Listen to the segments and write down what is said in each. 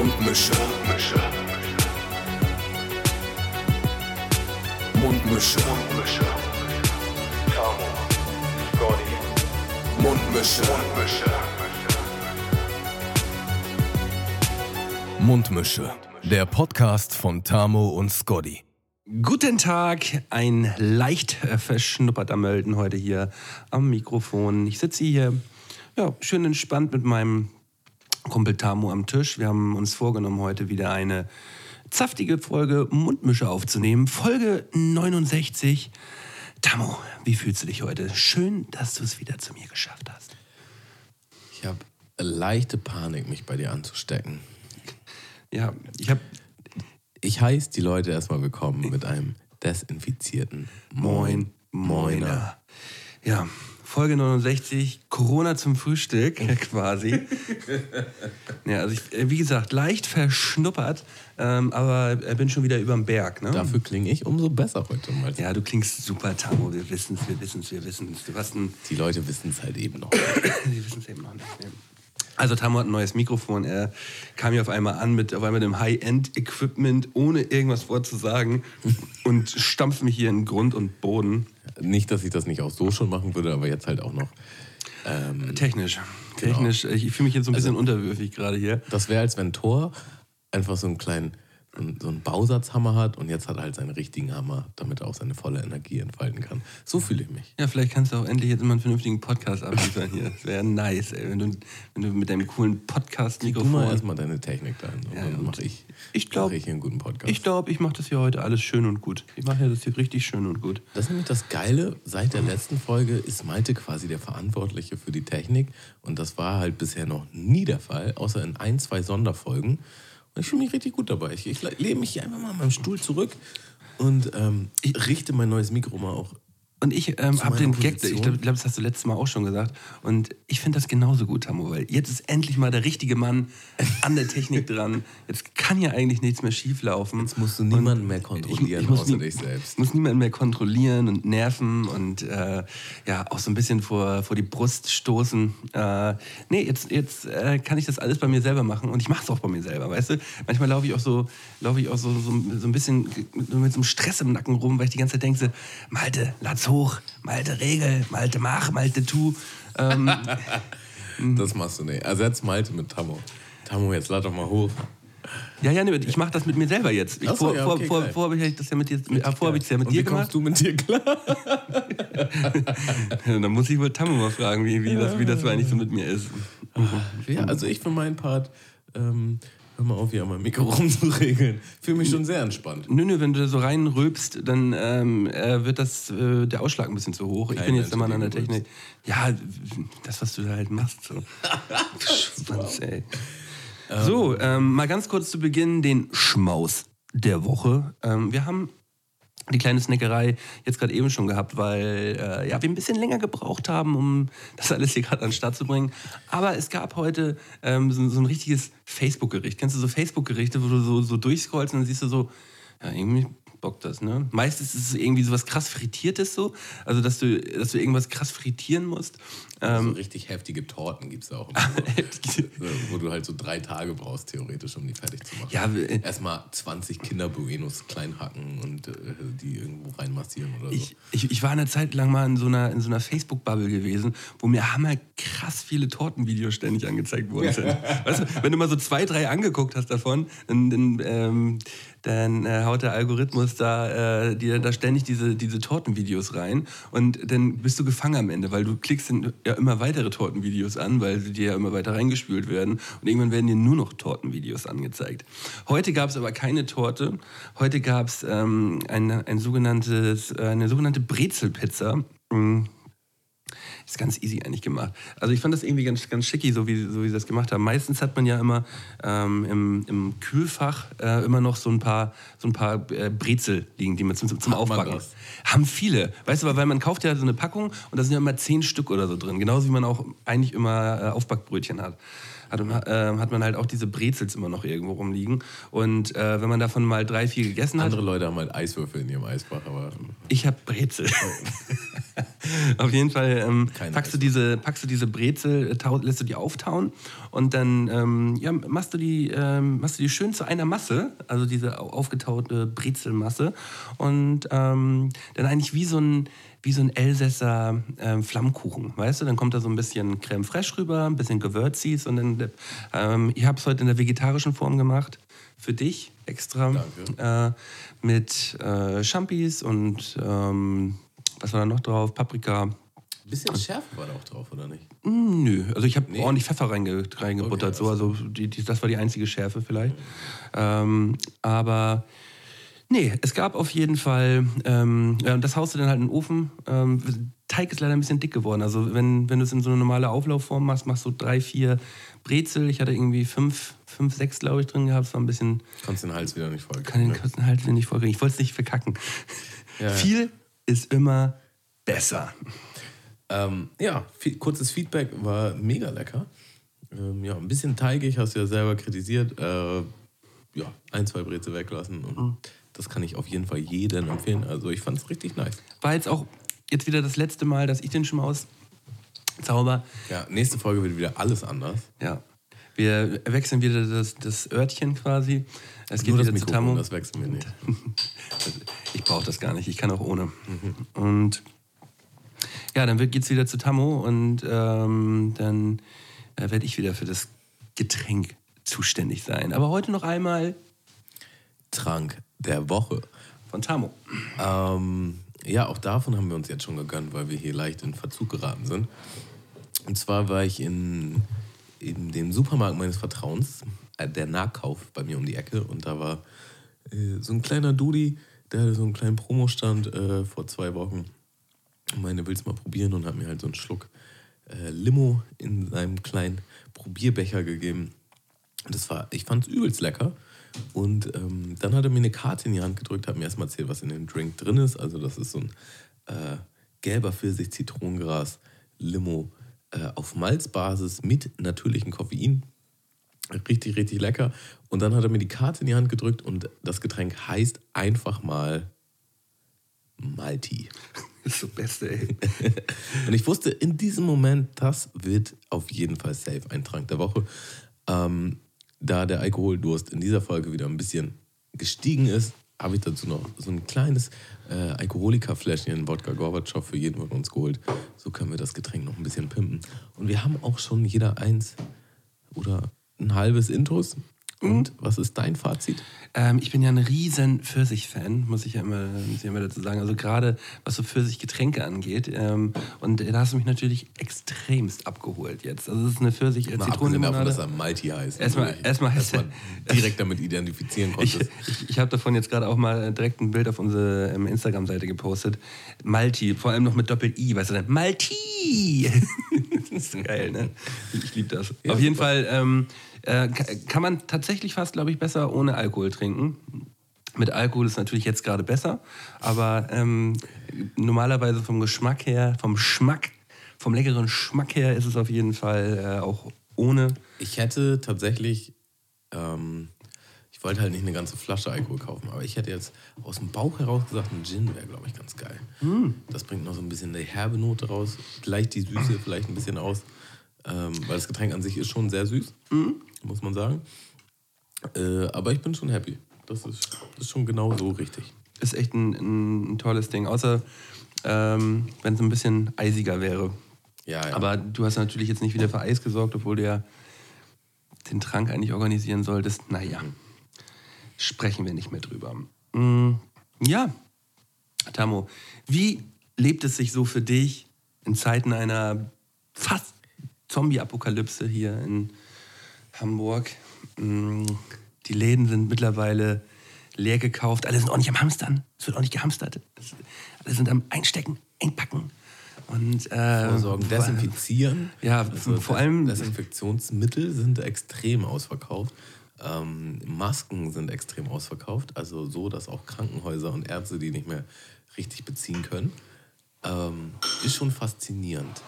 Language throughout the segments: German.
Mundmische. Mundmische. Mundmische. Mundmische. Tamo. Scotty. Mundmische. Mundmische. Mundmische. Der Podcast von Tamo und Scotty. Guten Tag, ein leicht verschnupperter Mölden heute hier am Mikrofon. Ich sitze hier ja, schön entspannt mit meinem Kumpel Tamo am Tisch. Wir haben uns vorgenommen, heute wieder eine saftige Folge Mundmische aufzunehmen. Folge 69. Tamo, wie fühlst du dich heute? Schön, dass du es wieder zu mir geschafft hast. Ich habe leichte Panik, mich bei dir anzustecken. Ja, ich habe. Ich heiße die Leute erstmal willkommen mit einem desinfizierten Moin, Moiner. Ja, Folge 69, Corona zum Frühstück quasi. ja, also ich, äh, wie gesagt, leicht verschnuppert, ähm, aber äh, bin schon wieder überm Berg. Ne? Dafür klinge ich umso besser heute mal. Ja, du klingst super, Tamo. Wir wissen es, wir wissen es, wir wissen es. Du hast ein, Die Leute wissen es halt eben noch. Die wissen es eben noch nicht. Also Tamo hat ein neues Mikrofon. Er kam hier auf einmal an mit auf einmal dem High-End-Equipment, ohne irgendwas vorzusagen und stampft mich hier in Grund und Boden. Nicht, dass ich das nicht auch so schon machen würde, aber jetzt halt auch noch. Ähm, Technisch. Genau. Technisch. Ich fühle mich jetzt so ein bisschen unterwürfig gerade hier. das wäre, als wenn Thor einfach so einen kleinen so einen- Bausatzhammer hat und jetzt hat er halt seinen richtigen Hammer, damit er auch seine volle Energie entfalten kann. So fühle ich mich. Ja, vielleicht kannst du auch endlich jetzt immer einen vernünftigen Podcast abliefern hier. Das wäre nice, ey, wenn du, wenn du mit deinem coolen Du mal Podcast-Mikrofon. erstmal deine Technik da hin und Ja, dann mache ich, Ich glaub- mach ich hier einen guten Podcast. Ich glaube, ich mache das hier heute alles schön und gut. Ich mache ja das hier richtig schön und gut. Das ist nämlich das Geile, seit der letzten Folge ist Malte quasi der Verantwortliche für die Technik und das war halt bisher noch nie der Fall, außer in ein, zwei Sonderfolgen. Und ich fühle mich richtig gut dabei. Ich, ich lehne mich hier einfach mal in meinem Stuhl zurück und ähm, ich richte mein neues Mikro mal auch. Und ich ähm, habe den Gag, ich glaube, glaub, das hast du letztes Mal auch schon gesagt. Und ich finde das genauso gut, Tamo, weil jetzt ist endlich mal der richtige Mann an der Technik dran. Jetzt kann ja eigentlich nichts mehr schieflaufen. Jetzt musst du niemanden mehr kontrollieren, muss außer nie- dich selbst. Ich muss niemanden mehr kontrollieren und nerven und äh, ja, auch so ein bisschen vor, vor die Brust stoßen. Äh, nee, jetzt, jetzt äh, kann ich das alles bei mir selber machen und ich mache es auch bei mir selber, weißt du? Manchmal laufe ich auch so, laufe ich auch so, so, so ein bisschen mit, so einem Stress im Nacken rum, weil ich die ganze Zeit denke, Malte, lad's hoch, Malte, regel, Malte, mach, Malte, tu. Ähm, Das machst du nicht. Ersetz Malte mit Tammo. Tammo, jetzt lad doch mal hoch. ja, ja, nee, ich mache das mit mir selber jetzt. Ich, so, vor, ja, okay, vor, vor habe ich das ja mit dir, mit, ah, vorher habe ich ja mit Und dir wie gemacht. kommst du mit dir klar? Dann muss ich wohl Tammo mal fragen, wie, wie, das, wie das eigentlich so mit mir ist. Ja, also ich für meinen Part, ähm, hör mal auf, hier an meinem Mikro rumzuregeln. Fühle mich schon sehr entspannt. Nö, nö, wenn du da so reinrülpst, dann ähm, äh, wird das, äh, der Ausschlag ein bisschen zu hoch. Ich bin jetzt der Mann an der der Technik. Ja, das, was du da halt machst. So, Schwanz, ey. so ähm, mal ganz kurz zu Beginn den Schmaus der Woche. Ähm, wir haben die kleine Snackerei jetzt gerade eben schon gehabt, weil äh, ja, wir ein bisschen länger gebraucht haben, um das alles hier gerade an den Start zu bringen. Aber es gab heute ähm, so, so ein richtiges Facebook-Gericht. Kennst du so Facebook-Gerichte, wo du so, so durchscrollst und dann siehst du so, ja, irgendwie bockt das, ne? Meistens ist es irgendwie so was krass Frittiertes so, also dass du, dass du irgendwas krass frittieren musst. so Ähm, richtig heftige Torten gibt es auch. so. wo du halt so drei Tage brauchst, theoretisch, um die fertig zu machen. Ja, äh, Erstmal 20 Kinder-Buenos klein hacken und äh, die irgendwo reinmassieren oder so. Ich, ich, ich war eine Zeit lang mal in so einer, in so einer Facebook-Bubble gewesen, wo mir hammer krass viele Tortenvideos ständig angezeigt worden sind. weißt du, wenn du mal so zwei, drei angeguckt hast davon, dann, dann, ähm, dann äh, haut der Algorithmus da, äh, dir da ständig diese, diese Tortenvideos rein und dann bist du gefangen am Ende, weil du klickst dann ja immer weitere Tortenvideos an, weil sie dir ja immer weiter reingespült werden und irgendwann werden dir nur noch Tortenvideos angezeigt. Heute gab es aber keine Torte, heute gab es ähm, ein, ein sogenanntes, äh, eine sogenannte Brezelpizza. Mm. Ist ganz easy eigentlich gemacht. Also ich fand das irgendwie ganz, ganz schicki, so wie, so wie sie das gemacht haben. Meistens hat man ja immer ähm, im, im Kühlfach äh, immer noch so ein paar, so ein paar äh, Brezel liegen, die man zum, zum Hat man Aufbacken. das? Haben viele. Weißt du, weil man kauft ja so eine Packung und da sind ja immer zehn Stück oder so drin. Genauso wie man auch eigentlich immer äh, Aufbackbrötchen hat. Hat, man- äh, hat man halt auch diese Brezels immer noch irgendwo rumliegen. Und äh, wenn man davon mal drei, vier gegessen hat, Andere Leute haben halt Eiswürfel in ihrem Eisfach, aber ich habe Brezel. Auf jeden Fall. Ähm, packst, du diese, packst du diese Brezel, äh, tau, lässt du die auftauen und dann ähm, ja, machst, du die, ähm, machst du die schön zu einer Masse, also diese au- aufgetaute Brezelmasse und ähm, dann eigentlich wie so ein, wie so ein Elsässer ähm, Flammkuchen, weißt du? Dann kommt da so ein bisschen Creme fraiche rüber, ein bisschen Gewürzis und dann, ähm, ich habe es heute in der vegetarischen Form gemacht, für dich extra. Danke. Äh, mit äh, Champis und ähm, was war da noch drauf? Paprika. Ein bisschen Schärfe war da auch drauf, oder nicht? Hm, Nö, also ich habe Nee. ordentlich Pfeffer reinge reingebuttert. Okay, so, also die, die, das war die einzige Schärfe vielleicht. Ähm, aber nee, es gab auf jeden Fall, ähm, ja, das haust du dann halt in den Ofen. Ähm, Teig ist leider ein bisschen dick geworden. Also wenn, wenn du es in so eine normale Auflaufform machst, machst du drei, vier Brezel. Ich hatte irgendwie fünf, fünf sechs, glaube ich, drin gehabt. Es war ein bisschen, Kannst den Hals wieder nicht voll kann den ne? kurzen Hals nicht vollkriegen. Ich wollte es nicht verkacken. Ja. Viel ist immer besser. Ähm, ja, viel, kurzes Feedback war mega lecker. Ähm, ja, ein bisschen teigig, hast du ja selber kritisiert. Äh, ja, ein, zwei Brezel weglassen. Und Mhm. Das kann ich auf jeden Fall jedem empfehlen. Also ich fand es richtig nice. War jetzt auch jetzt wieder das letzte Mal, dass ich den schon mal auszauber. Ja, nächste Folge wird wieder alles anders. Ja. Wir wechseln wieder das, das Örtchen quasi. Es geht Nur das wieder zu Mikrofon, Tammo. das wechseln wir nicht. Ich brauche das gar nicht, ich kann auch ohne. Und ja, dann geht es wieder zu Tammo und ähm, dann äh, werde ich wieder für das Getränk zuständig sein. Aber heute noch einmal Trank der Woche. von Tammo. Ähm, ja, auch davon haben wir uns jetzt schon gegönnt, weil wir hier leicht in Verzug geraten sind. Und zwar war ich in, in dem Supermarkt meines Vertrauens, äh, der Nahkauf bei mir um die Ecke. Und da war äh, so ein kleiner Dudi, der hatte so einen kleinen Promostand äh, vor zwei Wochen. Und meine, willst mal probieren? Und hat mir halt so einen Schluck äh, Limo in seinem kleinen Probierbecher gegeben. Und das war, ich fand es übelst lecker. Und ähm, dann hat er mir eine Karte in die Hand gedrückt, hat mir erstmal erzählt, was in dem Drink drin ist. Also, das ist so ein äh, gelber Pfirsich, Zitronengras, Limo äh, auf Malzbasis mit natürlichem Koffein. Richtig, richtig lecker. Und dann hat er mir die Karte in die Hand gedrückt und das Getränk heißt einfach mal Malti. Das ist so Beste, ey. Und ich wusste in diesem Moment, das wird auf jeden Fall safe ein Trank der Woche. Ähm, da der Alkoholdurst in dieser Folge wieder ein bisschen gestiegen ist, habe ich dazu noch so ein kleines äh, Alkoholikerfläschchen Wodka Gorbatschow für jeden von uns geholt. So können wir das Getränk noch ein bisschen pimpen. Und wir haben auch schon jeder eins oder ein halbes Intros. Und was ist dein Fazit? Ähm, ich bin ja ein riesen Pfirsich-Fan, muss ich ja immer, muss ich immer dazu sagen. Also gerade was so Pfirsich-Getränke angeht. Ähm, und da hast du mich natürlich extremst abgeholt jetzt. Also es ist eine Mal abgesehen davon, dass er Malti heißt. Erstmal- Also ich- erstmal- erstmal direkt damit identifizieren Ich, konntest. ich, ich habe davon jetzt gerade auch mal direkt ein Bild auf unsere ähm, Instagram-Seite gepostet. Malti, vor allem noch mit Doppel-I, weißt du dann? Malti! das ist geil, ne? Ich, ich liebe das. Ja, auf jeden super. Fall ähm, äh, ka- kann man tatsächlich fast, glaube ich, besser ohne Alkohol trinken. Mit Alkohol ist natürlich jetzt gerade besser, aber ähm, normalerweise vom Geschmack her, vom Schmack, vom leckeren Schmack her ist es auf jeden Fall äh, auch ohne. Ich hätte tatsächlich, ähm, ich wollte halt nicht eine ganze Flasche Alkohol kaufen, aber ich hätte jetzt aus dem Bauch heraus gesagt, ein Gin wäre, glaube ich, ganz geil. Das bringt noch so ein bisschen eine herbe Note raus, gleicht die Süße vielleicht ein bisschen aus, ähm, weil das Getränk an sich ist schon sehr süß, muss man sagen. Äh, aber ich bin schon happy. Das ist, das ist schon genau so richtig. ist echt ein, ein, tolles Ding. Außer ähm, wenn es ein bisschen eisiger wäre. Ja, ja. Aber du hast natürlich jetzt nicht wieder für Eis gesorgt, obwohl du ja den Trank eigentlich organisieren solltest. Naja, sprechen wir nicht mehr drüber. Mm, ja, Tamo, wie lebt es sich so für dich in Zeiten einer fast Zombie-Apokalypse hier in Hamburg? Mm, Die Läden sind mittlerweile leer gekauft. Alle sind auch nicht am Hamstern. Es wird auch nicht gehamstert. Alle sind am Einstecken, Einpacken. Und, äh, Vorsorgen, desinfizieren. Ja, vor allem- Desinfektionsmittel sind extrem ausverkauft. Ähm, Masken sind extrem ausverkauft. Also so, dass auch Krankenhäuser und Ärzte die nicht mehr richtig beziehen können. Ähm, ist schon faszinierend.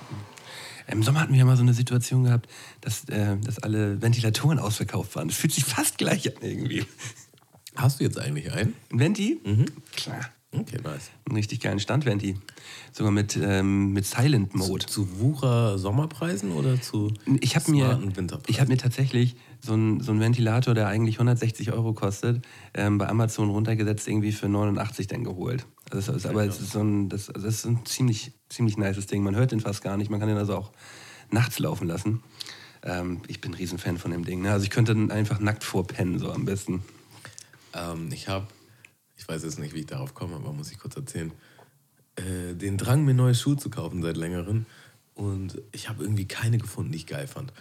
Im Sommer hatten wir ja mal so eine Situation gehabt, dass, äh, dass alle Ventilatoren ausverkauft waren. Das fühlt sich fast gleich an irgendwie. Hast du jetzt eigentlich einen? Ein Venti? Klar. Okay, nice. Einen richtig geilen Standventi. Sogar mit, ähm, mit Silent Mode. Zu Wucher Sommerpreisen oder zu Ich habe mir, ich hab mir tatsächlich so einen so einen Ventilator, der eigentlich 160 Euro kostet, ähm, bei Amazon runtergesetzt, irgendwie für 89 dann geholt. Das ist, aber es ist so ein, das, also das ist ein ziemlich, ziemlich nices Ding. Man hört den fast gar nicht. Man kann den also auch nachts laufen lassen. Ähm, ich bin ein Riesenfan von dem Ding. Ne? Also ich könnte dann einfach nackt vorpennen, so am besten. Ähm, ich habe, ich weiß jetzt nicht, wie ich darauf komme, aber muss ich kurz erzählen, äh, den Drang, mir neue Schuhe zu kaufen seit längerem. Und ich habe irgendwie keine gefunden, die ich geil fand.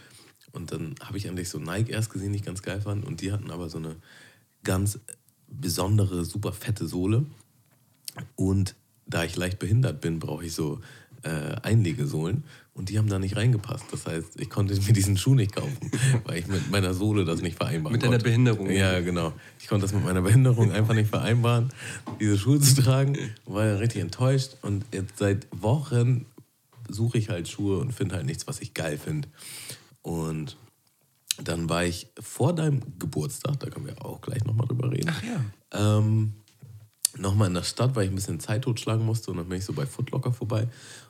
Und dann habe ich endlich so Nike erst gesehen, die ich ganz geil fand. Und die hatten aber so eine ganz besondere, super fette Sohle. Und da ich leicht behindert bin, brauche ich so äh, Einlegesohlen. Und die haben da nicht reingepasst. Das heißt, ich konnte mir diesen Schuh nicht kaufen, weil ich mit meiner Sohle das nicht vereinbaren Mit deiner konnte. Behinderung. Ja, genau. Ich konnte das mit meiner Behinderung einfach nicht vereinbaren, diese Schuhe zu tragen. War ja richtig enttäuscht. Und jetzt seit Wochen suche ich halt Schuhe und finde halt nichts, was ich geil finde. Und dann war ich vor deinem Geburtstag, da können wir auch gleich nochmal drüber reden. Ach ja. Ähm, nochmal in der Stadt, weil ich ein bisschen Zeit totschlagen musste und dann bin ich so bei Footlocker vorbei.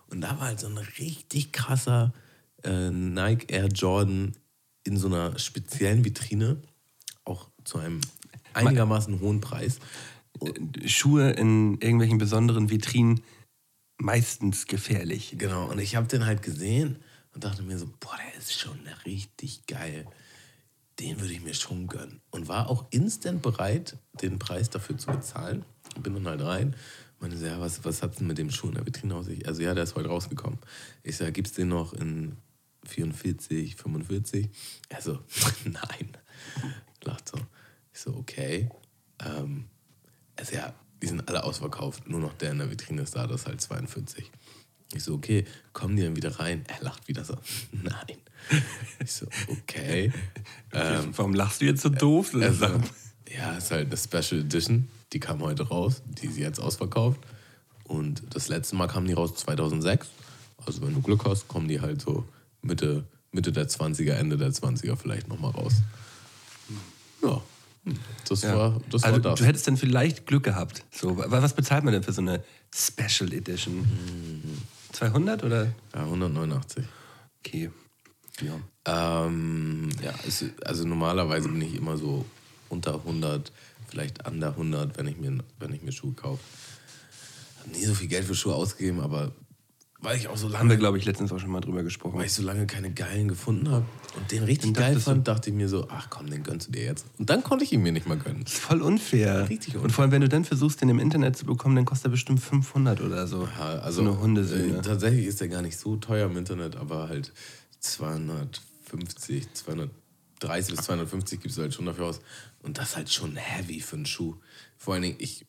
Und da war halt so ein richtig krasser äh, Nike Air Jordan in so einer speziellen Vitrine, auch zu einem einigermaßen hohen Preis. Schuhe in irgendwelchen besonderen Vitrinen meistens gefährlich. Genau, und ich habe den halt gesehen und dachte mir so, boah, der ist schon richtig geil. Den würde ich mir schon gönnen. Und war auch instant bereit, den Preis dafür zu bezahlen. Bin dann halt rein. Meine so, ja, was, was hat's denn mit dem Schuh in der Vitrine aus? Ich, also ja, der ist heute rausgekommen. Ich sage, gibt's den noch in 44, 45? Er so, nein. Lacht so. Ich so, okay. Ähm, also ja, die sind alle ausverkauft. Nur noch der in der Vitrine ist da, das ist halt 42. Ich so, okay, kommen die dann wieder rein? Er lacht wieder so, nein. Ich so, okay. Ähm, Warum lachst du jetzt so doof? also, ja, ist halt eine Special Edition. Die kam heute raus. Die ist jetzt ausverkauft. Und das letzte Mal kamen die raus 2006. Also wenn du Glück hast, kommen die halt so Mitte, Mitte der 20er, Ende der 20er vielleicht nochmal raus. Ja, das Ja. war das. also war das. du hättest dann vielleicht Glück gehabt. So, wa- was bezahlt man denn für so eine Special Edition? Mhm. 200 oder? ja, 189. Okay. Ja. Ähm, ja, es, also normalerweise bin ich immer so unter 100, vielleicht under 100, wenn ich mir, wenn ich mir Schuhe kaufe. Hab nie so viel Geld für Schuhe ausgegeben, aber weil ich auch so Haben wir, lange, glaube ich, letztens auch schon mal drüber gesprochen. weil ich so lange keine geilen gefunden habe und den richtig geil fand, dachte ich mir so, ach komm, den gönnst du dir jetzt. Und dann konnte ich ihn mir nicht mal gönnen. Das ist voll unfair. Richtig Und vor allem, wenn du dann versuchst, den im Internet zu bekommen, dann kostet er bestimmt 500 oder so. Ja, also so eine Hundesöhne. äh, tatsächlich ist der gar nicht so teuer im Internet, aber halt 250, 230 bis 250 gibst du halt schon dafür aus. Und das ist halt schon heavy für einen Schuh. Vor allen Dingen, ich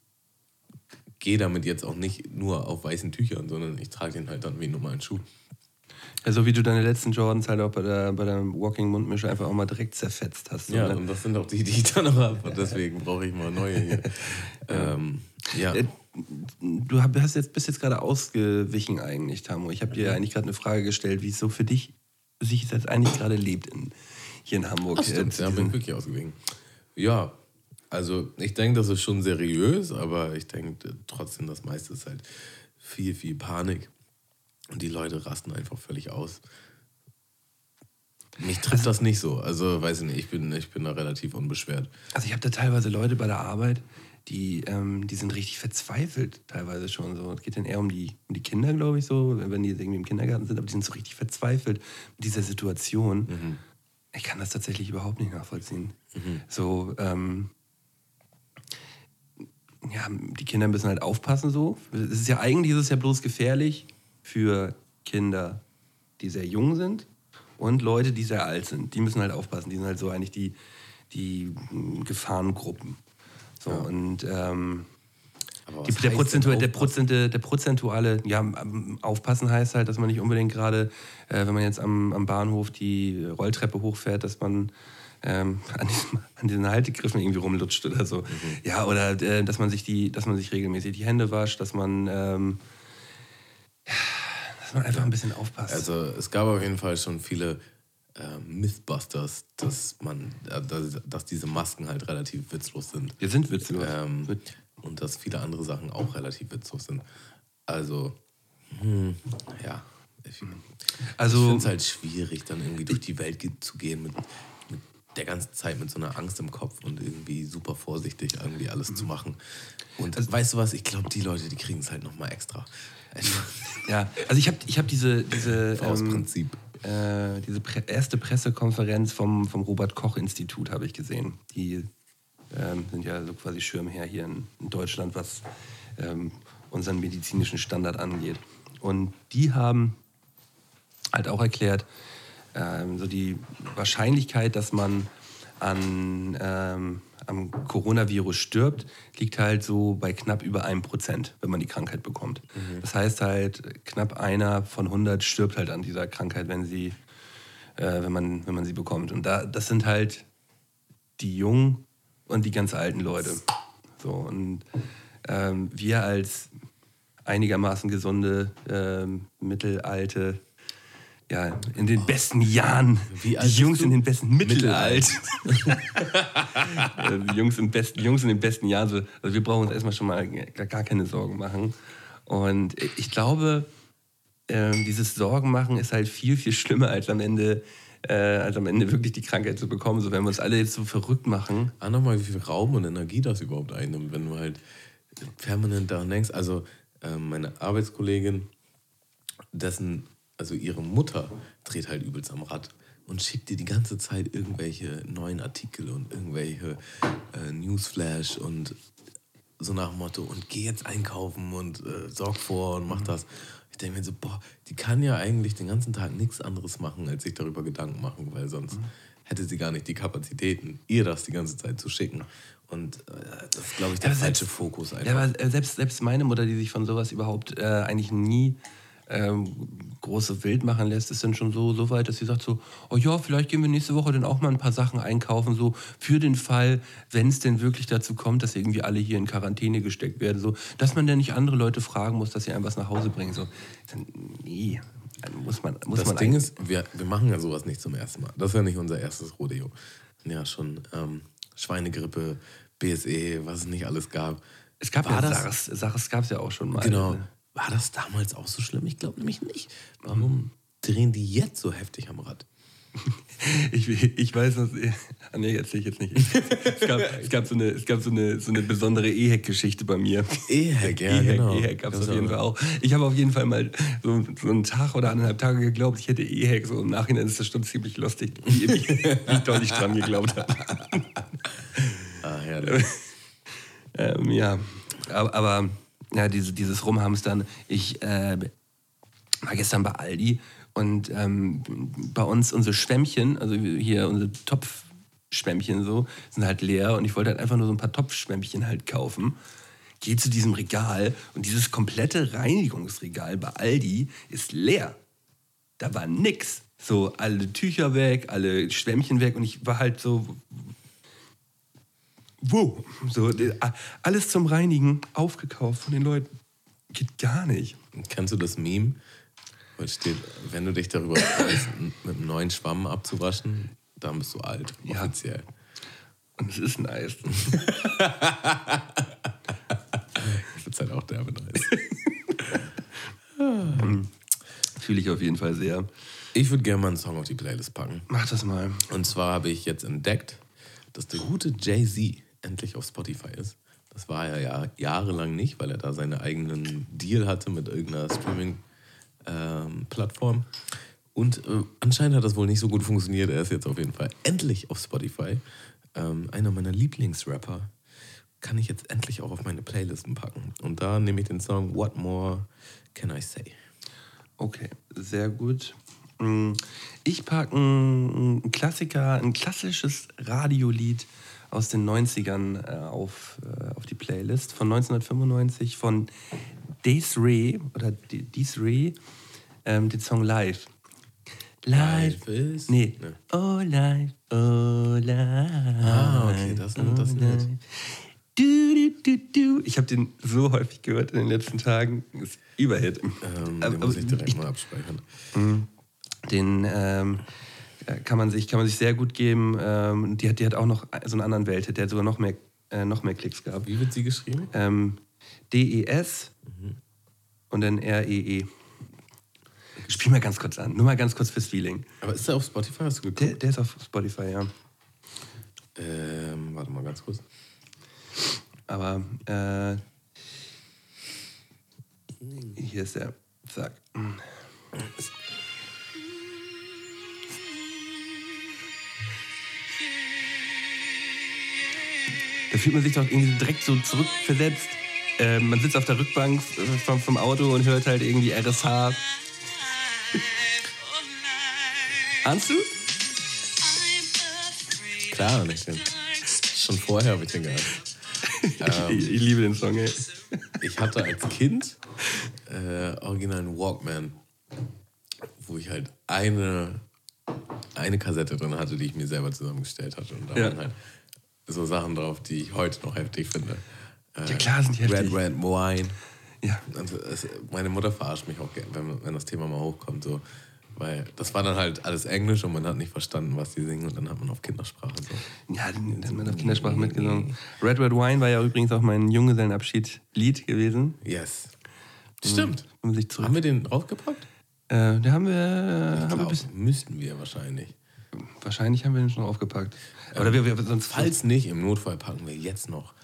gehe damit jetzt auch nicht nur auf weißen Tüchern, sondern ich trage den halt dann wie einen normalen Schuh. Ja, so wie du deine letzten Jordans halt auch bei der, bei der Walking Mundmische einfach auch mal direkt zerfetzt hast. So, Ja, ne? und das sind auch die, die ich dann noch habe. Und deswegen brauche ich mal neue hier. ähm, ja. Äh, Du hast jetzt, bist jetzt gerade ausgewichen eigentlich, Tamo. Ich habe dir eigentlich gerade eine Frage gestellt, wie es so für dich sich jetzt eigentlich gerade lebt in, hier in Hamburg. Ach, stimmt, Äh, ja, bin ich wirklich ausgewichen. Ja, also ich denke, das ist schon seriös, aber ich denke trotzdem, das meiste ist halt viel, viel Panik. Und die Leute rasten einfach völlig aus. Mich trifft das nicht so. Also, weiß ich nicht, ich bin, ich bin da relativ unbeschwert. Also ich habe da teilweise Leute bei der Arbeit, die, ähm, die sind richtig verzweifelt, teilweise schon so. Es geht dann eher um die, um die Kinder, glaube ich, so, wenn die jetzt irgendwie im Kindergarten sind, aber die sind so richtig verzweifelt mit dieser Situation. Ich kann das tatsächlich überhaupt nicht nachvollziehen. So, ähm, ja, die Kinder müssen halt aufpassen so. Es ist ja eigentlich ist es ja bloß gefährlich für Kinder, die sehr jung sind und Leute, die sehr alt sind. Die müssen halt aufpassen. Die sind halt so eigentlich die, die mm, Gefahrengruppen. So, und ähm, die, der, heißt Prozentu denn der? Prozente, der prozentuale, ja, aufpassen heißt halt, dass man nicht unbedingt gerade, äh, wenn man jetzt am, am Bahnhof die Rolltreppe hochfährt, dass man ähm, an, diesem, an diesen Haltegriffen irgendwie rumlutscht oder so. Ja, oder äh, dass man sich die, dass man sich regelmäßig die Hände wascht, dass man, ähm, dass man einfach ein bisschen aufpasst. Also es gab auf jeden Fall schon viele äh, Mythbusters, dass man, äh, dass, dass diese Masken halt relativ witzlos sind. Wir sind witzlos. Ähm, und dass viele andere Sachen auch relativ witzig sind. Also, hm, ja. Ich, Also- ich finde es halt schwierig, dann irgendwie durch die Welt zu gehen mit, mit der ganzen Zeit mit so einer Angst im Kopf und irgendwie super vorsichtig irgendwie alles zu machen. Und Also weißt du was, ich glaube, die Leute, die kriegen es halt nochmal extra. Ja, also ich habe ich hab diese, diese, aus ähm, Prinzip. äh, diese Pre erste Pressekonferenz vom, vom Robert-Koch-Institut habe ich gesehen. Die ähm, sind ja so quasi Schirmherr hier in, in Deutschland, was ähm, unseren medizinischen Standard angeht. Und die haben halt auch erklärt, ähm, so die Wahrscheinlichkeit, dass man an, ähm, am Coronavirus stirbt, liegt halt so bei knapp über einem Prozent, wenn man die Krankheit bekommt. Das heißt halt, knapp einer von 100 stirbt halt an dieser Krankheit, wenn, sie, äh, wenn, man, wenn man sie bekommt. Und da, das sind halt die Jungen und die ganz alten Leute. So, und ähm, wir als einigermaßen gesunde, ähm, mittelalte, ja, in den besten Jahren, die Jungs in den besten Mittelalt. Mittelalt. Äh, die Jungs, im besten, Jungs in den besten Jahren, so, also wir brauchen uns erstmal schon mal gar, gar keine Sorgen machen. Und ich glaube, ähm, dieses Sorgen machen ist halt viel, viel schlimmer, als am Ende, äh, als am Ende wirklich die Krankheit zu bekommen. So, wenn wir uns alle jetzt so verrückt machen. Ah, nochmal, wie viel Raum und Energie das überhaupt einnimmt, wenn du halt permanent daran denkst. Also, ähm, meine Arbeitskollegin, dessen, also ihre Mutter dreht halt übelst am Rad und schickt dir die ganze Zeit irgendwelche neuen Artikel und irgendwelche äh, Newsflash und so nach dem Motto und geh jetzt einkaufen und äh, sorg vor und mach das. Ich denke mir so, boah, die kann ja eigentlich den ganzen Tag nichts anderes machen, als sich darüber Gedanken machen, weil sonst hätte sie gar nicht die Kapazitäten, ihr das die ganze Zeit zu schicken. Und äh, das ist, glaube ich, der Ja, falsche selbst- Fokus einfach. Ja, aber selbst, selbst meine Mutter, die sich von sowas überhaupt äh, eigentlich nie ähm, große Wild machen lässt, ist dann schon so, so weit, dass sie sagt so, oh ja, vielleicht gehen wir nächste Woche dann auch mal ein paar Sachen einkaufen, so für den Fall, wenn es denn wirklich dazu kommt, dass irgendwie alle hier in Quarantäne gesteckt werden, so, dass man dann nicht andere Leute fragen muss, dass sie einem was nach Hause bringen. So, dann, nee, dann muss man, muss das man Ding ist, wir, wir machen ja sowas nicht zum ersten Mal. Das ist ja nicht unser erstes Rodeo. Ja, schon ähm, Schweinegrippe, BSE, was es nicht alles gab. es gab War ja das- SARS, SARS gab es ja auch schon mal. Genau. War das damals auch so schlimm? Ich glaube nämlich nicht. Warum drehen die jetzt so heftig am Rad? Ich, ich weiß ah, nee, erzähl ich jetzt nicht. Es gab, es gab, so, eine, es gab so, eine, so eine besondere E-Hack-Geschichte bei mir. E-Hack, ja, E-Hack, genau. E-Hack gab es auf jeden war- Fall auch. Ich habe auf jeden Fall mal so, so einen Tag oder anderthalb Tage geglaubt, ich hätte E-Hack. So im Nachhinein ist das schon ziemlich lustig, wie, wie, doll ich dran geglaubt habe. Ah, herrlich. Ähm, ja, aber, aber ja, diese, dieses Rumhamstern. Ich äh, war gestern bei Aldi und ähm, bei uns unsere Schwämmchen, also hier unsere Topfschwämmchen so, sind halt leer und ich wollte halt einfach nur so ein paar Topfschwämmchen halt kaufen. Gehe zu diesem Regal und dieses komplette Reinigungsregal bei Aldi ist leer. Da war nix. So alle Tücher weg, alle Schwämmchen weg und ich war halt so, wo? So, alles zum Reinigen aufgekauft von den Leuten. Geht gar nicht. Kennst du das Meme? Wo steht, wenn du dich darüber freust, mit einem neuen Schwamm abzuwaschen, dann bist du alt, Ja. offiziell. Und es ist nice. Ich find's halt auch derbe nice. Fühle ich auf jeden Fall sehr. Ich würde gerne mal einen Song auf die Playlist packen. Mach das mal. Und zwar habe ich jetzt entdeckt, dass der gute Jay-Z endlich auf Spotify ist. Das war er ja jahrelang nicht, weil er da seinen eigenen Deal hatte mit irgendeiner Streaming-Plattform. Und äh, anscheinend hat das wohl nicht so gut funktioniert. Er ist jetzt auf jeden Fall endlich auf Spotify. Ähm, einer meiner Lieblingsrapper kann ich jetzt endlich auch auf meine Playlisten packen. Und da nehme ich den Song What More Can I Say? Okay, sehr gut. Mm, Ich packe einen Klassiker, ein klassisches Radiolied aus den 90ern äh, auf, äh, auf die Playlist von 1995 von Desiree oder De- Desiree, ähm, den Song Live. Live. Life is- Nee. Ne. Oh, live, oh, live. Ah, okay, das- das oh, ist live. Du, du, du, du. Ich habe den so häufig gehört in den letzten Tagen. Das ist Überhit. Ähm, Aber- den muss ich aber direkt mal abspeichern. den ähm, äh, kann, man sich, kann man sich sehr gut geben. Ähm, die, hat, die hat auch noch so einen anderen Welthit, der hat sogar noch mehr äh, noch mehr Klicks gab. Wie wird sie geschrieben? Ähm, D-E-S und dann R-E-E. Spiel mal ganz kurz an. Nur mal ganz kurz fürs Feeling. Aber ist der auf Spotify? Hast du geguckt? Der, der ist auf Spotify, ja. Ähm, warte mal ganz kurz. Aber äh, hier ist der. Zack. Da fühlt man sich doch irgendwie direkt so zurückversetzt. Äh, man sitzt auf der Rückbank vom, vom Auto und hört halt irgendwie RSH. Ahnst du? Klar, nicht den. Schon vorher habe ich den gehört. ich, ich liebe den Song, ey. Ich hatte als Kind äh, originalen Walkman, wo ich halt eine, eine Kassette drin hatte, die ich mir selber zusammengestellt hatte. Und da Ja. waren halt so Sachen drauf, die ich heute noch heftig finde. Äh, Ja, klar sind die heftig. Red Red Wine. Ja. Und es, meine Mutter verarscht mich auch wenn, wenn das Thema mal hochkommt. So. Weil das war dann halt alles Englisch und man hat nicht verstanden, was die singen und dann hat man auf Kindersprache so. Ja, dann dann hat man auf Kindersprache mitgesungen. Red Red Wine war ja übrigens auch mein Junggesellenabschied-Lied gewesen. Yes. Stimmt. Sich zurück. Haben wir den draufgepackt? Äh, da haben wir, haben wir müssten wir wahrscheinlich. Wahrscheinlich haben wir den schon aufgepackt. Oder wir, wir sonst Falls nicht, im Notfall packen wir jetzt noch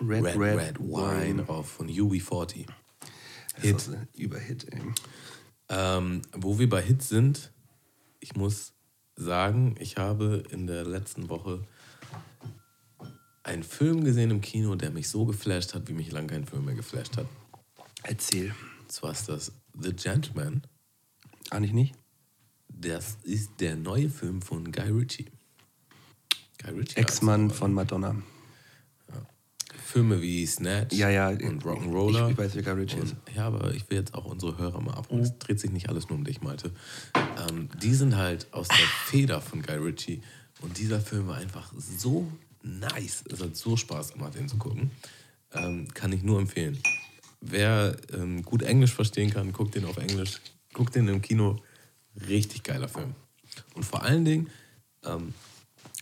Red Red Red, Wine drauf von UB40. Das ist ein Überhit, ey. Ähm, wo wir bei Hits sind, ich muss sagen, ich habe in der letzten Woche einen Film gesehen im Kino, der mich so geflasht hat, wie mich lange kein Film mehr geflasht hat. Erzähl. Und zwar ist das The Gentleman. Eigentlich nicht? Das ist der neue Film von Guy Ritchie. Guy Ritchie. Ex-Mann von Madonna. Filme wie Snatch Ja, ja. und Rock'n'Roller. Ich, ich weiß, wer Guy Ritchie ist. Und, ja, aber ich will jetzt auch unsere Hörer mal abholen. Es dreht sich nicht alles nur um dich, Malte. Ähm, die sind halt aus der Feder von Guy Ritchie. Und dieser Film war einfach so nice. Es hat so Spaß gemacht, den zu gucken. Ähm, kann ich nur empfehlen. Wer ähm, gut Englisch verstehen kann, guckt den auf Englisch. Guckt den im Kino. Richtig geiler Film. Und vor allen Dingen, ähm,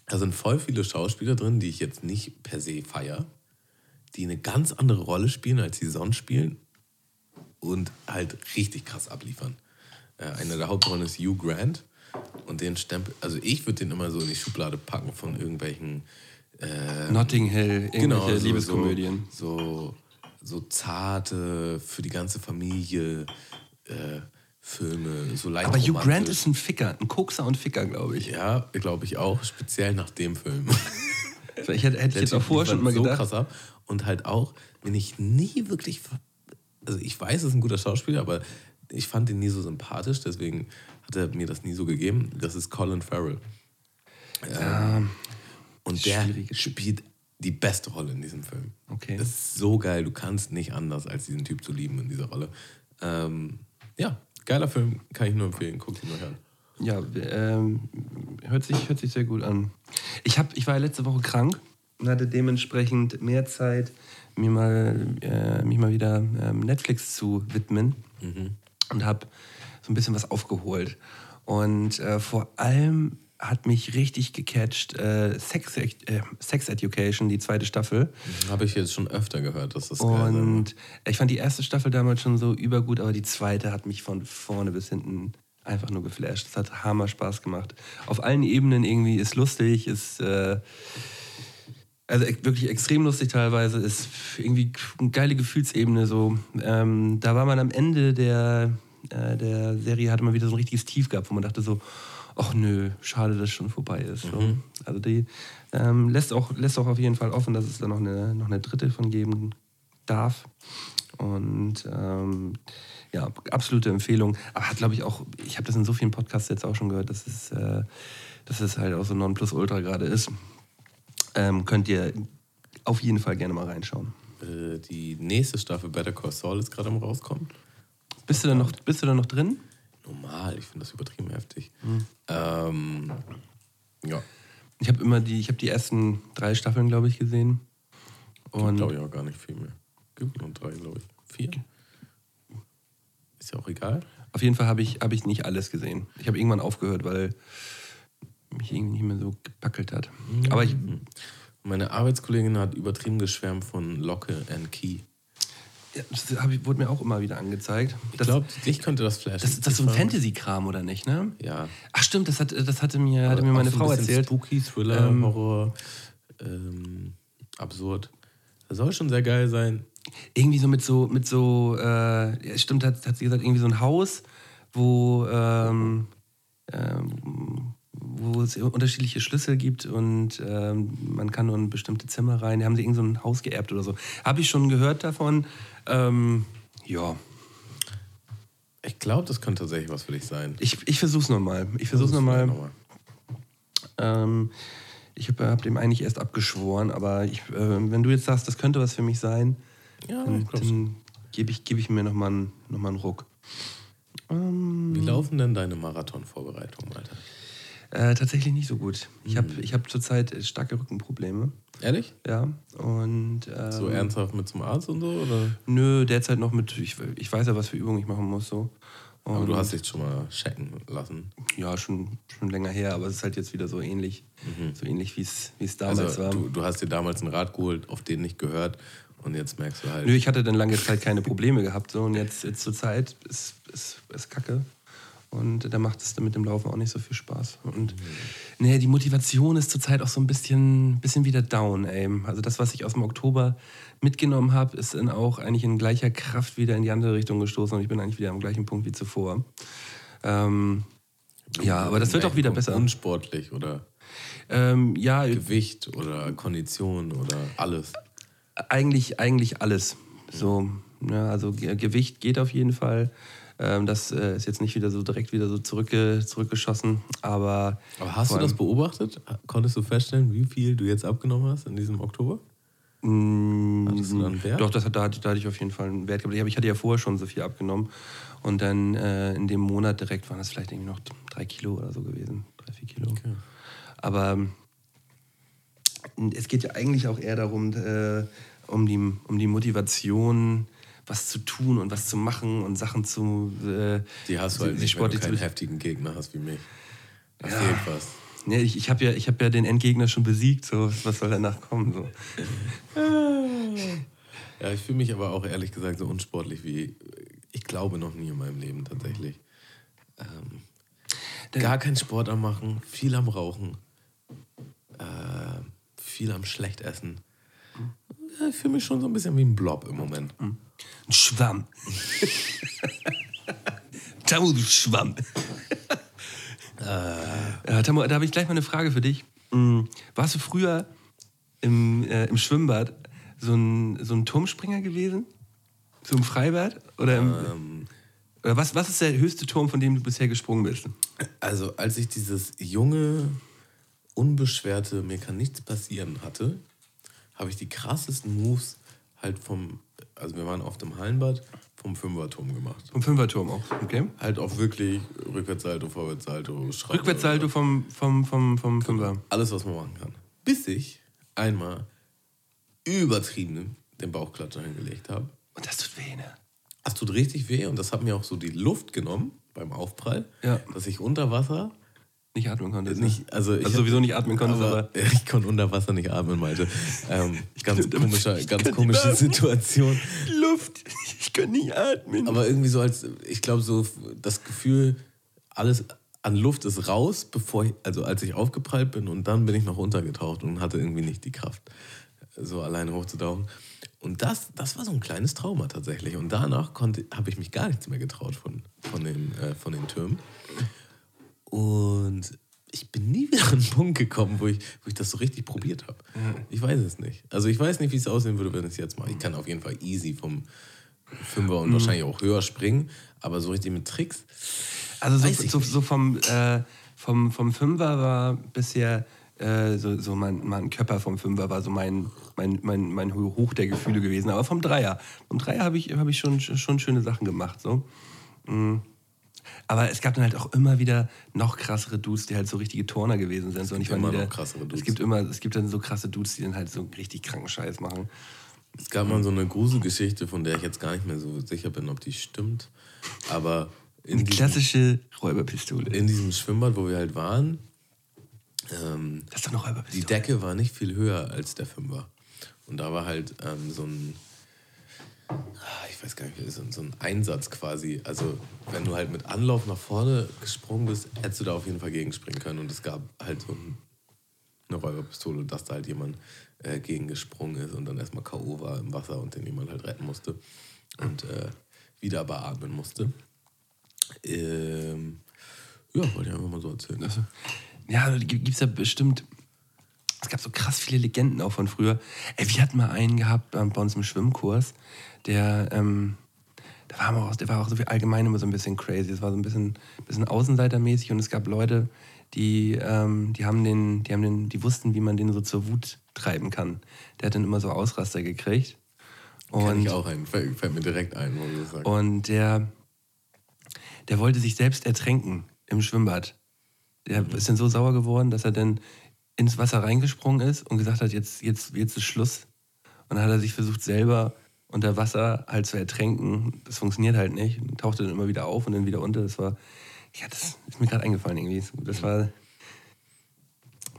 da sind voll viele Schauspieler drin, die ich jetzt nicht per se feier, die eine ganz andere Rolle spielen, als sie sonst spielen und halt richtig krass abliefern. Äh, einer der Hauptrollen ist Hugh Grant und den Stempel, also ich würde den immer so in die Schublade packen von irgendwelchen äh, Notting Hill, irgendwelche genau, so, Liebeskomödien. So, so, so zarte, für die ganze Familie äh, Filme, so leicht Aber Hugh. Grant ist ein Ficker, ein Kokser und Ficker, glaube ich. Ja, glaube ich auch, speziell nach dem Film. Ich hätte, hätte ich jetzt auch vorher schon mal so gedacht. krass ab. Und halt auch, wenn ich nie wirklich. Also ich weiß, er ist ein guter Schauspieler, aber ich fand ihn nie so sympathisch, deswegen hat er mir das nie so gegeben. Das ist Colin Farrell. Ähm, und der spielt die beste Rolle in diesem Film. Okay. Das ist so geil, du kannst nicht anders, als diesen Typ zu lieben in dieser Rolle. Ähm, ja, geiler Film, kann ich nur empfehlen, guck ihn mal an. Ja, ähm, hört, sich, hört sich sehr gut an. Ich, hab, ich war letzte Woche krank und hatte dementsprechend mehr Zeit, mir mal, äh, mich mal wieder ähm, Netflix zu widmen und habe so ein bisschen was aufgeholt. Und äh, vor allem hat mich richtig gecatcht äh, Sex, äh, Sex Education, die zweite Staffel. Habe ich jetzt schon öfter gehört, dass das geil sein Und ich fand die erste Staffel damals schon so übergut, aber die zweite hat mich von vorne bis hinten einfach nur geflasht. Es hat hammer Spaß gemacht. Auf allen Ebenen irgendwie ist lustig, ist äh, also wirklich extrem lustig teilweise, ist irgendwie eine geile Gefühlsebene so. Ähm, da war man am Ende der, äh, der Serie, hatte man wieder so ein richtiges Tief gehabt, wo man dachte so, ach nö, schade, dass es schon vorbei ist. So. Also die ähm, lässt, auch, lässt auch auf jeden Fall offen, dass es da noch eine, noch eine dritte von geben darf. Und ähm, ja, absolute Empfehlung. Aber hat, glaube ich, auch, ich habe das in so vielen Podcasts jetzt auch schon gehört, dass es, äh, dass es halt auch so Nonplusultra gerade ist. Ähm, könnt ihr auf jeden Fall gerne mal reinschauen. Äh, die nächste Staffel Better Call Saul ist gerade am rauskommen. Bist du da noch, bist du da noch drin? Normal, ich finde das übertrieben heftig. Mhm. Ähm, ja, Ich habe immer die, ich habe die ersten drei Staffeln, glaube ich, gesehen. Und glaube ich auch gar nicht viel mehr. Gibt nur drei, glaube ich. Vier. Ist ja auch egal. auf jeden Fall habe ich, hab ich nicht alles gesehen. Ich habe irgendwann aufgehört, weil mich irgendwie nicht mehr so gepackelt hat. Aber ich, Meine Arbeitskollegin hat übertrieben geschwärmt von Locke and Key. Ja, das hab ich, wurde mir auch immer wieder angezeigt. Ich glaube, dich könnte das flashen. das, das ist so ein Ich Fantasy-Kram, oder nicht, ne? Ja. Ach stimmt, das, hat, das hatte mir, hatte mir meine Frau erzählt. Spooky, Thriller, Ähm, Horror, ähm, absurd. Das soll schon sehr geil sein. Irgendwie so mit so, mit so, äh, ja, stimmt, hat, hat sie gesagt, irgendwie so ein Haus, wo, ähm, ähm, wo es unterschiedliche Schlüssel gibt und ähm, man kann nur in bestimmte Zimmer rein. Da haben sie irgend so ein Haus geerbt oder so. Habe ich schon gehört davon. Ähm, ja, Ich glaube, das könnte tatsächlich was für dich sein. ich, ich versuch's nochmal. Ich versuch's nochmal. Nochmal. Ähm, ich habe hab dem eigentlich erst abgeschworen, aber ich, äh, wenn du jetzt sagst, das könnte was für mich sein, Ja, dann, dann gebe ich, geb ich mir nochmal einen, noch mal einen Ruck. Ähm, Wie laufen denn deine Marathonvorbereitungen, Alter? Äh, tatsächlich nicht so gut. Ich Hm. habe ich hab zurzeit äh, starke Rückenprobleme. Ehrlich? Ja, und. Ähm, So ernsthaft mit zum Arzt und so? Oder? Nö, derzeit noch mit. Ich, ich weiß ja, was für Übungen ich machen muss. So. Und, Aber du hast dich schon mal checken lassen. Ja, schon, schon länger her, aber es ist halt jetzt wieder so ähnlich. So ähnlich, wie es es damals Mhm. Also war. du, du hast dir damals einen Rat geholt, auf den nicht gehört und jetzt merkst du halt. Nö, ich hatte dann lange Zeit keine Probleme gehabt. So, und jetzt, jetzt zur Zeit ist, ist, ist Kacke. Und da macht es dann mit dem Laufen auch nicht so viel Spaß. Und nee, die Motivation ist zurzeit auch so ein bisschen, bisschen wieder down, ey. Also das, was ich aus dem Oktober mitgenommen habe, ist dann auch eigentlich in gleicher Kraft wieder in die andere Richtung gestoßen und ich bin eigentlich wieder am gleichen Punkt wie zuvor. Ähm, ja, aber das wird auch wieder besser. Unsportlich oder Ähm, ja, Gewicht oder Kondition oder alles. Eigentlich, eigentlich alles. So, ja, also Ge- Gewicht geht auf jeden Fall. Ähm, das äh, ist jetzt nicht wieder so direkt wieder so zurückge zurückgeschossen, aber. Aber hast du das beobachtet? Konntest du feststellen, wie viel du jetzt abgenommen hast in diesem Oktober? Mm, Hattest du einen Wert? Doch, das hat, da, hatte- da hatte ich auf jeden Fall einen Wert gehabt. Ich hatte ja vorher schon so viel abgenommen. Und dann äh, in dem Monat direkt waren das vielleicht irgendwie noch drei Kilo oder so gewesen. Drei, vier Kilo. Okay. Aber ähm, es geht ja eigentlich auch eher darum, äh, um, die, um die Motivation, was zu tun und was zu machen und Sachen zu. Äh, Die hast du halt nicht, wenn du keinen heftigen Gegner hast wie mich. Da Ja. fehlt was. Nee, ich ich habe ja, ich hab ja den Endgegner schon besiegt, so was soll danach kommen? So. Ja, ich fühle mich aber auch ehrlich gesagt so unsportlich wie ich glaube noch nie in meinem Leben tatsächlich. Ähm, gar keinen Sport am machen, viel am Rauchen, äh, viel am schlecht essen. Ja, ich fühle mich schon so ein bisschen wie ein Blob im Moment. Ein Schwamm. Tamu, du Schwamm. ja, Tamu, da habe ich gleich mal eine Frage für dich. Mm, Warst du früher im, äh, im Schwimmbad so ein, so ein Turmspringer gewesen? So im Freibad? Oder, im, Ähm, oder was, was ist der höchste Turm, von dem du bisher gesprungen bist? Also, als ich dieses junge, unbeschwerte, mir kann nichts passieren hatte, habe ich die krassesten Moves halt vom, also wir waren auf dem Hallenbad, vom Fünferturm gemacht. Vom Fünferturm auch, okay? Halt auch wirklich Rückwärtssalto, Vorwärtssalto, Schraube. Rückwärtssalto vom, vom, vom, vom Fünfer. Alles, was man machen kann. Bis ich einmal übertrieben den Bauchklatscher hingelegt habe. Und das tut weh, ne? Das tut richtig weh und das hat mir auch so die Luft genommen beim Aufprall, Ja. dass ich unter Wasser Nicht atmen konntest. nicht, also, ich Also sowieso nicht atmen konntest, aber- Ja, ich konnte unter Wasser nicht atmen, Malte. Ähm, ganz komische, ganz komische. Situation. Luft. Ich kann nicht atmen. Aber irgendwie so als, ich glaube so das Gefühl, alles an Luft ist raus, bevor ich, also als ich aufgeprallt bin und dann bin ich noch untergetaucht und hatte irgendwie nicht die Kraft, so alleine hochzutauchen. Und das, das war so ein kleines Trauma tatsächlich. Und danach habe ich mich gar nichts mehr getraut von, von, den, äh, von den Türmen. Und ich bin nie wieder an einen Punkt gekommen, wo ich, wo ich das so richtig probiert habe. Ich weiß es nicht. Also ich weiß nicht, wie es aussehen würde, wenn ich es jetzt mache. Ich kann auf jeden Fall easy vom Fünfer und wahrscheinlich auch höher springen, aber so richtig mit Tricks. Also so, so, so vom, äh, vom, vom Fünfer war bisher äh, so, so mein, mein Körper vom Fünfer war so mein, mein, mein, mein Hoch der Gefühle gewesen. Aber vom Dreier. Vom Dreier habe ich, hab ich schon, schon schöne Sachen gemacht. So. Mm. Aber es gab dann halt auch immer wieder noch krassere Dudes, die halt so richtige Turner gewesen sind. So, und ich immer noch der- krassere Dudes. Es gibt immer, es gibt dann so krasse Dudes, die dann halt so richtig kranken Scheiß machen. Es gab mal so eine Gruselgeschichte, von der ich jetzt gar nicht mehr so sicher bin, ob die stimmt. Aber in diesem, klassische Räuberpistole. in diesem Schwimmbad, wo wir halt waren, ähm, Das ist doch noch die Decke war nicht viel höher als der Fünfer. Und da war halt ähm, so ein, ich weiß gar nicht, so, so ein Einsatz quasi. Also, wenn du halt mit Anlauf nach vorne gesprungen bist, hättest du da auf jeden Fall gegenspringen können. Und es gab halt so ein, eine Räuberpistole, dass da halt jemand äh, gegengesprungen ist und dann erstmal K.O. war im Wasser und den jemand halt retten musste und äh, wieder beatmen musste. Ähm, ja, wollte ich einfach mal so erzählen. Ja, gibt es ja bestimmt. Es gab so krass viele Legenden auch von früher. Ey, wir hatten mal einen gehabt ähm, bei uns im Schwimmkurs, der, ähm, der, war auch, der war auch so wie allgemein immer so ein bisschen crazy. Es war so ein bisschen, bisschen außenseitermäßig und es gab Leute, die, ähm, die haben den, die haben den, die wussten, wie man den so zur Wut treiben kann. Der hat dann immer so Ausraster gekriegt. Kenn ich auch einen, fällt, fällt mir direkt ein, wo du das sagst. Und der, der wollte sich selbst ertränken im Schwimmbad. Der Mhm. ist dann so sauer geworden, dass er dann ins Wasser reingesprungen ist und gesagt hat, jetzt, jetzt, jetzt ist Schluss. Und dann hat er sich versucht, selber unter Wasser halt zu ertränken. Das funktioniert halt nicht. Und tauchte dann immer wieder auf und dann wieder unter. Das war, ja, das ist mir gerade eingefallen irgendwie. Das war eine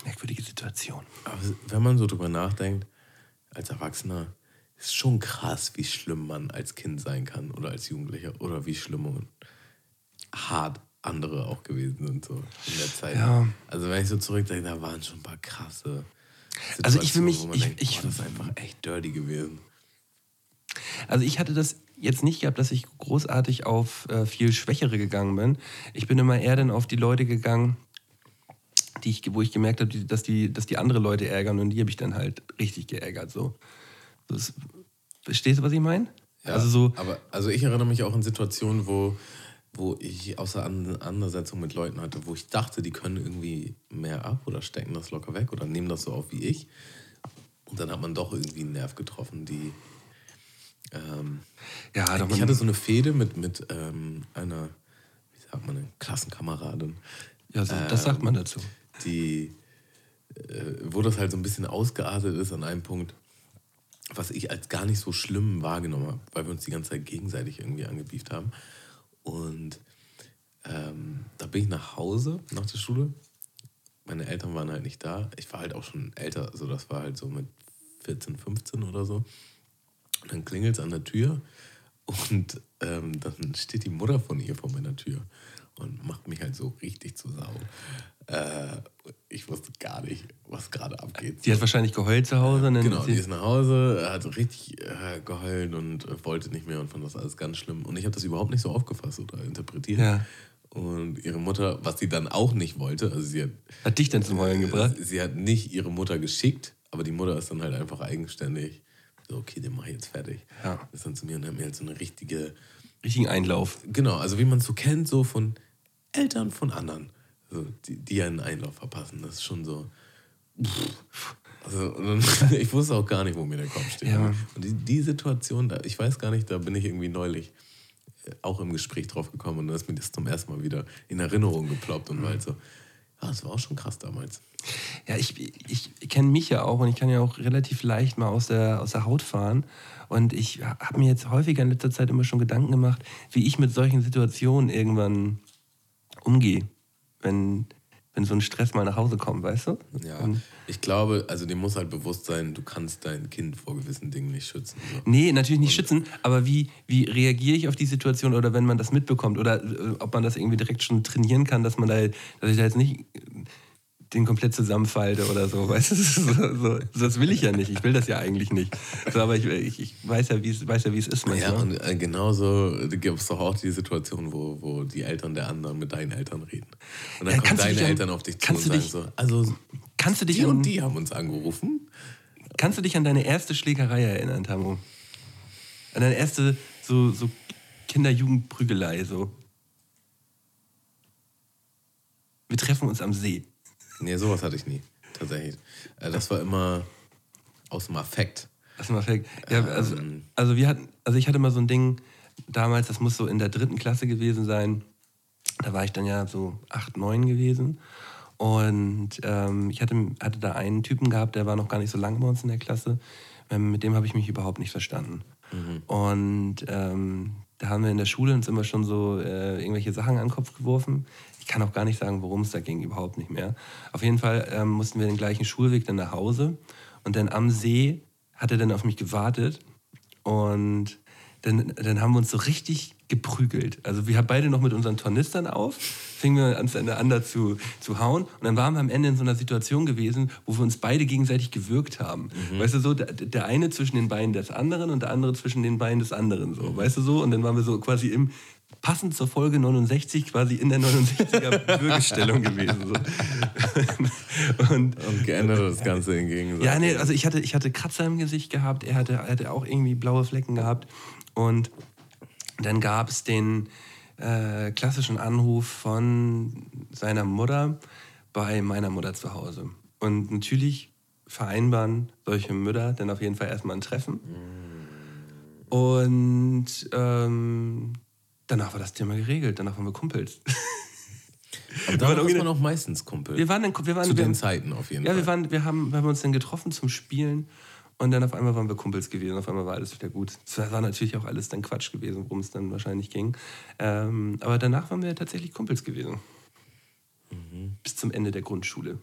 merkwürdige Situation. Aber wenn man so drüber nachdenkt, als Erwachsener, ist schon krass, wie schlimm man als Kind sein kann oder als Jugendlicher oder wie schlimm und hart andere auch gewesen sind so in der Zeit. Ja. Also wenn ich so zurückdenke, da waren schon ein paar krasse Also ich will mich- Situationen, ich- denkt, ich- boah, das ist einfach echt dirty gewesen. Also ich hatte das jetzt nicht gehabt, dass ich großartig auf äh, viel Schwächere gegangen bin. Ich bin immer eher dann auf die Leute gegangen, die ich, wo ich gemerkt habe, dass, die, dass die andere Leute ärgern und die habe ich dann halt richtig geärgert. So. Das, verstehst du, was ich meine? Ja, Also so, aber also ich erinnere mich auch an Situationen, wo, wo ich Auseinandersetzungen mit Leuten hatte, wo ich dachte, die können irgendwie mehr ab oder stecken das locker weg oder nehmen das so auf wie ich. Und dann hat man doch irgendwie einen Nerv getroffen, die. Ähm, ja, ich hatte so eine Fehde mit, mit ähm, einer, wie sagt man, Klassenkameradin, ja, so, das sagt ähm, man dazu. die, äh, wo das halt so ein bisschen ausgeartet ist an einem Punkt, was ich als gar nicht so schlimm wahrgenommen habe, weil wir uns die ganze Zeit gegenseitig irgendwie angebieft haben. Und ähm, da bin ich nach Hause nach der Schule. Meine Eltern waren halt nicht da. Ich war halt auch schon älter, also das war halt so mit 14, 15 oder so. Und dann klingelt es an der Tür und ähm, dann steht die Mutter von ihr vor meiner Tür und macht mich halt so richtig zu Sau. Äh, ich wusste gar nicht, was gerade abgeht. Die hat wahrscheinlich geheult zu Hause. Dann Genau, die ist nach Hause, hat richtig äh, geheult und äh, wollte nicht mehr und fand das alles ganz schlimm. Und ich habe das überhaupt nicht so aufgefasst oder interpretiert. Ja. Und ihre Mutter, was sie dann auch nicht wollte, also sie hat, hat dich dann zum Heulen gebracht. sie hat nicht ihre Mutter geschickt, aber die Mutter ist dann halt einfach eigenständig. So, okay, den mach ich jetzt fertig. Ja. Ist dann zu mir und hat mir halt so eine richtige, Richtigen Einlauf. genau, also wie man es so kennt, so von Eltern von anderen, so, die, die einen Einlauf verpassen. Das ist schon so. pff. Also, ich wusste auch gar nicht, wo mir der Kopf steht. Ja. Und die, die Situation, da, ich weiß gar nicht, da bin ich irgendwie neulich äh, auch im Gespräch drauf gekommen und da ist mir das zum ersten Mal wieder in Erinnerung geploppt und war halt so, ja, das war auch schon krass damals. Ja, ich, ich kenne mich ja auch und ich kann ja auch relativ leicht mal aus der, aus der Haut fahren. Und ich habe mir jetzt häufiger in letzter Zeit immer schon Gedanken gemacht, wie ich mit solchen Situationen irgendwann umgehe, wenn, wenn so ein Stress mal nach Hause kommt, weißt du? Ja, Und, ich glaube, also dir muss halt bewusst sein, du kannst dein Kind vor gewissen Dingen nicht schützen. So. nee, natürlich nicht schützen, aber wie, wie reagiere ich auf die Situation oder wenn man das mitbekommt oder äh, ob man das irgendwie direkt schon trainieren kann, dass man da, dass ich da jetzt nicht den komplett zusammenfalte oder so, weißt du? So, so, das will ich ja nicht. Ich will das ja eigentlich nicht. So, aber ich, ich, ich weiß ja, wie es weiß ja, wie es ist Ja, manchmal. und äh, genauso gibt es doch auch die Situation, wo, wo die Eltern der anderen mit deinen Eltern reden. Und dann Ja, kommen deine dich an- Eltern auf dich zu und sagen dich- so, also kannst du dich die an, und die haben uns angerufen. Kannst du dich an deine erste Schlägerei erinnern, Tamu? An deine erste so, so Kinder-Jugend-Prügelei, so. Wir treffen uns am See. Nee, sowas hatte ich nie, tatsächlich. Äh, Das war immer aus dem Affekt. Lass mal weg. Ja, also, Ähm. also, wir hatten, also ich hatte mal so ein Ding damals, das muss so in der dritten Klasse gewesen sein. Da war ich dann ja so acht, neun gewesen. Und ähm, ich hatte, hatte da einen Typen gehabt, der war noch gar nicht so lange bei uns in der Klasse. Ähm, mit dem habe ich mich überhaupt nicht verstanden. Und ähm, da haben wir in der Schule uns immer schon so äh, irgendwelche Sachen an den Kopf geworfen. Ich kann auch gar nicht sagen, worum es da ging, überhaupt nicht mehr. Auf jeden Fall ähm, mussten wir den gleichen Schulweg dann nach Hause. Und dann am See hat er dann auf mich gewartet. Und dann, dann haben wir uns so richtig geprügelt. Also wir haben beide noch mit unseren Tornistern auf, fingen wir an, aneinander zu, zu hauen. Und dann waren wir am Ende in so einer Situation gewesen, wo wir uns beide gegenseitig gewürgt haben. Weißt du so, der, der eine zwischen den Beinen des anderen und der andere zwischen den Beinen des anderen. So, weißt du so? Und dann waren wir so quasi im passend zur Folge 69 quasi in der 69er Würgestellung gewesen. So. Und, Und geändert das Ganze hingegen. ja, nee, also ich hatte, ich hatte Kratzer im Gesicht gehabt, er hatte, er hatte auch irgendwie blaue Flecken gehabt. Und dann gab es den äh, klassischen Anruf von seiner Mutter bei meiner Mutter zu Hause. Und natürlich vereinbaren solche Mütter dann auf jeden Fall erstmal ein Treffen. Und ähm, danach war das Thema geregelt, danach waren wir Kumpels. Aber da war man auch meistens Kumpel. Wir waren, dann, wir waren Zu wir, den Zeiten auf jeden ja, Fall. wir, waren, wir, haben, wir haben uns dann getroffen zum Spielen und dann auf einmal waren wir Kumpels gewesen. Auf einmal war alles wieder gut. Es war natürlich auch alles dann Quatsch gewesen, worum es dann wahrscheinlich ging. Ähm, aber danach waren wir tatsächlich Kumpels gewesen. Mhm. Bis zum Ende der Grundschule.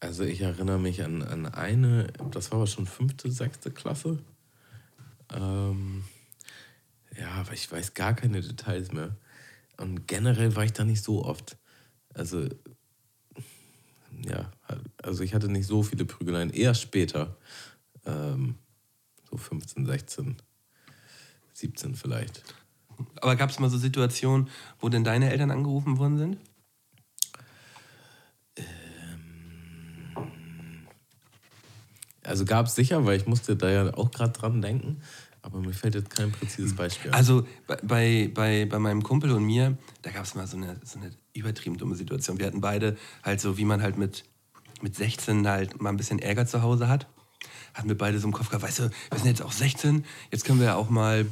Also ich erinnere mich an, an eine, das war aber schon fünfte, sechste Klasse. Ähm, ja, aber ich weiß gar keine Details mehr. Und generell war ich da nicht so oft. Also, ja, also ich hatte nicht so viele Prügeleien, eher später. Ähm, so 15, 16, 17 vielleicht. Aber gab es mal so Situationen, wo denn deine Eltern angerufen worden sind? Also gab es sicher, weil ich musste da ja auch gerade dran denken. Aber mir fällt jetzt kein präzises Beispiel ein. Also bei, bei, bei meinem Kumpel und mir, da gab es mal so eine, so eine übertrieben dumme Situation. Wir hatten beide halt so, wie man halt mit, mit 16 halt mal ein bisschen Ärger zu Hause hat. Hatten wir beide so im Kopf gehabt, weißt du, wir sind jetzt auch 16, jetzt können wir ja auch mal,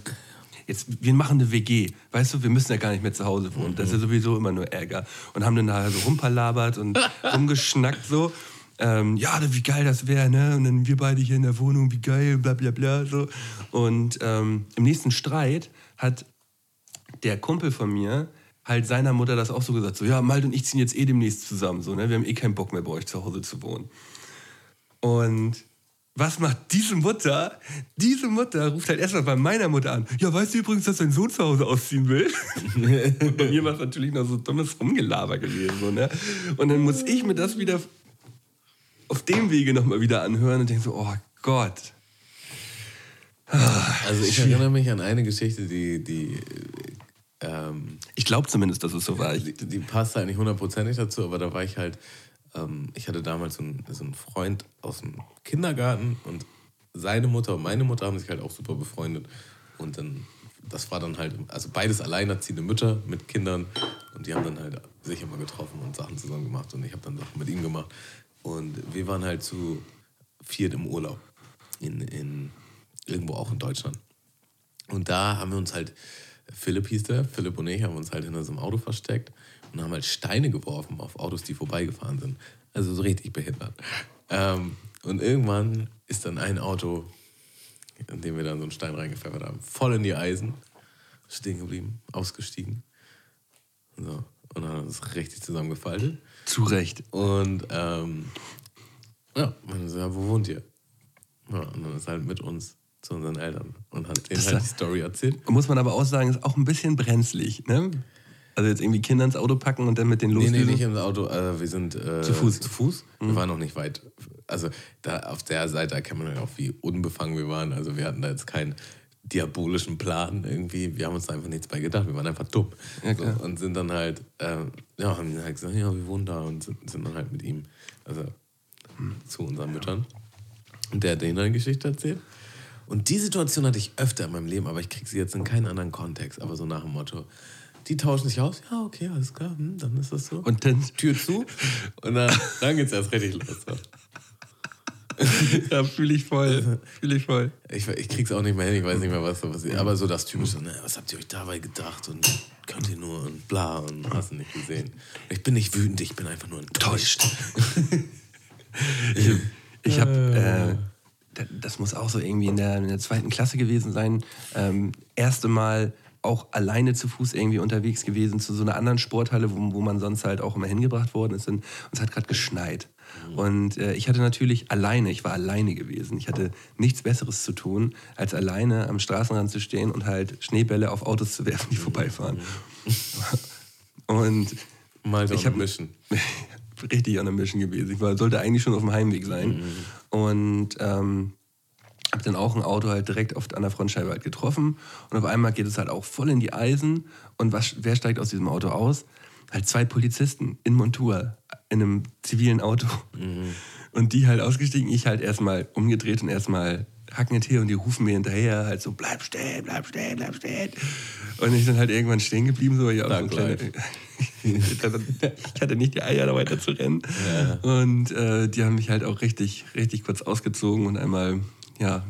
jetzt, wir machen eine WG, weißt du, wir müssen ja gar nicht mehr zu Hause wohnen. Das ist ja sowieso immer nur Ärger. Und haben dann da so rumpalabert und rumgeschnackt so. Ähm, ja, wie geil das wäre, ne? Und dann wir beide hier in der Wohnung, wie geil, bla bla bla. So. Und ähm, im nächsten Streit hat der Kumpel von mir halt seiner Mutter das auch so gesagt, so, ja, Malte und ich ziehen jetzt eh demnächst zusammen, so, ne? Wir haben eh keinen Bock mehr bei euch zu Hause zu wohnen. Und was macht diese Mutter? Diese Mutter ruft halt erstmal bei meiner Mutter an. Ja, weißt du übrigens, dass dein Sohn zu Hause ausziehen will? und bei mir war es natürlich noch so dummes Rumgelaber gewesen. So, ne? Und dann muss ich mir das wieder auf dem Wege nochmal wieder anhören und denke so, oh Gott. Also ich erinnere mich an eine Geschichte, die, die, ähm, Ich glaube zumindest, dass es so war. die, die passt halt nicht hundertprozentig dazu, aber da war ich halt, ähm, ich hatte damals so einen, so einen Freund aus dem Kindergarten und seine Mutter und meine Mutter haben sich halt auch super befreundet. Und dann, das war dann halt, also beides alleinerziehende Mütter mit Kindern und die haben dann halt sich immer getroffen und Sachen zusammen gemacht und ich habe dann Sachen mit ihm gemacht. Und wir waren halt zu viert im Urlaub in, in irgendwo auch in Deutschland. Und da haben wir uns halt, Philipp hieß der, Philipp und ich haben uns halt hinter so einem Auto versteckt und haben halt Steine geworfen auf Autos, die vorbeigefahren sind. Also so richtig behindert. Ähm, und irgendwann ist dann ein Auto, in dem wir dann so einen Stein reingepfeffert haben, voll in die Eisen, stehen geblieben, ausgestiegen. So. Und dann hat es richtig zusammengefaltet. Zu Recht. Und ähm, ja, man so, ja, wo wohnt ihr? Ja, und dann ist halt mit uns zu unseren Eltern und hat denen Das halt ist- die Story erzählt. Muss man aber auch sagen, ist auch ein bisschen brenzlig, ne? Also jetzt irgendwie Kinder ins Auto packen und dann mit den Nee, losdüsen. nee, nicht im Auto. Äh, wir sind äh, Zu Fuß. Mhm. Zu Fuß. Wir waren noch nicht weit. Also da auf der Seite erkennt man ja auch, wie unbefangen wir waren. Also wir hatten da jetzt keinen diabolischen Plan irgendwie. Wir haben uns da einfach nichts bei gedacht. Wir waren einfach dumm. Ja, so, und sind dann halt, äh, ja, haben halt gesagt, ja, wir wohnen da und sind, sind dann halt mit ihm, also zu unseren Müttern. Und der hat denen eine Geschichte erzählt. Und die Situation hatte ich öfter in meinem Leben, aber ich kriege sie jetzt in keinen anderen Kontext. Aber so nach dem Motto, die tauschen sich aus, ja, okay, alles klar, hm, dann ist das so. Und dann, Tür zu und dann, dann geht's erst richtig los. So. ja, fühle ich voll. Fühle ich voll. Ich, ich krieg's auch nicht mehr hin, ich weiß nicht mehr, was, was aber so das typische, ne, was habt ihr euch dabei gedacht und könnt ihr nur und bla und hast du nicht gesehen. Ich bin nicht wütend, ich bin einfach nur enttäuscht. Ich, ich habe äh, da- das muss auch so irgendwie in der, in der zweiten Klasse gewesen sein. Ähm, erste Mal auch alleine zu Fuß irgendwie unterwegs gewesen zu so einer anderen Sporthalle, wo, wo man sonst halt auch immer hingebracht worden ist. Und es hat gerade geschneit. Und äh, ich hatte natürlich alleine, ich war alleine gewesen. Ich hatte nichts Besseres zu tun, als alleine am Straßenrand zu stehen und halt Schneebälle auf Autos zu werfen, die vorbeifahren. Und Mal so Ich hab- ein Mission. richtig on a mission gewesen. Ich war, sollte eigentlich schon auf dem Heimweg sein. Und ähm, habe dann auch ein Auto halt direkt oft an der Frontscheibe halt getroffen. Und auf einmal geht es halt auch voll in die Eisen. Und was, wer steigt aus diesem Auto aus? Halt zwei Polizisten in Montur, in einem zivilen Auto. Und die halt ausgestiegen, ich halt erstmal umgedreht und erstmal hacken jetzt hier und die rufen mir hinterher halt so, bleib stehen, bleib stehen, bleib stehen. Und ich dann halt irgendwann stehen geblieben, so, weil ich auch so kleiner, ich hatte- ich hatte nicht die Eier, da weiter zu rennen. Und äh, die haben mich halt auch richtig, richtig kurz ausgezogen und einmal, ja,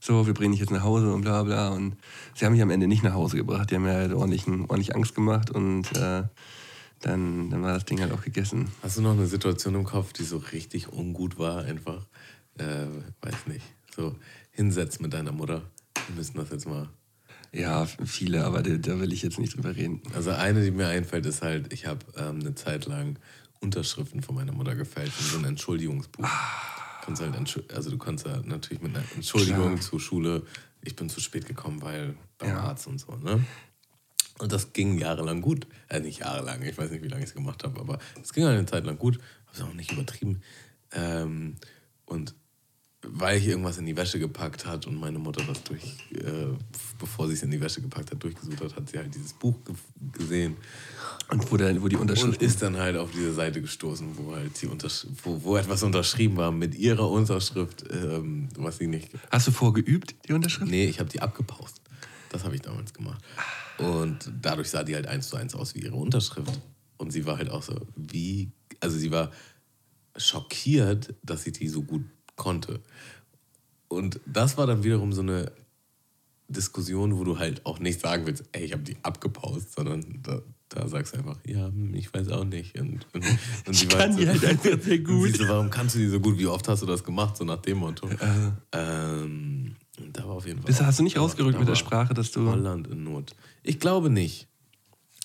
so, wir bringen dich jetzt nach Hause und bla bla. Und sie haben mich am Ende nicht nach Hause gebracht. Die haben mir halt ordentlich, ordentlich Angst gemacht und äh, dann, dann war das Ding halt auch gegessen. Hast du noch eine Situation im Kopf, die so richtig ungut war, einfach? Äh, weiß nicht. So hinsetzen mit deiner Mutter. Wir müssen das jetzt mal. Ja, viele, aber da, da will ich jetzt nicht drüber reden. Also eine, die mir einfällt, ist halt, ich habe ähm, eine Zeit lang Unterschriften von meiner Mutter gefälscht in so ein Entschuldigungsbuch. Kannst halt entschu- also du kannst ja natürlich mit einer Entschuldigung Klar. zur Schule, ich bin zu spät gekommen, weil beim Ja. Arzt und so, ne? Und das ging jahrelang gut. Äh, nicht jahrelang, ich weiß nicht, wie lange ich es gemacht habe, aber es ging eine Zeit lang gut. Habe es auch nicht übertrieben. Ähm, und weil ich irgendwas in die Wäsche gepackt hat und meine Mutter das durch, äh, bevor sie es in die Wäsche gepackt hat, durchgesucht hat, hat sie halt dieses Buch ge gesehen Und wo, der, wo die und Unterschrift ist dann halt auf diese Seite gestoßen, wo halt die Untersch wo, wo etwas unterschrieben war mit ihrer Unterschrift, ähm, was sie nicht. Hast du vorgeübt, die Unterschrift? Nee, ich habe die abgepaust. Das habe ich damals gemacht. Und dadurch sah die halt eins zu eins aus wie ihre Unterschrift. Und sie war halt auch so, wie, also sie war schockiert, dass sie die so gut konnte. Und das war dann wiederum so eine Diskussion, wo du halt auch nicht sagen willst, ey, ich habe die abgepaust, sondern da, da sagst du einfach, ja, hm, ich weiß auch nicht. Und, und, und sie Ich war kann so, die halt einfach sehr gut. So, warum kannst du die so gut? Wie oft hast du das gemacht? So nach dem Motto. Ähm, da war auf jeden Fall. Bist, hast du nicht rausgerückt mit der Sprache, dass du. Holland in Not. Ich glaube nicht.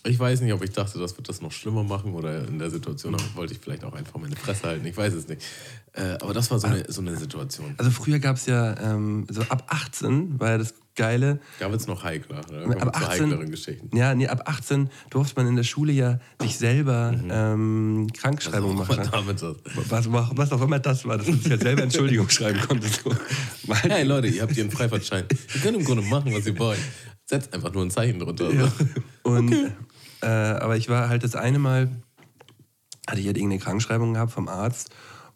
Ich weiß nicht, ob ich dachte, das wird das noch schlimmer machen oder in der Situation wollte ich vielleicht auch einfach meine Fresse halten. Ich weiß es nicht. Äh, aber das war so eine, so eine Situation. Also früher gab es ja, ähm, so ab 18 war ja das Geile. Wird es noch heikler. Ne, wir ab zu 18 heikleren Geschichten. Ja, nee, ab 18 durfte man in der Schule ja sich selber ähm, Krankschreibung Was machen. das. Was, was auch immer das war, dass man sich halt selber Entschuldigung schreiben konnte. So. Hey Leute, ihr habt hier einen Freifahrtschein. Ihr könnt im Grunde machen, was ihr wollt. Setzt einfach nur ein Zeichen drunter. Ja. Und, äh, aber ich war halt das eine Mal, hatte ich halt irgendeine Krankschreibung gehabt vom Arzt.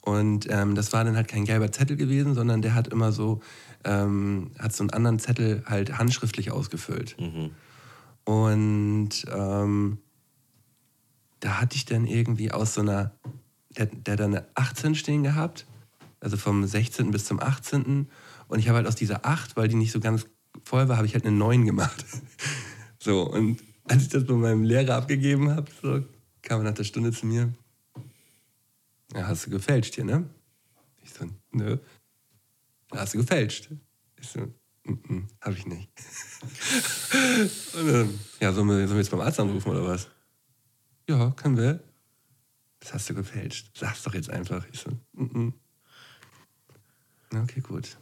Und ähm, das war dann halt kein gelber Zettel gewesen, sondern der hat immer so, ähm, hat so einen anderen Zettel halt handschriftlich ausgefüllt. Und ähm, da hatte ich dann irgendwie aus so einer, der, der hat dann eine 18 stehen gehabt, also vom 16. bis zum 18. Und ich habe halt aus dieser 8, weil die nicht so ganz voll war, habe ich halt eine 9 gemacht. So, und als ich das bei meinem Lehrer abgegeben habe, so, kam er nach der Stunde zu mir. Ja, hast du gefälscht hier, ne? Ich so, nö. Hast du gefälscht? Ich so, -mm, hab ich nicht. und dann, ja, sollen wir, sollen wir jetzt beim Arzt anrufen oder was? Ja, können wir. Das hast du gefälscht. Sag's doch jetzt einfach. Ich so. Na, okay, gut.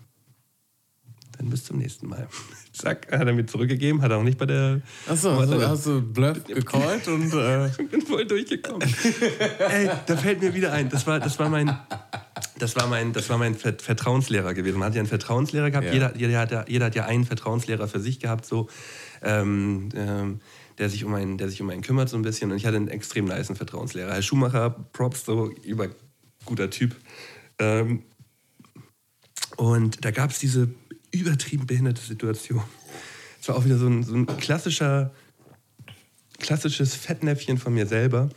Dann bis zum nächsten Mal. Zack, hat er mir zurückgegeben, hat er auch nicht bei der. Achso, also hast du Bluff gecallt und äh, bin voll durchgekommen. Ey, da fällt mir wieder ein. Das war, das war mein, das war mein, das war mein Vert- Vertrauenslehrer gewesen. Man hat ja einen Vertrauenslehrer gehabt. Ja. Jeder, jeder, hat ja, jeder hat ja einen Vertrauenslehrer für sich gehabt, so, ähm, ähm, der, sich um einen, der sich um einen kümmert so ein bisschen. Und ich hatte einen extrem niceen Vertrauenslehrer. Herr Schumacher, Props, so über guter Typ. Ähm, und da gab es diese übertrieben behinderte Situation. Es war auch wieder so ein, so ein klassischer, klassisches Fettnäpfchen von mir selber.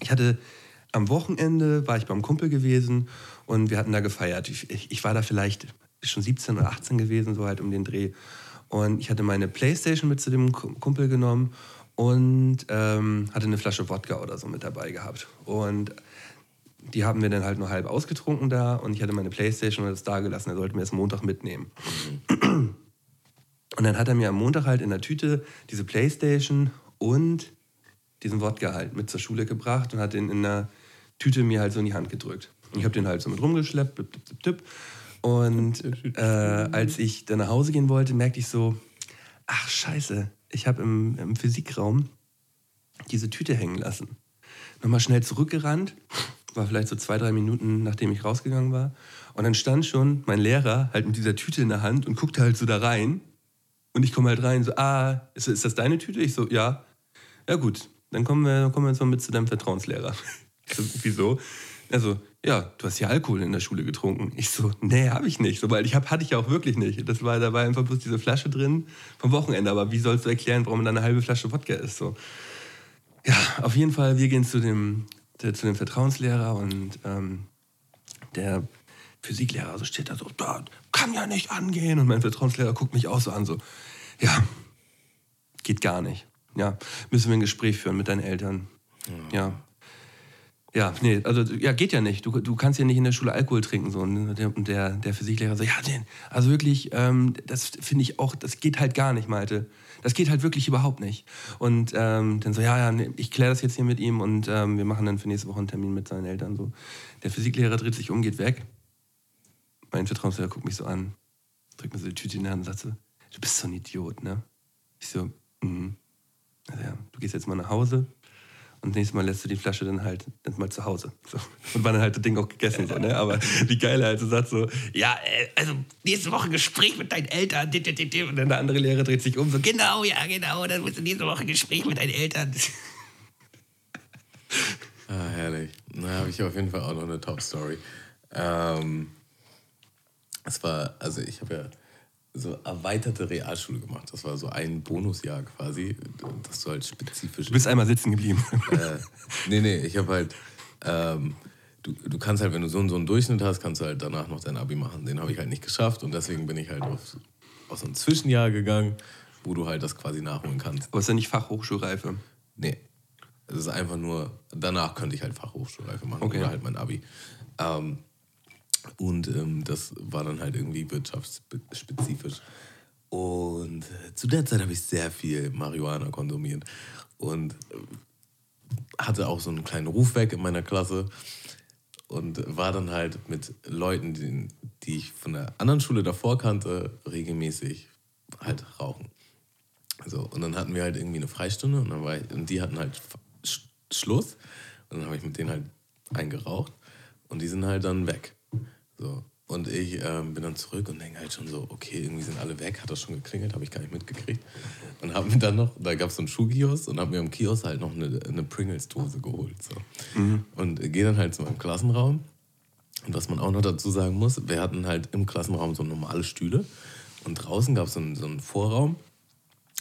Ich hatte am Wochenende war ich beim Kumpel gewesen und wir hatten da gefeiert. Ich, ich, war da vielleicht schon 17 oder 18 gewesen, so halt um den Dreh. Und ich hatte meine Playstation mit zu dem Ku- Kumpel genommen und ähm, hatte eine Flasche Wodka oder so mit dabei gehabt. Und die haben wir dann halt nur halb ausgetrunken da und ich hatte meine Playstation und das da gelassen. Er sollte mir das Montag mitnehmen. Und dann hat er mir am Montag halt in der Tüte diese Playstation und diesen Wodka halt mit zur Schule gebracht und hat den in der Tüte mir halt so in die Hand gedrückt. Und ich habe den halt so mit rumgeschleppt. Blip, blip, blip. Und äh, als ich dann nach Hause gehen wollte, merkte ich so, ach scheiße, ich habe im, im Physikraum diese Tüte hängen lassen. Nochmal schnell zurückgerannt, war vielleicht so zwei, drei Minuten, nachdem ich rausgegangen war. Und dann stand schon mein Lehrer halt mit dieser Tüte in der Hand und guckte halt so da rein. Und ich komme halt rein, so, ah, ist, ist das deine Tüte? Ich so, ja. Ja gut, dann kommen wir, kommen wir jetzt mal mit zu deinem Vertrauenslehrer. So, wieso? Also, ja, du hast ja Alkohol in der Schule getrunken. Ich so, nee, habe ich nicht. So, weil ich hab, hatte ich ja auch wirklich nicht. Das war, da war einfach bloß diese Flasche drin vom Wochenende. Aber wie sollst du erklären, warum da eine halbe Flasche Wodka ist? So. Ja, auf jeden Fall, wir gehen zu dem, der, zu dem Vertrauenslehrer und ähm, der Physiklehrer so steht da so, das kann ja nicht angehen. Und mein Vertrauenslehrer guckt mich auch so an, so, ja, geht gar nicht. Ja, müssen wir ein Gespräch führen mit deinen Eltern. Ja. Ja, nee, also ja, geht ja nicht. Du, du kannst ja nicht in der Schule Alkohol trinken. So. Und der, und der, der Physiklehrer so, ja, den, also wirklich, ähm, das finde ich auch, das geht halt gar nicht, Malte. Das geht halt wirklich überhaupt nicht. Und ähm, dann so, ja, ja, nee, ich kläre das jetzt hier mit ihm und ähm, wir machen dann für nächste Woche einen Termin mit seinen Eltern. So. Der Physiklehrer dreht sich um, geht weg. Mein Vertrauenslehrer guckt mich so an, drückt mir so die Tüte in die Hand und sagt so, du bist so ein Idiot, ne? Ich so, mhm. Also ja, du gehst jetzt mal nach Hause und nächstes Mal lässt du die Flasche dann halt dann mal zu Hause. So. Und war dann halt das Ding auch gegessen. So, ne? Aber wie geil er halt so sagt so, ja, äh, also nächste Woche Gespräch mit deinen Eltern. Und dann der andere Lehrer dreht sich um, so, genau, ja, genau, dann musst du nächste Woche Gespräch mit deinen Eltern. Ah, herrlich. Na, habe ich auf jeden Fall auch noch eine Top-Story. Ähm, es war, also ich habe ja so erweiterte Realschule gemacht. Das war so ein Bonusjahr quasi, dass du halt spezifisch. Du bist einmal sitzen geblieben. Äh, nee, nee, ich habe halt. Ähm, du, du kannst halt, wenn du so, so einen Durchschnitt hast, kannst du halt danach noch dein Abi machen. Den habe ich halt nicht geschafft und deswegen bin ich halt auf, auf so ein Zwischenjahr gegangen, wo du halt das quasi nachholen kannst. Aber ist ja nicht Fachhochschulreife. Nee. Es ist einfach nur, danach könnte ich halt Fachhochschulreife machen Okay. oder halt mein Abi. Ähm, und ähm, das war dann halt irgendwie wirtschaftsspezifisch. Und äh, zu der Zeit habe ich sehr viel Marihuana konsumiert und äh, hatte auch so einen kleinen Ruf weg in meiner Klasse und war dann halt mit Leuten, die, die ich von der anderen Schule davor kannte, regelmäßig halt rauchen. So, und dann hatten wir halt irgendwie eine Freistunde und, dann war ich, und die hatten halt Sch Schluss. Und dann habe ich mit denen halt eingeraucht und die sind halt dann weg. So. Und ich ähm, bin dann zurück und denke halt schon so, okay, irgendwie sind alle weg, hat das schon geklingelt, habe ich gar nicht mitgekriegt. Und habe mir dann noch, da gab es so einen Schuhkiosk und habe mir am Kiosk halt noch eine, eine Pringles-Dose geholt. So. Und gehe dann halt zu meinem Klassenraum. Und was man auch noch dazu sagen muss, wir hatten halt im Klassenraum so normale Stühle und draußen gab es so einen, so einen Vorraum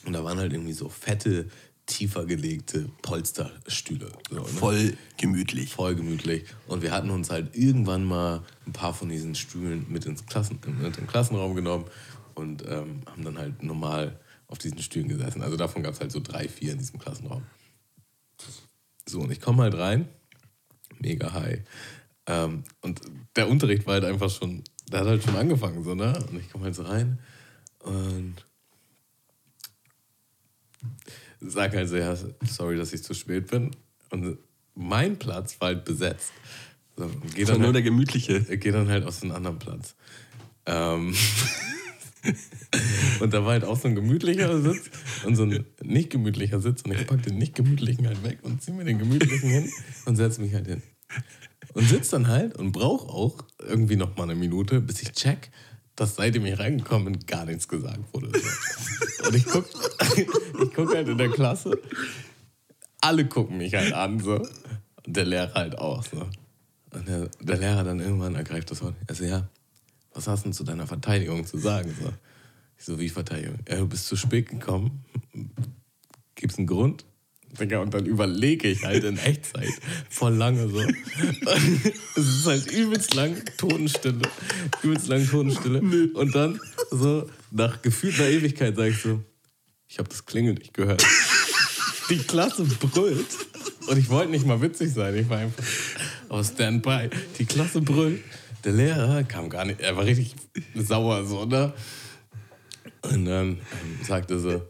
und da waren halt irgendwie so fette, tiefer gelegte Polsterstühle. So, ne? Voll gemütlich. voll gemütlich. Und wir hatten uns halt irgendwann mal ein paar von diesen Stühlen mit ins Klassen, mit in Klassenraum genommen und ähm, haben dann halt normal auf diesen Stühlen gesessen. Also davon gab es halt so drei, vier in diesem Klassenraum. So, und ich komme halt rein, mega high. Ähm, und der Unterricht war halt einfach schon, der hat halt schon angefangen, so, ne? Und ich komme halt so rein und sag halt so, ja, sorry, dass ich zu spät bin. Und mein Platz war halt besetzt. So, und geh Das war dann nur halt, der gemütliche. geh dann halt aus einem anderen Platz. Ähm und da war halt auch so ein gemütlicher Sitz und so ein nicht gemütlicher Sitz. Und ich pack den nicht gemütlichen halt weg und zieh mir den gemütlichen hin und setz mich halt hin. Und sitz dann halt und brauch auch irgendwie noch mal eine Minute, bis ich check, dass seitdem ich reingekommen bin, gar nichts gesagt wurde. So. Und ich guck, ich guck halt in der Klasse, alle gucken mich halt an, so. Und der Lehrer halt auch, so. Und der, der Lehrer dann irgendwann ergreift das Wort. Also, ja, was hast du denn zu deiner Verteidigung zu sagen? So. Ich so, wie Verteidigung? Ja, du bist zu spät gekommen. Gibt's einen Grund? Digga, und dann überlege ich halt in Echtzeit voll lange so. es ist halt übelst lang Totenstille. Übelst lang Totenstille. Und dann so nach gefühlter Ewigkeit sage ich so, ich habe das Klingeln nicht gehört. Die Klasse brüllt. Und ich wollte nicht mal witzig sein. Ich war einfach. aus Standby. Die Klasse brüllt. Der Lehrer kam gar nicht, er war richtig sauer so, ne? Und dann ähm, sagte so,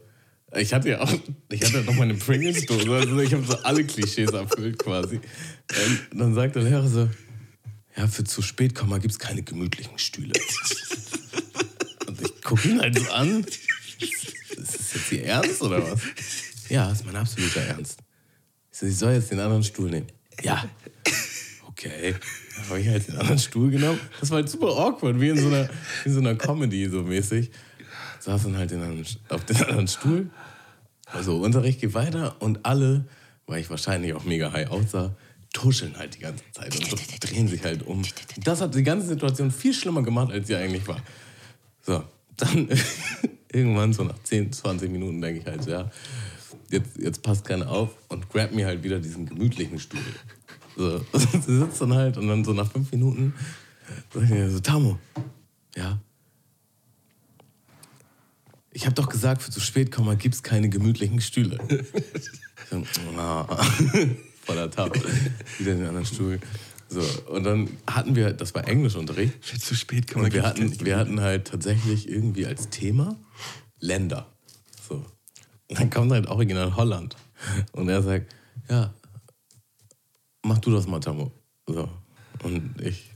ich hatte ja auch, ich hatte noch meine Pringles-Dose, also ich habe so alle Klischees erfüllt quasi. Und dann sagt der Lehrer so, ja, für zu spät kommen gibt es keine gemütlichen Stühle. Und ich gucke ihn halt so an. Ist das jetzt Ihr Ernst oder was? Ja, das ist mein absoluter Ernst. Ich so, ich soll jetzt den anderen Stuhl nehmen. Ja. Okay. Dann habe ich halt den anderen Stuhl genommen. Das war halt super awkward, wie in so einer, in so einer Comedy so mäßig. Saß dann halt in einem, auf den anderen Stuhl. Also Unterricht geht weiter und alle, weil ich wahrscheinlich auch mega high aussah, tuscheln halt die ganze Zeit und so drehen sich halt um. Das hat die ganze Situation viel schlimmer gemacht, als sie eigentlich war. So, dann irgendwann so nach 10, 20 Minuten denke ich halt, ja, jetzt, jetzt passt keiner auf und grab mir halt wieder diesen gemütlichen Stuhl. So, sie sitzt dann halt und dann so nach fünf Minuten sag ich mir so, Tamo, ja, ich habe doch gesagt, für zu spät kommen gibt es keine gemütlichen Stühle. so, oh, voller Tab. Wieder den anderen Stuhl. So, und dann hatten wir, das war Englischunterricht. Für zu spät kommen Und wir hatten, wir hatten halt tatsächlich irgendwie als Thema Länder. So. Und dann kommt halt original Holland. Und er sagt, ja, mach du das mal, Tamo. So. Und ich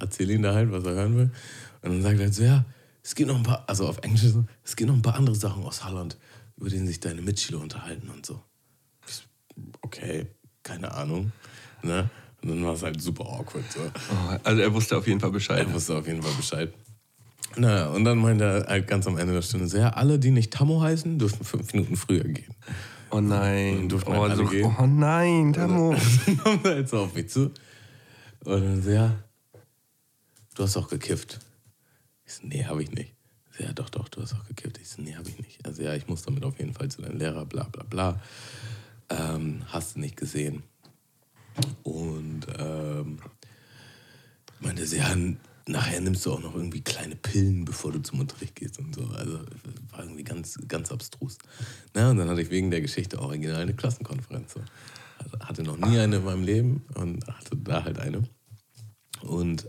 erzähle ihm da halt, was er hören will. Und dann sagt er halt so, ja, es gibt noch ein paar, also auf Englisch es gibt noch ein paar andere Sachen aus Holland, über denen sich deine Mitschüler unterhalten und so. Okay, keine Ahnung. Ne? Und dann war es halt super awkward. So. Oh, also er wusste auf jeden Fall Bescheid. Er wusste auf jeden Fall Bescheid. Naja, und dann meinte er halt ganz am Ende der Stunde so, ja, alle, die nicht Tammo heißen, dürfen fünf Minuten früher gehen. Oh nein. Oh, halt alle so, gehen. oh nein, Tammo. dann kommt er halt so auf mich zu. Und dann so, ja, du hast auch gekifft. Ich so, nee, habe ich nicht. So, ja, doch, doch, du hast auch gekifft. Ich so, nee, habe ich nicht. Also ja, ich muss damit auf jeden Fall zu deinem Lehrer, bla bla bla. Ähm, hast du nicht gesehen. Und ähm, meinte sie, ja, nachher nimmst du auch noch irgendwie kleine Pillen, bevor du zum Unterricht gehst und so. Also war irgendwie ganz, ganz abstrus. Na, und dann hatte ich wegen der Geschichte original eine Klassenkonferenz. So. Also hatte noch nie eine in meinem Leben und hatte da halt eine. Und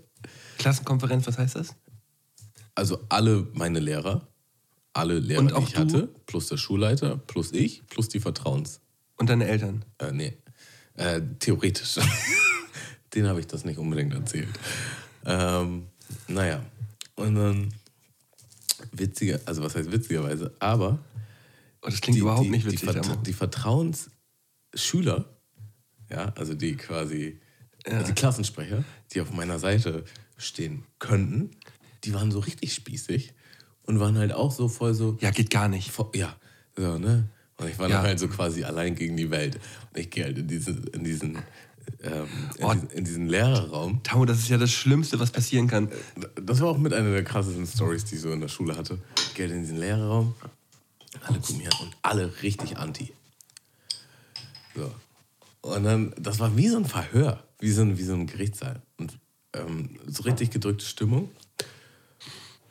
Klassenkonferenz, was heißt das? Also alle meine Lehrer, alle Lehrer, Und die auch ich du? hatte, plus der Schulleiter, plus ich, plus die Vertrauens. Und deine Eltern? Äh, nee, äh, theoretisch. Den habe ich das nicht unbedingt erzählt. Ähm, naja, und dann witziger, also was heißt witzigerweise, aber Oh, das klingt überhaupt nicht witzig, die, Vertra die Vertrauensschüler, ja, also die quasi, also die Klassensprecher, die auf meiner Seite stehen könnten, die waren so richtig spießig und waren halt auch so voll so, Ja, geht gar nicht. Vo- Ja, so, ne? Und ich war Ja. dann halt so quasi allein gegen die Welt. Und ich gehe halt in diesen, in diesen, ähm, in, Oh. diesen, in diesen Lehrerraum. Tammo, das ist ja das Schlimmste, was passieren kann. Das war auch mit einer der krassesten Stories, die ich so in der Schule hatte. Ich gehe halt in diesen Lehrerraum, alle gucken und alle richtig anti. So. Und dann, das war wie so ein Verhör, wie so ein, wie so ein Gerichtssaal. Und ähm, so richtig gedrückte Stimmung.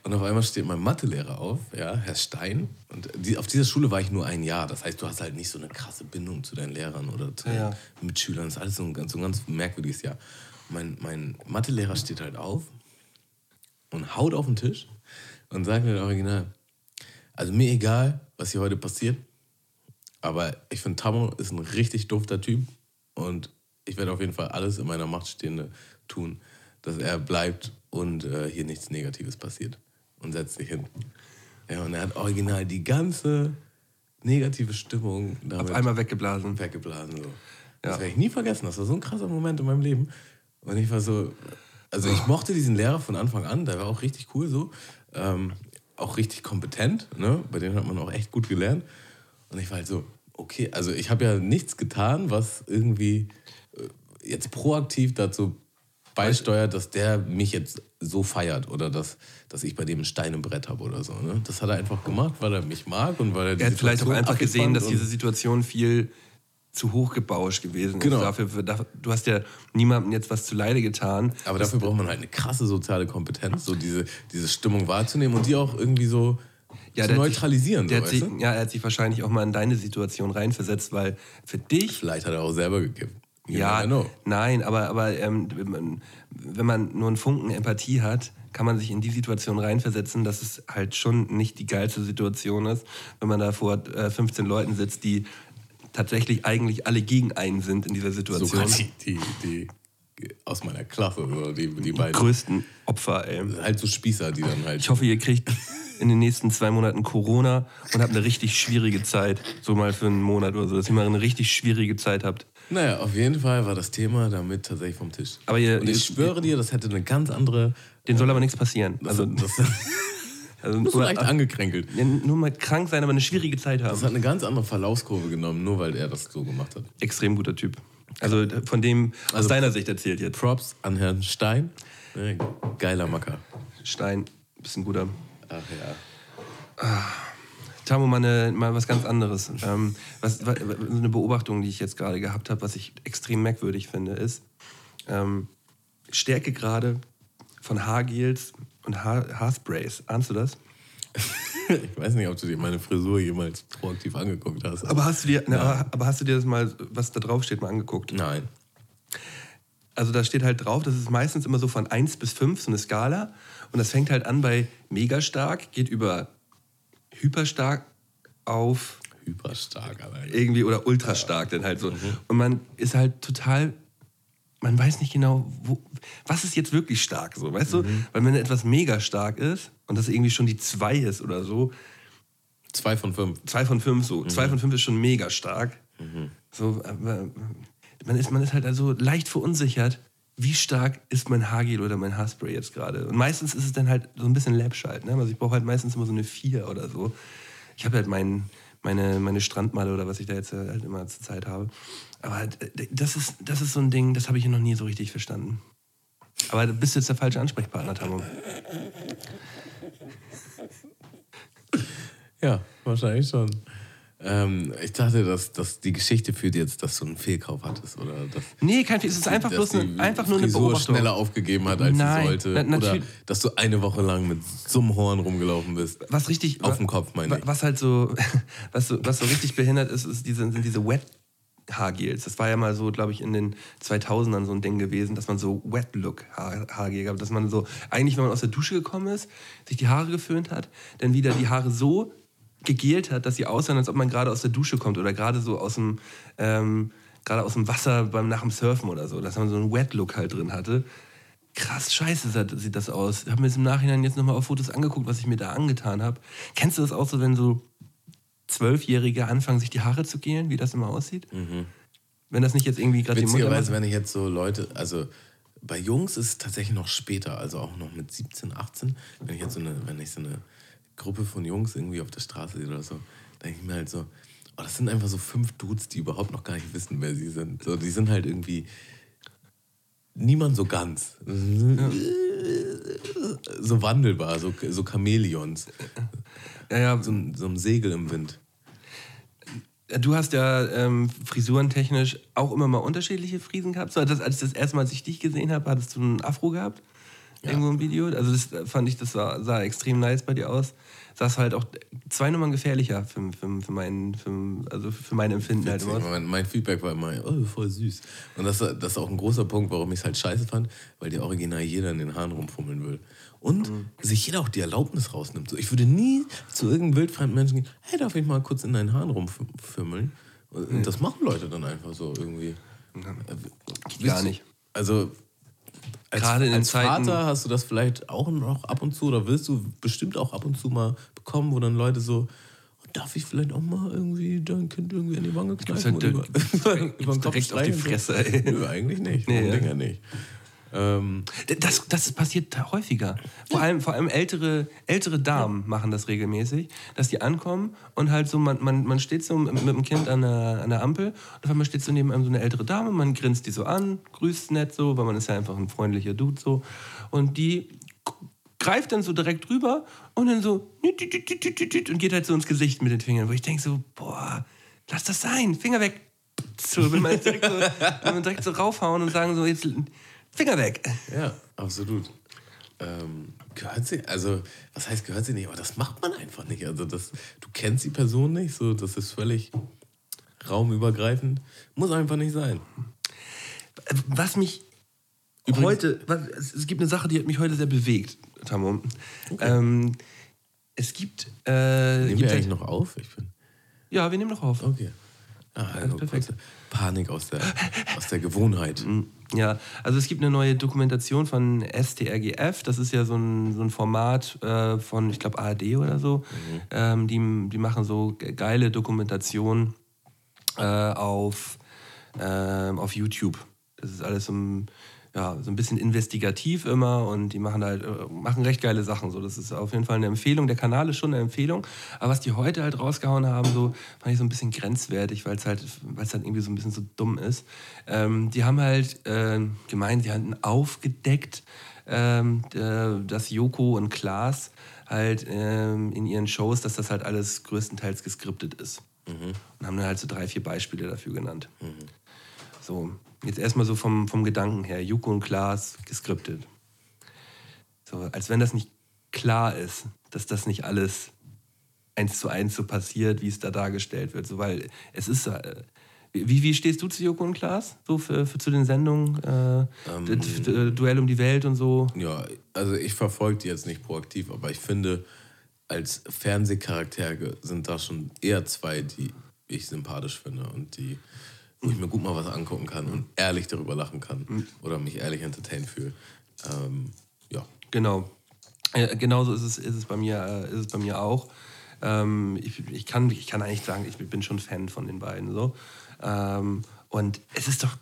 Und auf einmal steht mein Mathelehrer auf, ja, Herr Stein. Und die, auf dieser Schule war ich nur ein Jahr. Das heißt, du hast halt nicht so eine krasse Bindung zu deinen Lehrern oder zu Ja. Mitschülern. Das ist alles so ein, ganz- so ein ganz merkwürdiges Jahr. Mein, mein Mathelehrer steht halt auf und haut auf den Tisch und sagt mir original, also mir egal, was hier heute passiert, aber ich finde, Tammo ist ein richtig dufter Typ und ich werde auf jeden Fall alles in meiner Macht Stehende tun, dass er bleibt und äh, hier nichts Negatives passiert. Und setzt sich hin. Ja, und er hat original die ganze negative Stimmung damit Auf einmal weggeblasen. weggeblasen. So. Das werde ich nie vergessen. Das war so ein krasser Moment in meinem Leben. Und ich war so, also ich mochte diesen Lehrer von Anfang an, der war auch richtig cool so. Ähm, auch richtig kompetent, ne? bei dem hat man auch echt gut gelernt. Und ich war halt so, okay, also ich habe ja nichts getan, was irgendwie äh, jetzt proaktiv dazu beisteuert, dass der mich jetzt so feiert oder dass, dass ich bei dem ein Stein im Brett habe oder so. Ne? Das hat er einfach gemacht, weil er mich mag und weil er die Er hat vielleicht auch Situation einfach gesehen, dass diese Situation viel zu hochgebauscht gewesen Genau. ist. Dafür, für- dafür, du hast ja niemandem jetzt was zuleide getan. Aber dafür braucht man halt eine krasse soziale Kompetenz, so diese, diese Stimmung wahrzunehmen und die auch irgendwie so zu hat sich- neutralisieren. Der so, sich, ja, er hat sich wahrscheinlich auch mal in deine Situation reinversetzt, weil für dich, Vielleicht hat er auch selber gekippt. You Ja, know. nein, aber, aber ähm, wenn man- nur einen Funken Empathie hat, kann man sich in die Situation reinversetzen, dass es halt schon nicht die geilste Situation ist, wenn man da vor äh, 15 Leuten sitzt, die tatsächlich eigentlich alle gegen einen sind in dieser Situation. Sogar die, die, die aus meiner Klasse, so, die, die beiden. größten Opfer, ey. Halt so Spießer, die dann halt. Ich hoffe, ihr kriegt in den nächsten zwei Monaten Corona und habt eine richtig schwierige Zeit. So mal für einen Monat oder so, dass ihr mal eine richtig schwierige Zeit habt. Naja, auf jeden Fall war das Thema damit tatsächlich vom Tisch. Aber ihr- Und ich ihr- schwöre dir, das hätte eine ganz andere. Den soll aber nichts passieren. Also, Also, das, also nur leicht angekränkelt. Nur mal krank sein, aber eine schwierige Zeit Das haben. hat eine ganz andere Verlaufskurve genommen, nur weil er das so gemacht hat. Extrem guter Typ. Also von dem aus Also- deiner Sicht erzählt jetzt. Props an Herrn Stein. Ne, Geiler Macker. Stein, bisschen guter. Ach ja. Tamo, mal, eine, mal was ganz anderes. Ähm, was, wa- so eine Beobachtung, die ich jetzt gerade gehabt habe, was ich extrem merkwürdig finde, ist ähm, Stärkegrade von Haargels und Haar, Haarsprays. Ahnst du das? Ich weiß nicht, ob du dir meine Frisur jemals proaktiv angeguckt hast. Aber hast du dir, aber, aber hast du dir das mal, was da drauf steht, mal angeguckt? Nein. Also da steht halt drauf, das ist meistens immer so von 1 bis 5, so eine Skala. Und das fängt halt an bei mega stark, geht über hyperstark auf Hyperstark, Alter. irgendwie oder ultra stark dann halt so. Und man ist halt total, man weiß nicht genau, wo, was ist jetzt wirklich stark so, weißt du? Weil wenn etwas mega stark ist und das irgendwie schon die 2 ist oder so, Zwei von fünf. 2 von 5 so, 2 von 5 ist schon mega stark. So, aber man ist, man ist halt also leicht verunsichert, wie stark ist mein Haargel oder mein Haarspray jetzt gerade. Und meistens ist es dann halt so ein bisschen läppsch halt. Ne? Also ich brauche halt meistens immer so eine 4 oder so. Ich habe halt mein, meine, meine Strandmalle oder was ich da jetzt halt immer zur Zeit habe. Aber äh, das ist, das ist so ein Ding, das habe ich noch nie so richtig verstanden. Aber du bist jetzt der falsche Ansprechpartner, Tammo. Ja, wahrscheinlich schon. Ähm, ich dachte, dass, dass die Geschichte führt jetzt, dass du einen Fehlkauf hattest. Oder dass, Nee, kein es ist einfach, bloß eine, einfach nur eine Frisur Beobachtung. schneller aufgegeben hat, als Nein, sie sollte. na- oder dass du eine Woche lang mit so einem Horn rumgelaufen bist. was richtig Auf dem Kopf, meine ich. Was halt so, was so, was so richtig behindert ist, ist diese, sind diese Wet Haargels. Das war ja mal so, glaube ich, in den 2000ern so ein Ding gewesen, dass man so Wet Look Haar, Haargel gab, dass man so eigentlich, wenn man aus der Dusche gekommen ist, sich die Haare geföhnt hat, dann wieder die Haare so gegelt hat, dass sie aussahen, als ob man gerade aus der Dusche kommt oder gerade so aus dem ähm, gerade aus dem Wasser beim nach dem Surfen oder so, dass man so einen Wet Look halt drin hatte. Krass scheiße sieht das aus. Ich habe mir jetzt im Nachhinein jetzt nochmal auf Fotos angeguckt, was ich mir da angetan habe. Kennst du das auch so, wenn so Zwölfjährige anfangen, sich die Haare zu gelen, wie das immer aussieht? Wenn das nicht jetzt irgendwie gerade die Mutter macht. wenn ich jetzt so Leute, also bei Jungs ist es tatsächlich noch später, also auch noch mit 17, 18, wenn ich jetzt so eine, wenn ich so eine Gruppe von Jungs irgendwie auf der Straße oder so, denke ich mir halt so, oh, das sind einfach so fünf Dudes, die überhaupt noch gar nicht wissen, wer sie sind. So, die sind halt irgendwie niemand so ganz. So wandelbar, so, so Chamäleons. Ja, ja, So, ein- so ein Segel im Wind. Du hast ja ähm, frisurentechnisch auch immer mal unterschiedliche Friesen gehabt. So, das, als ich das erste Mal, als ich dich gesehen habe, hattest du einen Afro gehabt? Irgendwo im Video. Also das fand ich, das sah, sah extrem nice bei dir aus. Sahst halt auch zwei Nummern gefährlicher für, für, für, mein, für, also für mein Empfinden halt Witzig, immer. mein, mein Feedback war immer, oh, voll süß. Und das, das ist auch ein großer Punkt, warum ich es halt scheiße fand, weil dir original jeder in den Haaren rumfummeln will. Und Mhm. sich jeder auch die Erlaubnis rausnimmt. So, ich würde nie zu irgendeinem wildfremden Menschen gehen, hey, darf ich mal kurz in deinen Haaren rumfummeln? Und Mhm. das machen Leute dann einfach so irgendwie. Äh, Gar nicht. Also, als, Gerade in den als Zeiten- Vater hast du das vielleicht auch noch ab und zu oder willst du bestimmt auch ab und zu mal bekommen, wo dann Leute so, "Oh, darf ich vielleicht auch mal irgendwie dein Kind irgendwie in die Wange kneifen? halt über, über den Kopf direkt auf die? Fresse, ey. Nö, eigentlich nicht. Nee, ja. Dinger nicht? Ähm, Das, das passiert häufiger. Vor allem, vor allem ältere, ältere Damen machen das regelmäßig, dass die ankommen und halt so, man, man, man steht so mit, mit dem Kind an der, an der Ampel und auf einmal steht so neben einem so eine ältere Dame, man grinst die so an, grüßt nett so, weil man ist ja einfach ein freundlicher Dude so. Und die greift dann so direkt rüber und dann so und geht halt so ins Gesicht mit den Fingern, wo ich denke so, boah, lass das sein, Finger weg. So, will man direkt so, will man direkt so raufhauen und sagen so, jetzt Finger weg. ja, absolut. Ähm, gehört sie, also, was heißt gehört sie nicht? Aber das macht man einfach nicht. Also, das, du kennst die Person nicht, so, das ist völlig raumübergreifend. Muss einfach nicht sein. Was mich heute, was, es gibt eine Sache, die hat mich heute sehr bewegt, Tammo. Ähm, es gibt. Äh, Nehmen gibt wir eigentlich noch auf? Ich bin, ja, wir nehmen noch auf. okay. Ah, ja, perfekt. Panik aus der, aus der Gewohnheit. Ja, also es gibt eine neue Dokumentation von STRGF. Das ist ja so ein, so ein Format äh, von, ich glaube, ARD oder so. Ähm, die, die machen so ge- geile Dokumentationen äh, auf, ähm, auf YouTube. Das ist alles so ein, ja, so ein bisschen investigativ immer und die machen halt äh, machen recht geile Sachen. So. Das ist auf jeden Fall eine Empfehlung. Der Kanal ist schon eine Empfehlung. Aber was die heute halt rausgehauen haben, so, fand ich so ein bisschen grenzwertig, weil es halt, weil's halt irgendwie so ein bisschen so dumm ist. Ähm, die haben halt äh, gemeint, die hatten aufgedeckt, ähm, äh, dass Joko und Klaas halt ähm, in ihren Shows, dass das halt alles größtenteils geskriptet ist. Und haben dann halt so drei, vier Beispiele dafür genannt. So, jetzt erstmal so vom, vom Gedanken her, Joko und Klaas geskriptet. So, als wenn das nicht klar ist, dass das nicht alles eins zu eins so passiert, wie es da dargestellt wird. So, weil es ist. Äh, wie, wie stehst du zu Joko und Klaas? So für, für zu den Sendungen? Äh, d- Duell um die Welt und so? Ja, also ich verfolge die jetzt nicht proaktiv, aber ich finde, als Fernsehcharaktere sind da schon eher zwei, die ich sympathisch finde und die, wo ich mir gut mal was angucken kann und ehrlich darüber lachen kann oder mich ehrlich entertained fühle. Ähm, ja. Genau. Äh, genauso ist es, ist es bei mir, äh, ist es bei mir auch. Ähm, ich, ich, kann, ich kann eigentlich sagen, ich bin schon Fan von den beiden. So. Ähm, und es ist doch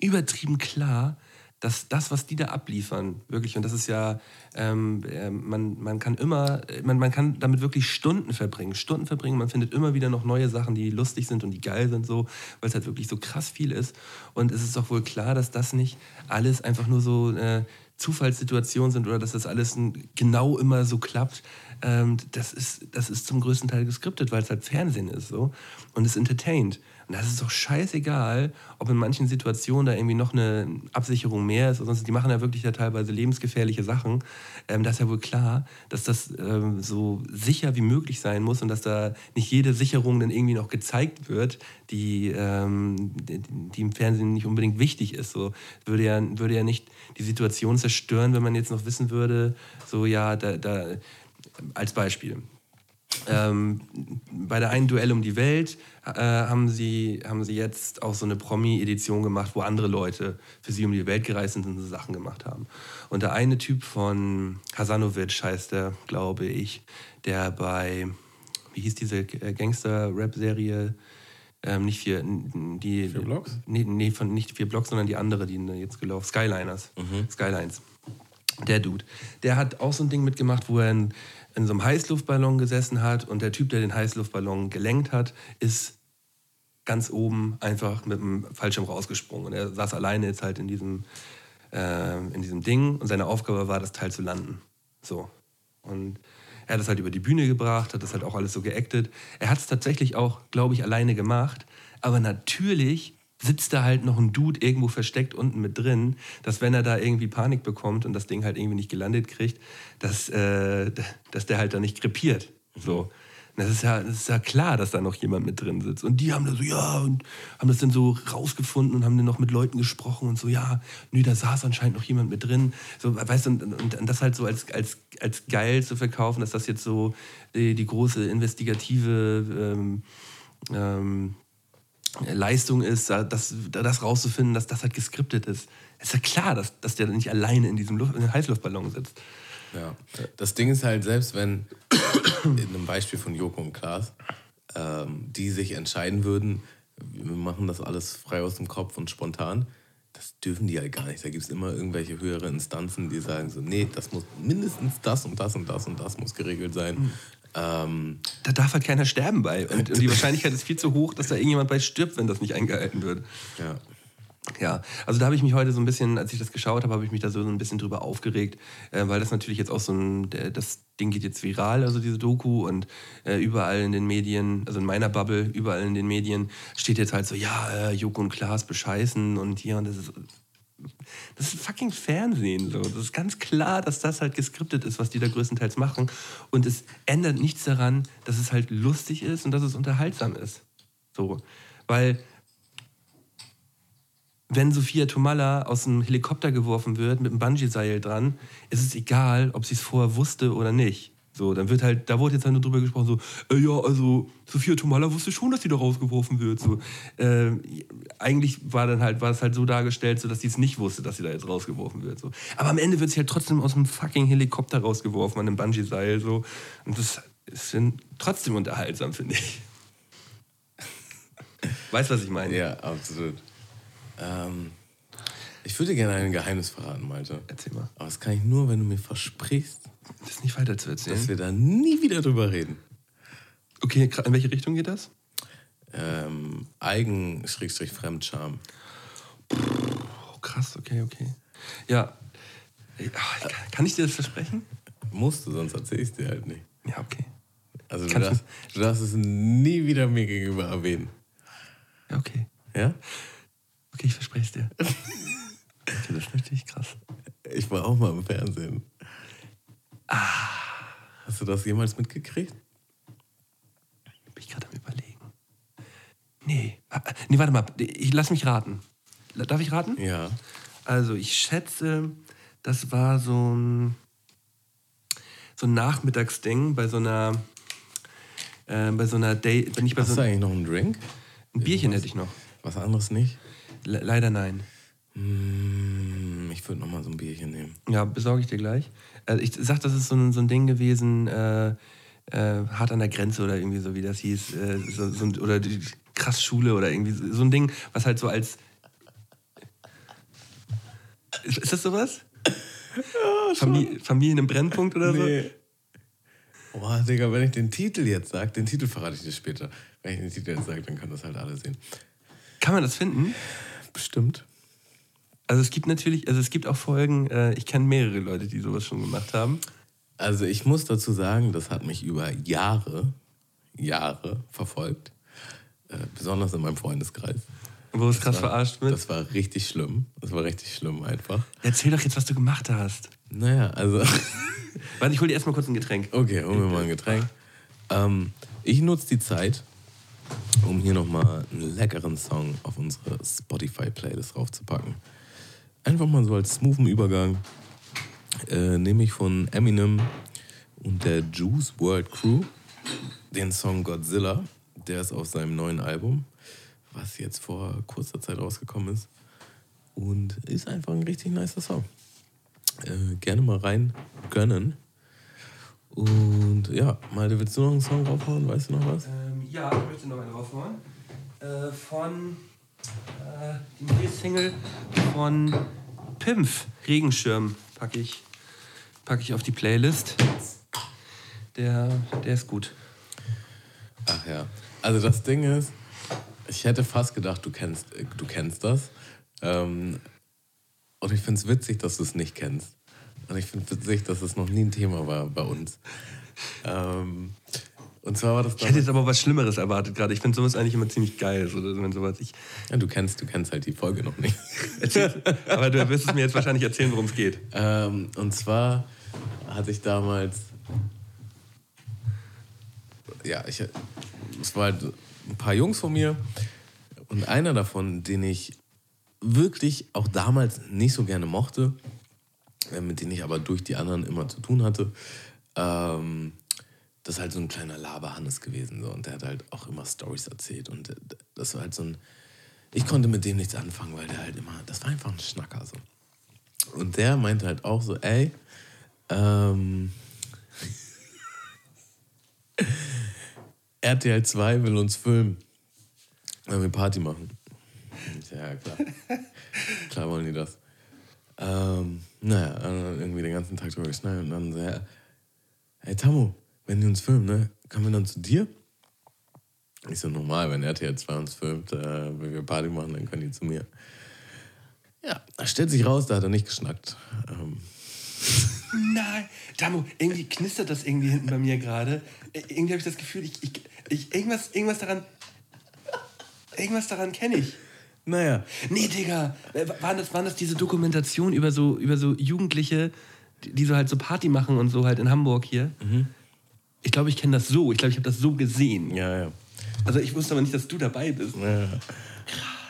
übertrieben klar, dass das, was die da abliefern, wirklich, und das ist ja, ähm, äh, man, man kann immer, man, man kann damit wirklich Stunden verbringen, Stunden verbringen, man findet immer wieder noch neue Sachen, die lustig sind und die geil sind, so, weil es halt wirklich so krass viel ist. Und es ist doch wohl klar, dass das nicht alles einfach nur so äh, Zufallssituationen sind oder dass das alles genau immer so klappt. Ähm, das, ist, das ist zum größten Teil geskriptet, weil es halt Fernsehen ist so und es entertaint. Und das ist doch scheißegal, ob in manchen Situationen da irgendwie noch eine Absicherung mehr ist. Sonst, die machen ja wirklich ja teilweise lebensgefährliche Sachen. Ähm, da ist ja wohl klar, dass das ähm, so sicher wie möglich sein muss und dass da nicht jede Sicherung dann irgendwie noch gezeigt wird, die, ähm, die im Fernsehen nicht unbedingt wichtig ist. So würde ja, würde ja nicht die Situation zerstören, wenn man jetzt noch wissen würde, so ja, da, da als Beispiel. Ähm, bei der einen Duell um die Welt äh, haben, sie, haben sie jetzt auch so eine Promi-Edition gemacht, wo andere Leute für sie um die Welt gereist sind und so Sachen gemacht haben. Und der eine Typ von Hasanovic heißt der, glaube ich, der bei, wie hieß diese äh, Gangster-Rap-Serie? Ähm, nicht vier, die, Vier Blocks? Nee, nee von, nicht vier Blocks, sondern die andere, die jetzt gelaufen Skyliners. Skylines. Der Dude. Der hat auch so ein Ding mitgemacht, wo er in, in so einem Heißluftballon gesessen hat und der Typ, der den Heißluftballon gelenkt hat, ist ganz oben einfach mit dem Fallschirm rausgesprungen. Und er saß alleine jetzt halt in diesem, äh, in diesem Ding und seine Aufgabe war, das Teil zu landen. So. Und er hat es halt über die Bühne gebracht, hat das halt auch alles so geactet. Er hat es tatsächlich auch, glaube ich, alleine gemacht. Aber natürlich sitzt da halt noch ein Dude irgendwo versteckt unten mit drin, dass wenn er da irgendwie Panik bekommt und das Ding halt irgendwie nicht gelandet kriegt, dass, äh, dass der halt da nicht krepiert. So. Das ist, ja, das ist ja klar, dass da noch jemand mit drin sitzt. Und die haben da so, ja, und haben das dann so rausgefunden und haben dann noch mit Leuten gesprochen und so, ja, nö, da saß anscheinend noch jemand mit drin. So, weißt du, und, und, und das halt so als, als, als geil zu verkaufen, dass das jetzt so die, die große investigative ähm, ähm, Leistung ist, da- das, da das rauszufinden, dass das halt geskriptet ist. Ist ja klar, dass, dass der nicht alleine in diesem Luft, in Heißluftballon sitzt. Ja. Das Ding ist halt, selbst wenn, in einem Beispiel von Joko und Klaas, ähm, die sich entscheiden würden, wir machen das alles frei aus dem Kopf und spontan, das dürfen die halt gar nicht. Da gibt es immer irgendwelche höhere Instanzen, die sagen so, nee, das muss mindestens das und das und das und das muss geregelt sein. Ähm, Da darf halt keiner sterben bei. Und, und die Wahrscheinlichkeit ist viel zu hoch, dass da irgendjemand bei stirbt, wenn das nicht eingehalten wird. ja. Ja, also da habe ich mich heute so ein bisschen, als ich das geschaut habe, habe ich mich da so ein bisschen drüber aufgeregt, äh, weil das natürlich jetzt auch so ein, das Ding geht jetzt viral, also diese Doku und äh, überall in den Medien, also in meiner Bubble, überall in den Medien steht jetzt halt so, ja, äh, Joko und Klaas bescheißen und hier und das ist, das ist fucking Fernsehen so. Das ist ganz klar, dass das halt geskriptet ist, was die da größtenteils machen und es ändert nichts daran, dass es halt lustig ist und dass es unterhaltsam ist. So, weil wenn Sophia Tomalla aus einem Helikopter geworfen wird mit einem Bungee-Seil dran, ist es egal, ob sie es vorher wusste oder nicht. So, dann wird halt, da wurde jetzt halt nur drüber gesprochen, so, äh, ja, also Sophia Tomalla wusste schon, dass sie da rausgeworfen wird. So, äh, eigentlich war dann halt, war es halt so dargestellt, so dass sie es nicht wusste, dass sie da jetzt rausgeworfen wird. So. Aber am Ende wird sie halt trotzdem aus einem fucking Helikopter rausgeworfen an einem Bungee-Seil. So. Und das ist dann trotzdem unterhaltsam, finde ich. weißt du, was ich meine? Ja, absolut. Ähm, ich würde gerne ein Geheimnis verraten, Malte. Erzähl mal. Aber das kann ich nur, wenn du mir versprichst, Das nicht weiter zu erzählen. dass wir da nie wieder drüber reden. Okay, in welche Richtung geht das? Ähm, Eigen-Fremdscham. Oh, krass, okay, okay. Ja. Ah, Kann, kann ich dir das versprechen? Musst du, sonst erzähl ich dir halt nicht. Ja, okay. Also du darfst, du darfst es nie wieder mir gegenüber erwähnen. Ja, okay. Ja? Okay, ich verspreche es dir. okay, das ist natürlich krass. Ich war auch mal im Fernsehen. Ah. Hast du das jemals mitgekriegt? Bin ich gerade am überlegen. Nee. Ah, Nee, warte mal. Ich, lass mich raten. Darf ich raten? Ja. Also, ich schätze, das war so ein, so ein Nachmittagsding bei so einer, äh, bei so einer Date, Hast so du eigentlich noch einen Drink? ein Bierchen hätte ich noch. Was anderes nicht? Le leider nein. Hm, ich würde noch mal so ein Bierchen nehmen. Ja, besorge ich dir gleich. Also ich sag, das ist so ein, so ein Ding gewesen, äh, äh, hart an der Grenze oder irgendwie so, wie das hieß. Äh, so, so ein, oder die krass Schule oder irgendwie so so ein Ding, was halt so als. Ist, ist das sowas? Famili Familien im Brennpunkt oder so? Boah, Digga, wenn ich den Titel jetzt sage, den Titel verrate ich dir später. Wenn ich den Titel jetzt sage, dann können das halt alle sehen. Kann man das finden? Bestimmt. Also es gibt natürlich, also es gibt auch Folgen, äh, ich kenne mehrere Leute, die sowas schon gemacht haben. Also ich muss dazu sagen, das hat mich über Jahre, Jahre verfolgt. Äh, besonders in meinem Freundeskreis. Wo es krass war- verarscht wird. Das war richtig schlimm. Das war richtig schlimm einfach. Erzähl doch jetzt, was du gemacht hast. Naja, also... Warte, ich hol dir erstmal kurz ein Getränk. Okay, holen wir mal ein Getränk. Ähm, ich nutze die Zeit, um hier nochmal einen leckeren Song auf unsere Spotify-Playlist draufzupacken. Einfach mal so als smoothen Übergang. Äh, nehme ich von Eminem und der Juice World Crew den Song Godzilla. Der ist auf seinem neuen Album, was jetzt vor kurzer Zeit rausgekommen ist. Und ist einfach ein richtig nicer Song. Äh, gerne mal rein gönnen. Und ja, Malte, willst du noch einen Song draufhauen? Weißt du noch was? Ähm, ja, ich möchte noch einen rausholen. Äh, von äh, die neue Single von Pimpf, Regenschirm, packe ich, pack ich auf die Playlist. Der, der ist gut. Ach ja. Also das Ding ist, ich hätte fast gedacht, du kennst, du kennst das. Ähm, und ich finde es witzig, dass du es nicht kennst. Und ich finde es witzig, dass es noch nie ein Thema war bei uns. Ähm, und zwar war das Ich hätte jetzt aber was Schlimmeres erwartet gerade. Ich finde sowas eigentlich immer ziemlich geil. So, wenn sowas ich, ja, du kennst, du kennst halt die Folge noch nicht. aber du wirst es mir jetzt wahrscheinlich erzählen, worum es geht. Ähm, und zwar hatte ich damals. Ja, ich. Es war halt ein paar Jungs von mir und einer davon, den ich wirklich auch damals nicht so gerne mochte, äh, mit denen ich aber durch die anderen immer zu tun hatte. Ähm, das ist halt so ein kleiner Laberhannes gewesen. So. Und der hat halt auch immer Stories erzählt. Und äh, das war halt so ein. Ich konnte mit dem nichts anfangen, weil der halt immer. Das war einfach ein Schnacker. So. Und der meinte halt auch so, ey, ähm, RTL 2 will uns filmen, wenn wir Party machen. Ja, klar. klar wollen die das. Ähm, naja, irgendwie den ganzen Tag drüber geschnallt und dann so, hey Tammo, wenn die uns filmen, ne, können wir dann zu dir? Ich so, normal, wenn RTL 2 uns filmt, äh, wenn wir Party machen, dann können die zu mir. Ja, da stellt sich raus, da hat er nicht geschnackt. Ähm, Nein, Damo, irgendwie knistert das irgendwie hinten bei mir gerade. Äh, Irgendwie habe ich das Gefühl, ich, ich, ich, irgendwas, irgendwas daran, irgendwas daran kenne ich. naja, Nee, Digga, äh, waren das, waren das diese Dokumentationen über so, über so Jugendliche, die, die so halt so Party machen und so halt in Hamburg hier? Ich glaube, ich kenne das so. Ich glaube, ich habe das so gesehen. ja, ja. Also ich wusste aber nicht, dass du dabei bist. ja.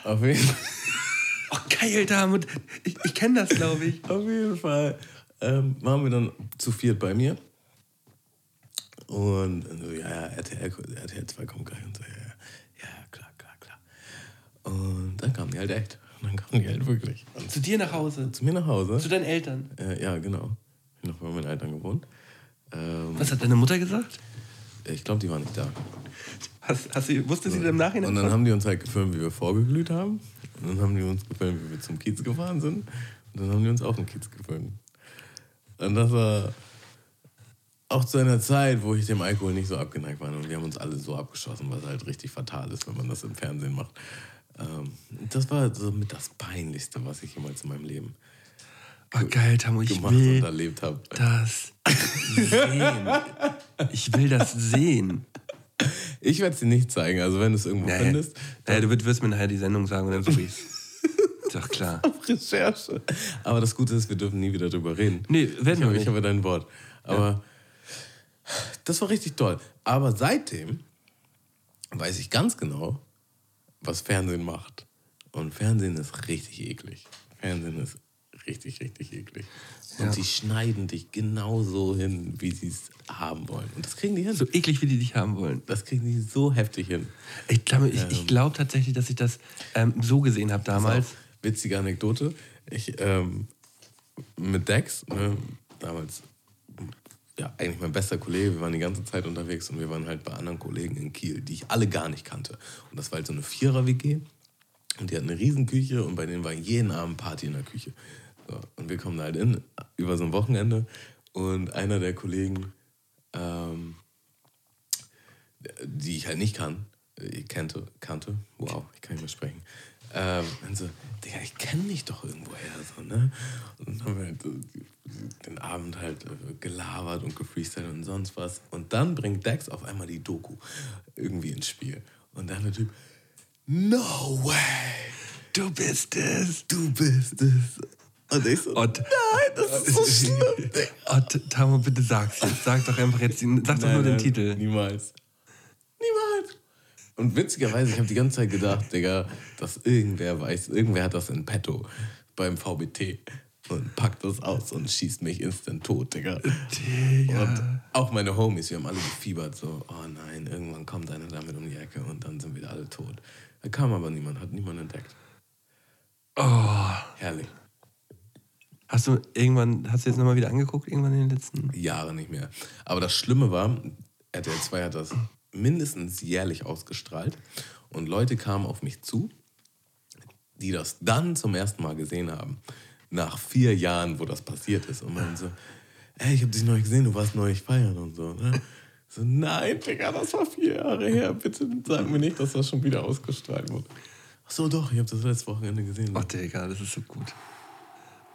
Auf jeden Oh, geil, Damut. Ich, ich kenne das, glaube ich. Auf jeden Fall ähm, waren wir dann zu viert bei mir. Und so, ja, ja, RTL, RTL 2 kommt gleich und so, ja, ja, ja, klar, klar, klar. Und dann kamen die halt echt. Und dann kamen die halt wirklich. Und Zu dir nach Hause. zu mir nach Hause. Zu deinen Eltern. Äh, ja, genau. Ich hab noch bei meinen Eltern gewohnt. Ähm, Was hat deine Mutter gesagt? ich glaube, die waren nicht da. Hast, hast sie, wusste sie das im Nachhinein? Und dann haben die uns halt gefilmt, wie wir vorgeglüht haben. Und dann haben die uns gefilmt, wie wir zum Kiez gefahren sind. Und dann haben die uns auf dem Kiez gefilmt. Und das war auch zu einer Zeit, wo ich dem Alkohol nicht so abgeneigt war. Und wir haben uns alle so abgeschossen, was halt richtig fatal ist, wenn man das im Fernsehen macht. Ähm, das war so mit das Peinlichste, was ich jemals in meinem Leben oh, geil, Tamu, ich gemacht und will erlebt habe. das sehen. Ich will das sehen. Ich werde es dir nicht zeigen, also wenn du es irgendwo Nee. findest. Naja, du wirst- mir nachher die Sendung sagen und dann suche ich's. Ist doch klar. Recherche. Aber das Gute ist, wir dürfen nie wieder drüber reden. Nee, werden ich wir nicht. ich habe dein Wort. Aber das war richtig toll. Aber seitdem weiß ich ganz genau, was Fernsehen macht. Und Fernsehen ist richtig eklig. Fernsehen ist richtig, richtig eklig. Und Ja. sie schneiden dich genauso hin, wie sie es haben wollen. Und das kriegen die hin. So eklig, wie die dich haben wollen. Das kriegen die so heftig hin. Ich glaube ich, ich glaub tatsächlich, dass ich das ähm, so gesehen habe damals. Witzige Anekdote. Ich ähm, mit Dex, ne, damals, ja, eigentlich mein bester Kollege, wir waren die ganze Zeit unterwegs und wir waren halt bei anderen Kollegen in Kiel, die ich alle gar nicht kannte. Und das war halt so eine Vierer-WG und die hatten eine Riesenküche und bei denen war jeden Abend Party in der Küche. So, und wir kommen da halt in, über so ein Wochenende und einer der Kollegen, ähm, die ich halt nicht kann, äh, kannte, kannte, wow, ich kann nicht mehr sprechen. Ähm, und so, Digga, ich kenne dich doch irgendwoher, so, ne? Und dann haben wir halt so den Abend halt äh, gelabert und gefreestylt und sonst was. Und dann bringt Dex auf einmal die Doku irgendwie ins Spiel. Und dann der Typ, no way, Du bist es. du bist es. Und ich so, Und, nein, das ist so schlimm, oh, T- Tamo, bitte sag's jetzt. Sag doch einfach jetzt, den- sag doch Nein, nur den nein, Titel. Niemals. Niemals. Und witzigerweise, ich habe die ganze Zeit gedacht, Digga, dass irgendwer weiß, irgendwer hat das in petto beim VBT und packt das aus und schießt mich instant tot, Digga. Digga. Und auch meine Homies, wir haben alle gefiebert, so, oh nein, irgendwann kommt einer damit um die Ecke und dann sind wir alle tot. Da kam aber niemand, hat niemand entdeckt. Oh. Herrlich. Hast du irgendwann, hast du jetzt nochmal wieder angeguckt, irgendwann in den letzten? Jahre nicht mehr. Aber das Schlimme war, RTL 2 hat das mindestens jährlich ausgestrahlt und Leute kamen auf mich zu, die das dann zum ersten Mal gesehen haben, nach vier Jahren, wo das passiert ist und meinten so, ey, ich habe dich neu gesehen, du warst neu feiern und so. Ne? So, nein, Digga, das war vier Jahre her, bitte sag mir nicht, dass das schon wieder ausgestrahlt wurde. Ach so, doch, ich habe das letzte Wochenende gesehen. Oh, Digga, das ist so gut.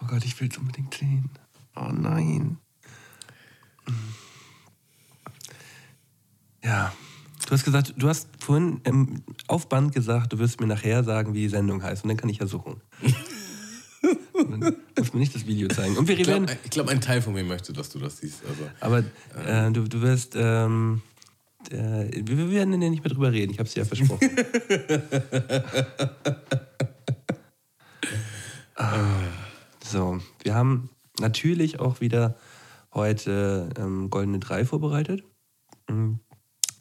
Oh Gott, ich will es unbedingt sehen. Oh nein. Ja. Du hast gesagt, du hast vorhin im Aufband gesagt, du wirst mir nachher sagen, wie die Sendung heißt. Und dann kann ich ja suchen. Musst mir nicht das Video zeigen. Und wir Ich glaube, glaub, ein Teil von mir möchte, dass du das siehst. Also, Aber äh, du, du wirst. Ähm, äh, wir wir werden ja nicht mehr drüber reden. Ich habe es dir ja versprochen. Ah, so, wir haben natürlich auch wieder heute ähm, Goldene Drei vorbereitet. Mhm.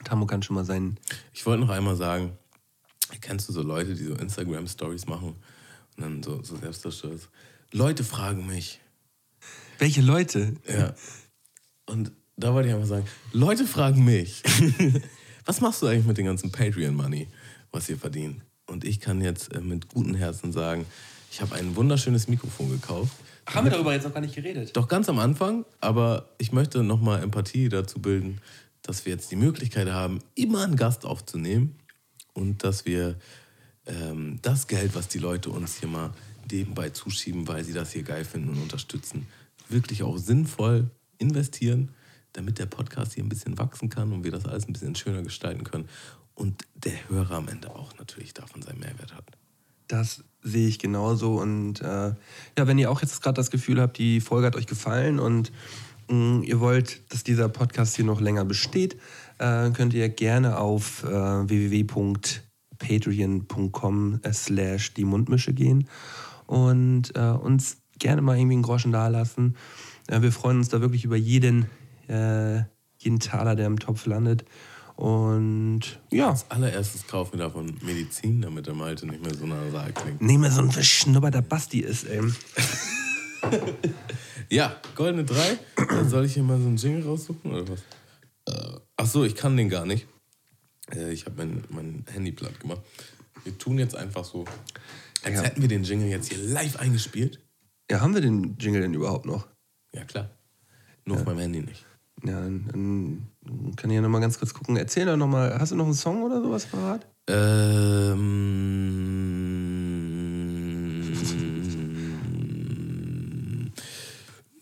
Tamo kann schon mal seinen. Ich wollte noch einmal sagen, kennst du so Leute, die so Instagram-Stories machen und dann so, so Selbstdarstellers? Leute fragen mich. Welche Leute? Ja. Und da wollte ich einfach sagen, Leute fragen mich, was machst du eigentlich mit dem ganzen Patreon-Money, was ihr verdient? Und ich kann jetzt äh, mit gutem Herzen sagen, ich habe ein wunderschönes Mikrofon gekauft. Ach, haben wir darüber jetzt noch gar nicht geredet? Doch ganz am Anfang, aber ich möchte nochmal Empathie dazu bilden, dass wir jetzt die Möglichkeit haben, immer einen Gast aufzunehmen und dass wir ähm, das Geld, was die Leute uns hier mal nebenbei zuschieben, weil sie das hier geil finden und unterstützen, wirklich auch sinnvoll investieren, damit der Podcast hier ein bisschen wachsen kann und wir das alles ein bisschen schöner gestalten können und der Hörer am Ende auch natürlich davon seinen Mehrwert hat. Das sehe ich genauso. Und äh, ja, wenn ihr auch jetzt gerade das Gefühl habt, die Folge hat euch gefallen und mh, ihr wollt, dass dieser Podcast hier noch länger besteht, äh, könnt ihr gerne auf äh, patreon.com slash die Mundmische gehen und äh, uns gerne mal irgendwie einen Groschen dalassen. Äh, wir freuen uns da wirklich über jeden, äh, jeden Taler, der im Topf landet. Und ja, Als allererstes kaufen wir davon Medizin, damit der Malte nicht mehr so nasal klingt. nehmen wir so ein verschnubberter Basti ist, ey. Ja, goldene 3. Soll ich hier mal so einen Jingle raussuchen oder was? Äh, ach so, ich kann den gar nicht. Äh, ich habe mein, mein Handy platt gemacht. Wir tun jetzt einfach so, als Ja. hätten wir den Jingle jetzt hier live eingespielt. Ja, haben wir den Jingle denn überhaupt noch? Ja, klar. Nur auf meinem Handy nicht. Ja, dann, kann ich ja noch mal ganz kurz gucken. Erzähl doch noch mal, hast du noch einen Song oder sowas parat? Ähm.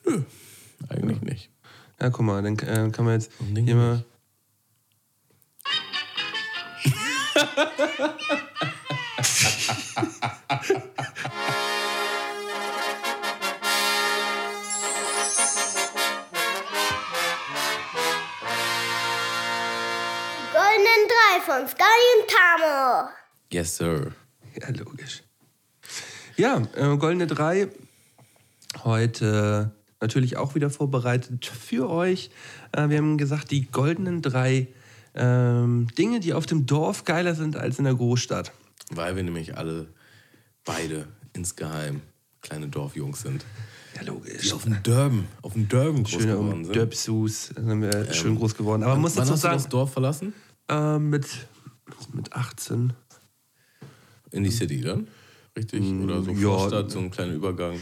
Nö, eigentlich nicht. Ja, guck mal, dann äh, kann man jetzt hier mal. von Sky und Tamo. Yes, sir. Ja, logisch. Ja, äh, Goldene Drei. Heute natürlich auch wieder vorbereitet für euch. Äh, wir haben gesagt, die goldenen drei ähm, Dinge, die auf dem Dorf geiler sind als in der Großstadt. Weil wir nämlich alle beide insgeheim kleine Dorfjungs sind. Ja, logisch. Die auf dem Dörben, auf dem Dörben groß Schöne geworden sind. Döpsus sind wir schön groß geworden. Aber man muss dazu hast du sagen, das Dorf verlassen? Äh, mit, mit 18. In die City dann? Richtig? Oder so ja. Vorstadt, so ein kleiner Übergang.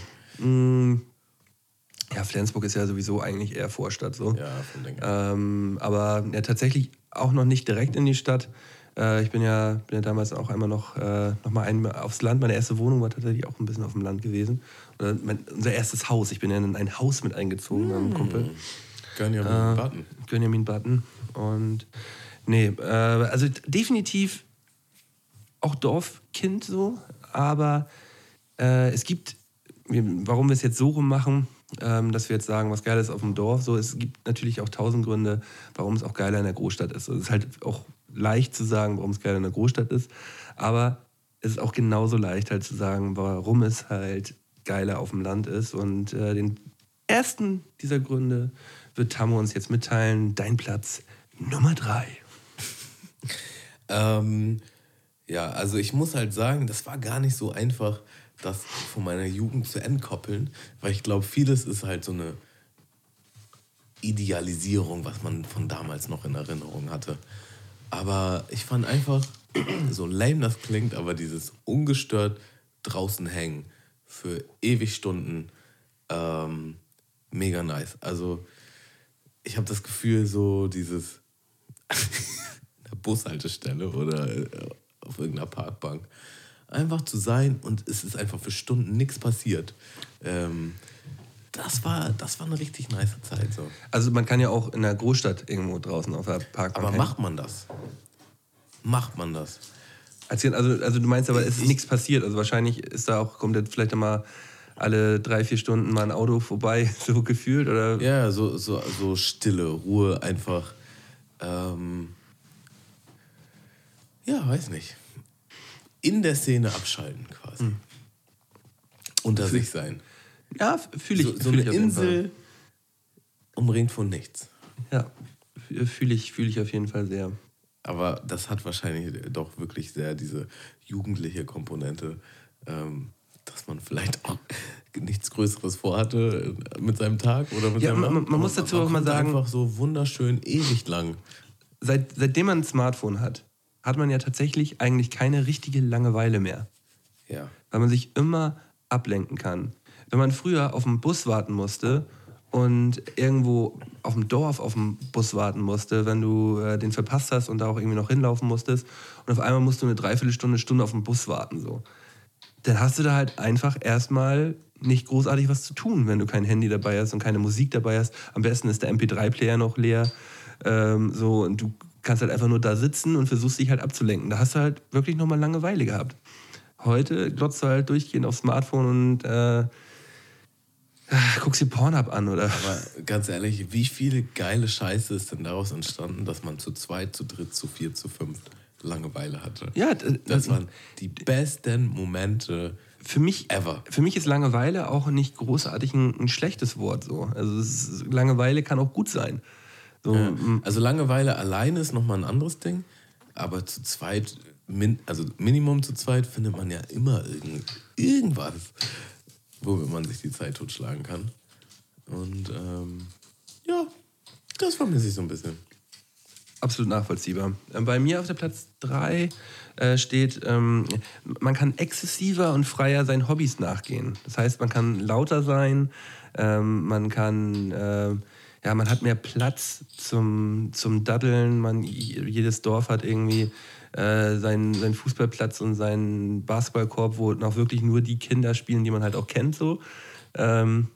Ja, Flensburg ist ja sowieso eigentlich eher Vorstadt so. Ja, von den ganzen. Ähm, aber ja, tatsächlich auch noch nicht direkt in die Stadt. Äh, ich bin ja, bin ja damals auch einmal noch, äh, noch mal ein, aufs Land. Meine erste Wohnung war tatsächlich auch ein bisschen auf dem Land gewesen. Oder mein, unser erstes Haus. Ich bin ja in ein Haus mit eingezogen, mit einem Kumpel. Können ja mal Button. Gönjamin Button. Und nee, äh, also definitiv auch Dorfkind so, aber äh, es gibt, warum wir es jetzt so rum machen, ähm, dass wir jetzt sagen, was geil ist auf dem Dorf, so, es gibt natürlich auch tausend Gründe, warum es auch geiler in der Großstadt ist. Und es ist halt auch leicht zu sagen, warum es geiler in der Großstadt ist, aber es ist auch genauso leicht halt zu sagen, warum es halt geiler auf dem Land ist. Und äh, den ersten dieser Gründe wird Tammo uns jetzt mitteilen. Dein Platz Nummer drei. Ähm, ja, also ich muss halt sagen, das war gar nicht so einfach, das von meiner Jugend zu entkoppeln, weil ich glaube, vieles ist halt so eine Idealisierung, was man von damals noch in Erinnerung hatte. Aber ich fand einfach, so lame das klingt, aber dieses ungestört draußen hängen für ewig Stunden ähm, mega nice. Also ich habe das Gefühl, so dieses Bushaltestelle oder äh, auf irgendeiner Parkbank. Einfach zu sein und es ist einfach für Stunden nichts passiert. Ähm, das, war, das war eine richtig nice Zeit. So. Also man kann ja auch in der Großstadt irgendwo draußen auf der Parkbank Aber hängen. macht man das? Macht man das? Also, also, du meinst aber, es ist Ich- nichts passiert. Also wahrscheinlich ist da auch, kommt jetzt vielleicht mal alle drei, vier Stunden mal ein Auto vorbei, so gefühlt, oder? Ja, so, so, so Stille, Ruhe, einfach. Ähm, ja, weiß nicht. In der Szene abschalten quasi. Unter sich sein. Ja, fühle ich. So, so fühl eine. Insel umringt von nichts. Ja, fühle ich, fühl ich auf jeden Fall sehr. Aber das hat wahrscheinlich doch wirklich sehr diese jugendliche Komponente, ähm, dass man vielleicht auch nichts Größeres vorhatte mit seinem Tag oder mit Ja, seinem man- Abend. man muss dazu auch mal sagen- einfach so wunderschön ewig lang. Seit, seitdem man ein Smartphone hat, hat man ja tatsächlich eigentlich keine richtige Langeweile mehr. Ja. weil man sich immer ablenken kann. Wenn man früher auf den Bus warten musste und irgendwo auf dem Dorf auf den Bus warten musste, wenn du äh, den verpasst hast und da auch irgendwie noch hinlaufen musstest und auf einmal musst du eine Dreiviertelstunde, Stunde auf den Bus warten, so. Dann hast du da halt einfach erstmal nicht großartig was zu tun, wenn du kein Handy dabei hast und keine Musik dabei hast. Am besten ist der MP3-Player noch leer. Ähm, so, und du kannst halt einfach nur da sitzen und versuchst dich halt abzulenken. Da hast du halt wirklich nochmal Langeweile gehabt. Heute glotzt du halt durchgehend aufs Smartphone und äh, guckst dir Pornhub an, oder? Aber ganz ehrlich, wie viele geile Scheiße ist denn daraus entstanden, dass man zu zweit, zu dritt, zu vier, zu fünft Langeweile hatte. Ja, das waren die besten Momente. für mich, Ever. für mich ist Langeweile auch nicht großartig ein, ein schlechtes Wort. So. Also ist, Langeweile kann auch gut sein. So, m- Also Langeweile alleine ist nochmal ein anderes Ding, aber zu zweit, min, also Minimum zu zweit, findet man ja immer irgend, irgendwas, womit man sich die Zeit totschlagen kann. Und ähm, ja, das vermisse ich so ein bisschen. Absolut nachvollziehbar. Ähm, Bei mir auf der Platz 3 äh, steht, ähm, man kann exzessiver und freier seinen Hobbys nachgehen. Das heißt, man kann lauter sein, ähm, man kann, äh, ja, man hat mehr Platz zum, zum Daddeln. Man, jedes Dorf hat irgendwie äh, seinen, seinen Fußballplatz und seinen Basketballkorb, wo noch wirklich nur die Kinder spielen, die man halt auch kennt. So. Ähm,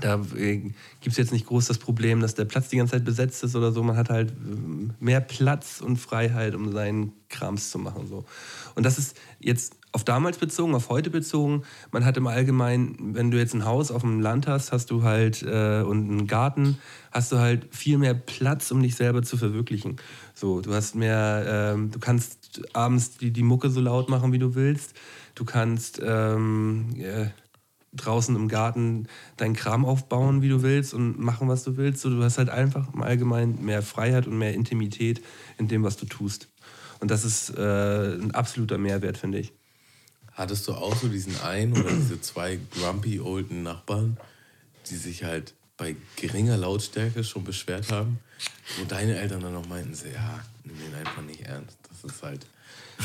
da äh, gibt es jetzt nicht groß das Problem, dass der Platz die ganze Zeit besetzt ist oder so. Man hat halt ähm, mehr Platz und Freiheit, um seinen Krams zu machen. So. Und das ist jetzt auf damals bezogen, auf heute bezogen. Man hat im Allgemeinen, wenn du jetzt ein Haus auf dem Land hast, hast du halt äh, und einen Garten, hast du halt viel mehr Platz, um dich selber zu verwirklichen. So, du hast mehr, ähm, du kannst abends die, die Mucke so laut machen, wie du willst. Du kannst ähm, äh, draußen im Garten deinen Kram aufbauen, wie du willst und machen, was du willst. So, du hast halt einfach im Allgemeinen mehr Freiheit und mehr Intimität in dem, was du tust. Und das ist äh, ein absoluter Mehrwert, finde ich. Hattest du auch so diesen einen oder diese zwei grumpy olden Nachbarn, die sich halt bei geringer Lautstärke schon beschwert haben, wo deine Eltern dann noch meinten, so, ja, nimm den einfach nicht ernst. Das ist halt,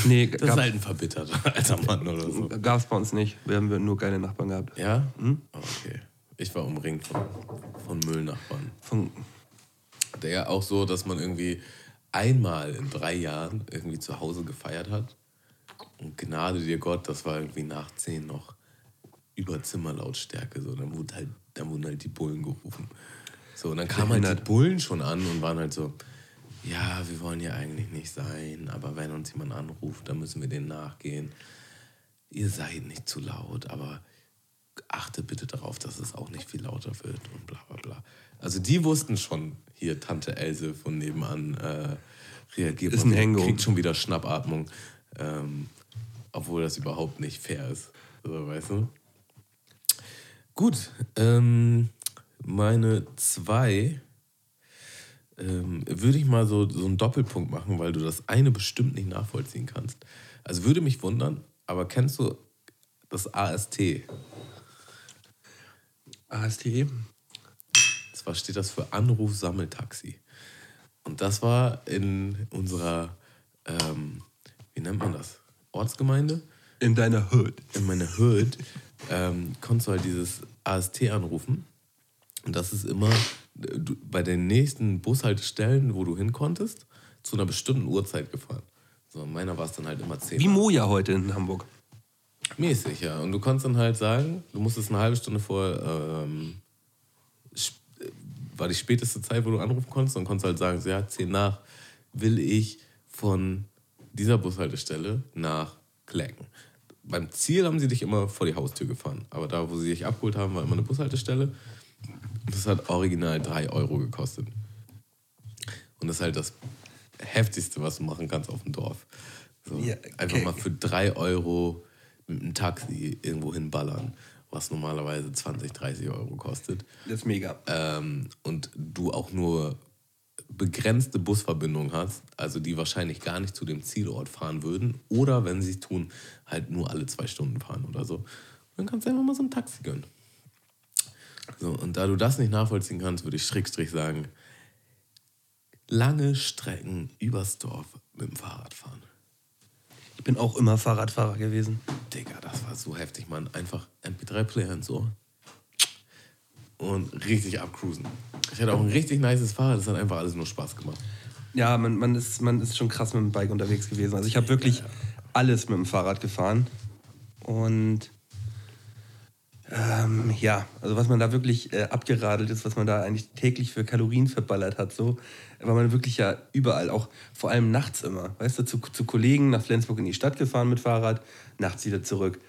Nee, das ist gab halt ein verbitterter alter Mann oder so. es bei uns nicht. Wir haben nur geile Nachbarn gehabt. Ja? Okay. Ich war umringt von, von Müllnachbarn. Von, Der ja auch so, dass man irgendwie einmal in drei Jahren irgendwie zu Hause gefeiert hat. Und Gnade dir Gott, das war irgendwie nach zehn noch über Zimmerlautstärke. So, dann, wurde halt, dann wurden halt die Bullen gerufen. So, und dann kamen halt die. Bullen schon an und waren halt so, ja, wir wollen hier eigentlich nicht sein, aber wenn uns jemand anruft, dann müssen wir denen nachgehen. Ihr seid nicht zu laut, aber achte bitte darauf, dass es auch nicht viel lauter wird und bla bla bla. Also die wussten schon, hier Tante Else von nebenan äh, reagiert Ist ein Hängo. kriegt schon wieder Schnappatmung, ähm, obwohl das überhaupt nicht fair ist. So, weißt du? Gut, ähm, meine zwei ähm, würde ich mal so, so einen Doppelpunkt machen, weil du das eine bestimmt nicht nachvollziehen kannst. Also würde mich wundern, aber kennst du das AST? ASTE? Zwar steht das für Anruf-Sammeltaxi. Und das war in unserer, ähm, wie nennt man das? Ortsgemeinde? In deiner Hood. in meine Hood ähm, konntest du halt dieses AST anrufen. Und das ist immer du, bei den nächsten Bushaltestellen, wo du hin konntest, zu einer bestimmten Uhrzeit gefahren. So, in meiner war es dann halt immer 10 Wie Moja heute in Hamburg. Mäßig, ja. Und du konntest dann halt sagen, du musstest eine halbe Stunde vor, ähm, äh, war die späteste Zeit, wo du anrufen konntest, und konntest halt sagen, so, ja, 10 nach will ich von dieser Bushaltestelle nach Klecken. Beim Ziel haben sie dich immer vor die Haustür gefahren, aber da, wo sie dich abgeholt haben, war immer eine Bushaltestelle. Das hat original 3 Euro gekostet. Und das ist halt das Heftigste, was du machen kannst auf dem Dorf. So, Ja, Einfach okay. mal für 3 Euro mit einem Taxi irgendwo hinballern, was normalerweise 20, 30 Euro kostet. Das ist mega. Ähm, und du auch nur begrenzte Busverbindungen hast, also die wahrscheinlich gar nicht zu dem Zielort fahren würden. Oder wenn sie es tun, halt nur alle zwei Stunden fahren oder so. Und dann kannst du einfach mal so ein Taxi gönnen. So, und da du das nicht nachvollziehen kannst, würde ich Schrägstrich sagen, lange Strecken übers Dorf mit dem Fahrrad fahren. Ich bin auch immer Fahrradfahrer gewesen. Digga, das war so heftig, Mann. Einfach MP3-Player ins Ohr. Und richtig abcruisen. Ich hatte auch ein richtig nices Fahrrad, das hat einfach alles nur Spaß gemacht. Ja, man, man, ist, man ist schon krass mit dem Bike unterwegs gewesen. Also ich habe wirklich alles mit dem Fahrrad gefahren. Und ähm, ja, also was man da wirklich äh, abgeradelt ist, was man da eigentlich täglich für Kalorien verballert hat, so, war man wirklich ja überall, auch vor allem nachts immer. Weißt du, zu, zu Kollegen nach Flensburg in die Stadt gefahren mit Fahrrad, nachts wieder zurück.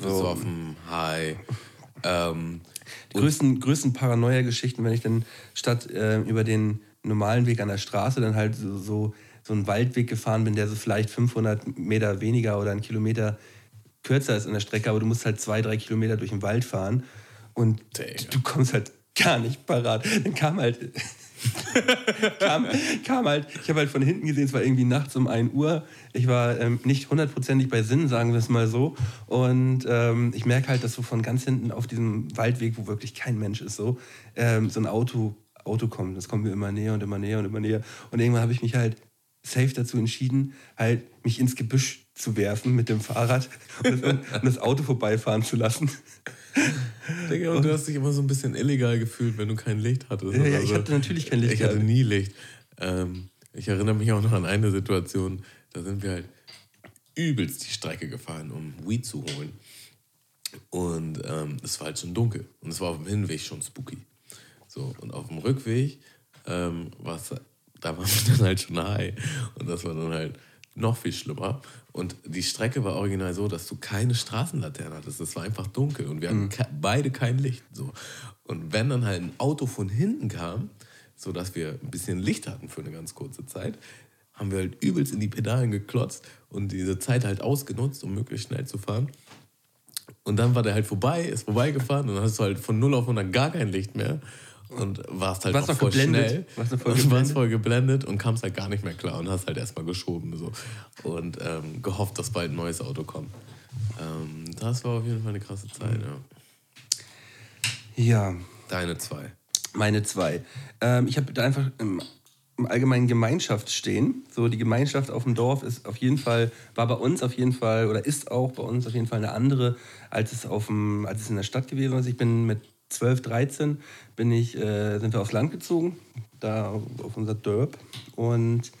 So, Besoffen, high. Ähm, die größten, größten Paranoia-Geschichten, wenn ich dann statt äh, über den normalen Weg an der Straße dann halt so, so, so einen Waldweg gefahren bin, der so vielleicht 500 Meter weniger oder einen Kilometer kürzer ist in der Strecke, aber du musst halt zwei, drei Kilometer durch den Wald fahren und Digga. du kommst halt gar nicht parat. Dann kam halt, kam, kam halt, ich habe halt von hinten gesehen, es war irgendwie nachts um 1 Uhr. Ich war ähm, nicht hundertprozentig bei Sinn, sagen wir es mal so. Und ähm, ich merke halt, dass so von ganz hinten auf diesem Waldweg, wo wirklich kein Mensch ist, so, ähm, so ein Auto, Auto kommt. Das kommt mir immer näher und immer näher und immer näher. Und irgendwann habe ich mich halt safe dazu entschieden, halt mich ins Gebüsch zu werfen mit dem Fahrrad und das, und das Auto vorbeifahren zu lassen. Digga, und du hast dich immer so ein bisschen illegal gefühlt, wenn du kein Licht hattest. Ja, ja, ich hatte natürlich kein Licht Ich hatte nie Licht. Ähm, ich erinnere mich auch noch an eine Situation, da sind wir halt übelst die Strecke gefahren, um Weed zu holen. Und ähm, es war halt schon dunkel. Und es war auf dem Hinweg schon spooky. So, und auf dem Rückweg ähm, war's, da waren wir dann halt schon high. Und das war dann halt noch viel schlimmer. Und die Strecke war original so, dass du keine Straßenlaterne hattest. Es war einfach dunkel und wir hatten ke beide kein Licht. So. Und wenn dann halt ein Auto von hinten kam, so dass wir ein bisschen Licht hatten für eine ganz kurze Zeit, haben wir halt übelst in die Pedalen geklotzt und diese Zeit halt ausgenutzt, um möglichst schnell zu fahren. Und dann war der halt vorbei, ist vorbeigefahren und dann hast du halt von 0 auf 100 gar kein Licht mehr und warst halt Warst auch noch voll geblendet? schnell. Warst noch voll und warst geblendet? voll geblendet und kamst halt gar nicht mehr klar und hast halt erstmal geschoben so. und ähm, gehofft, dass bald ein neues Auto kommt. Ähm, das war auf jeden Fall eine krasse Zeit, ja. Ja, Deine zwei. meine zwei. Ähm, ich habe da einfach im, im allgemeinen Gemeinschaft stehen. So die Gemeinschaft auf dem Dorf ist auf jeden Fall, war bei uns auf jeden Fall oder ist auch bei uns auf jeden Fall eine andere, als es, auf dem, als es in der Stadt gewesen ist. Ich bin mit 12, 13 bin ich, äh, sind wir aufs Land gezogen, da auf, unser Dörp. Und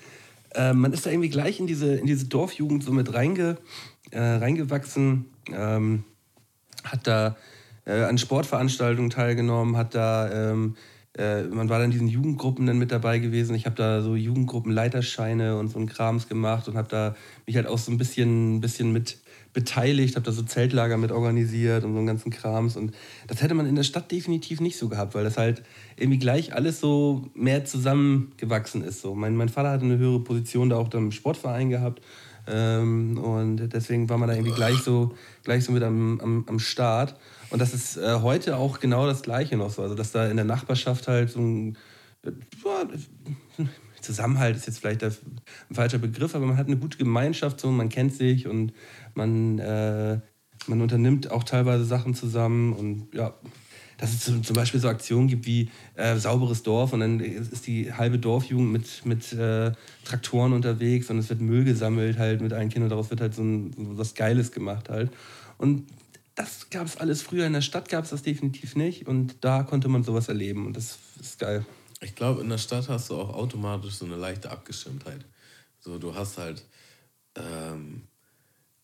äh, man ist da irgendwie gleich in diese, in diese Dorfjugend so mit reinge, äh, reingewachsen. Ähm, hat da äh, an Sportveranstaltungen teilgenommen, hat da, ähm, äh, man war dann in diesen Jugendgruppen dann mit dabei gewesen. Ich habe da so Jugendgruppenleiterscheine und so ein Krams gemacht und habe da mich halt auch so ein bisschen, bisschen mit beteiligt, habe da so Zeltlager mit organisiert und so einen ganzen Krams. Und das hätte man in der Stadt definitiv nicht so gehabt, weil das halt irgendwie gleich alles so mehr zusammengewachsen ist. So. Mein, mein Vater hatte eine höhere Position da auch im Sportverein gehabt. Ähm, und deswegen war man da irgendwie gleich so, gleich so mit am, am, am Start. Und das ist äh, heute auch genau das Gleiche noch so. Also, dass da in der Nachbarschaft halt so ein äh, Zusammenhalt ist jetzt vielleicht ein falscher Begriff, aber man hat eine gute Gemeinschaft, so, man kennt sich und man, äh, man unternimmt auch teilweise Sachen zusammen und ja, dass es zum zum Beispiel so Aktionen gibt wie äh, sauberes Dorf und dann ist die halbe Dorfjugend mit, mit äh, Traktoren unterwegs und es wird Müll gesammelt halt mit allen Kindern, daraus wird halt so, ein, so was Geiles gemacht halt. Und das gab es alles früher, in der Stadt gab es das definitiv nicht und da konnte man sowas erleben und das ist geil. Ich glaube, in der Stadt hast du auch automatisch so eine leichte Abgeschirmtheit. So, du hast halt ähm,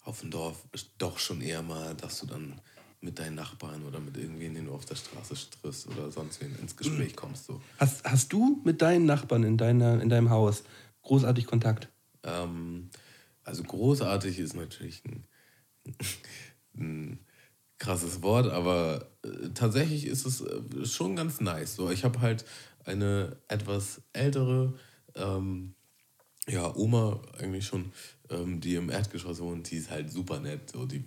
auf dem Dorf doch schon eher mal, dass du dann mit deinen Nachbarn oder mit irgendwen, den du auf der Straße triffst oder sonst wen ins Gespräch kommst. So. Hast, hast du mit deinen Nachbarn in, deiner, in deinem Haus großartig Kontakt? Ähm, also großartig ist natürlich ein, ein krasses Wort, aber äh, tatsächlich ist es äh, schon ganz nice. So, ich habe halt eine etwas ältere ähm, ja, Oma eigentlich schon, ähm, die im Erdgeschoss wohnt, die ist halt super nett. So, die,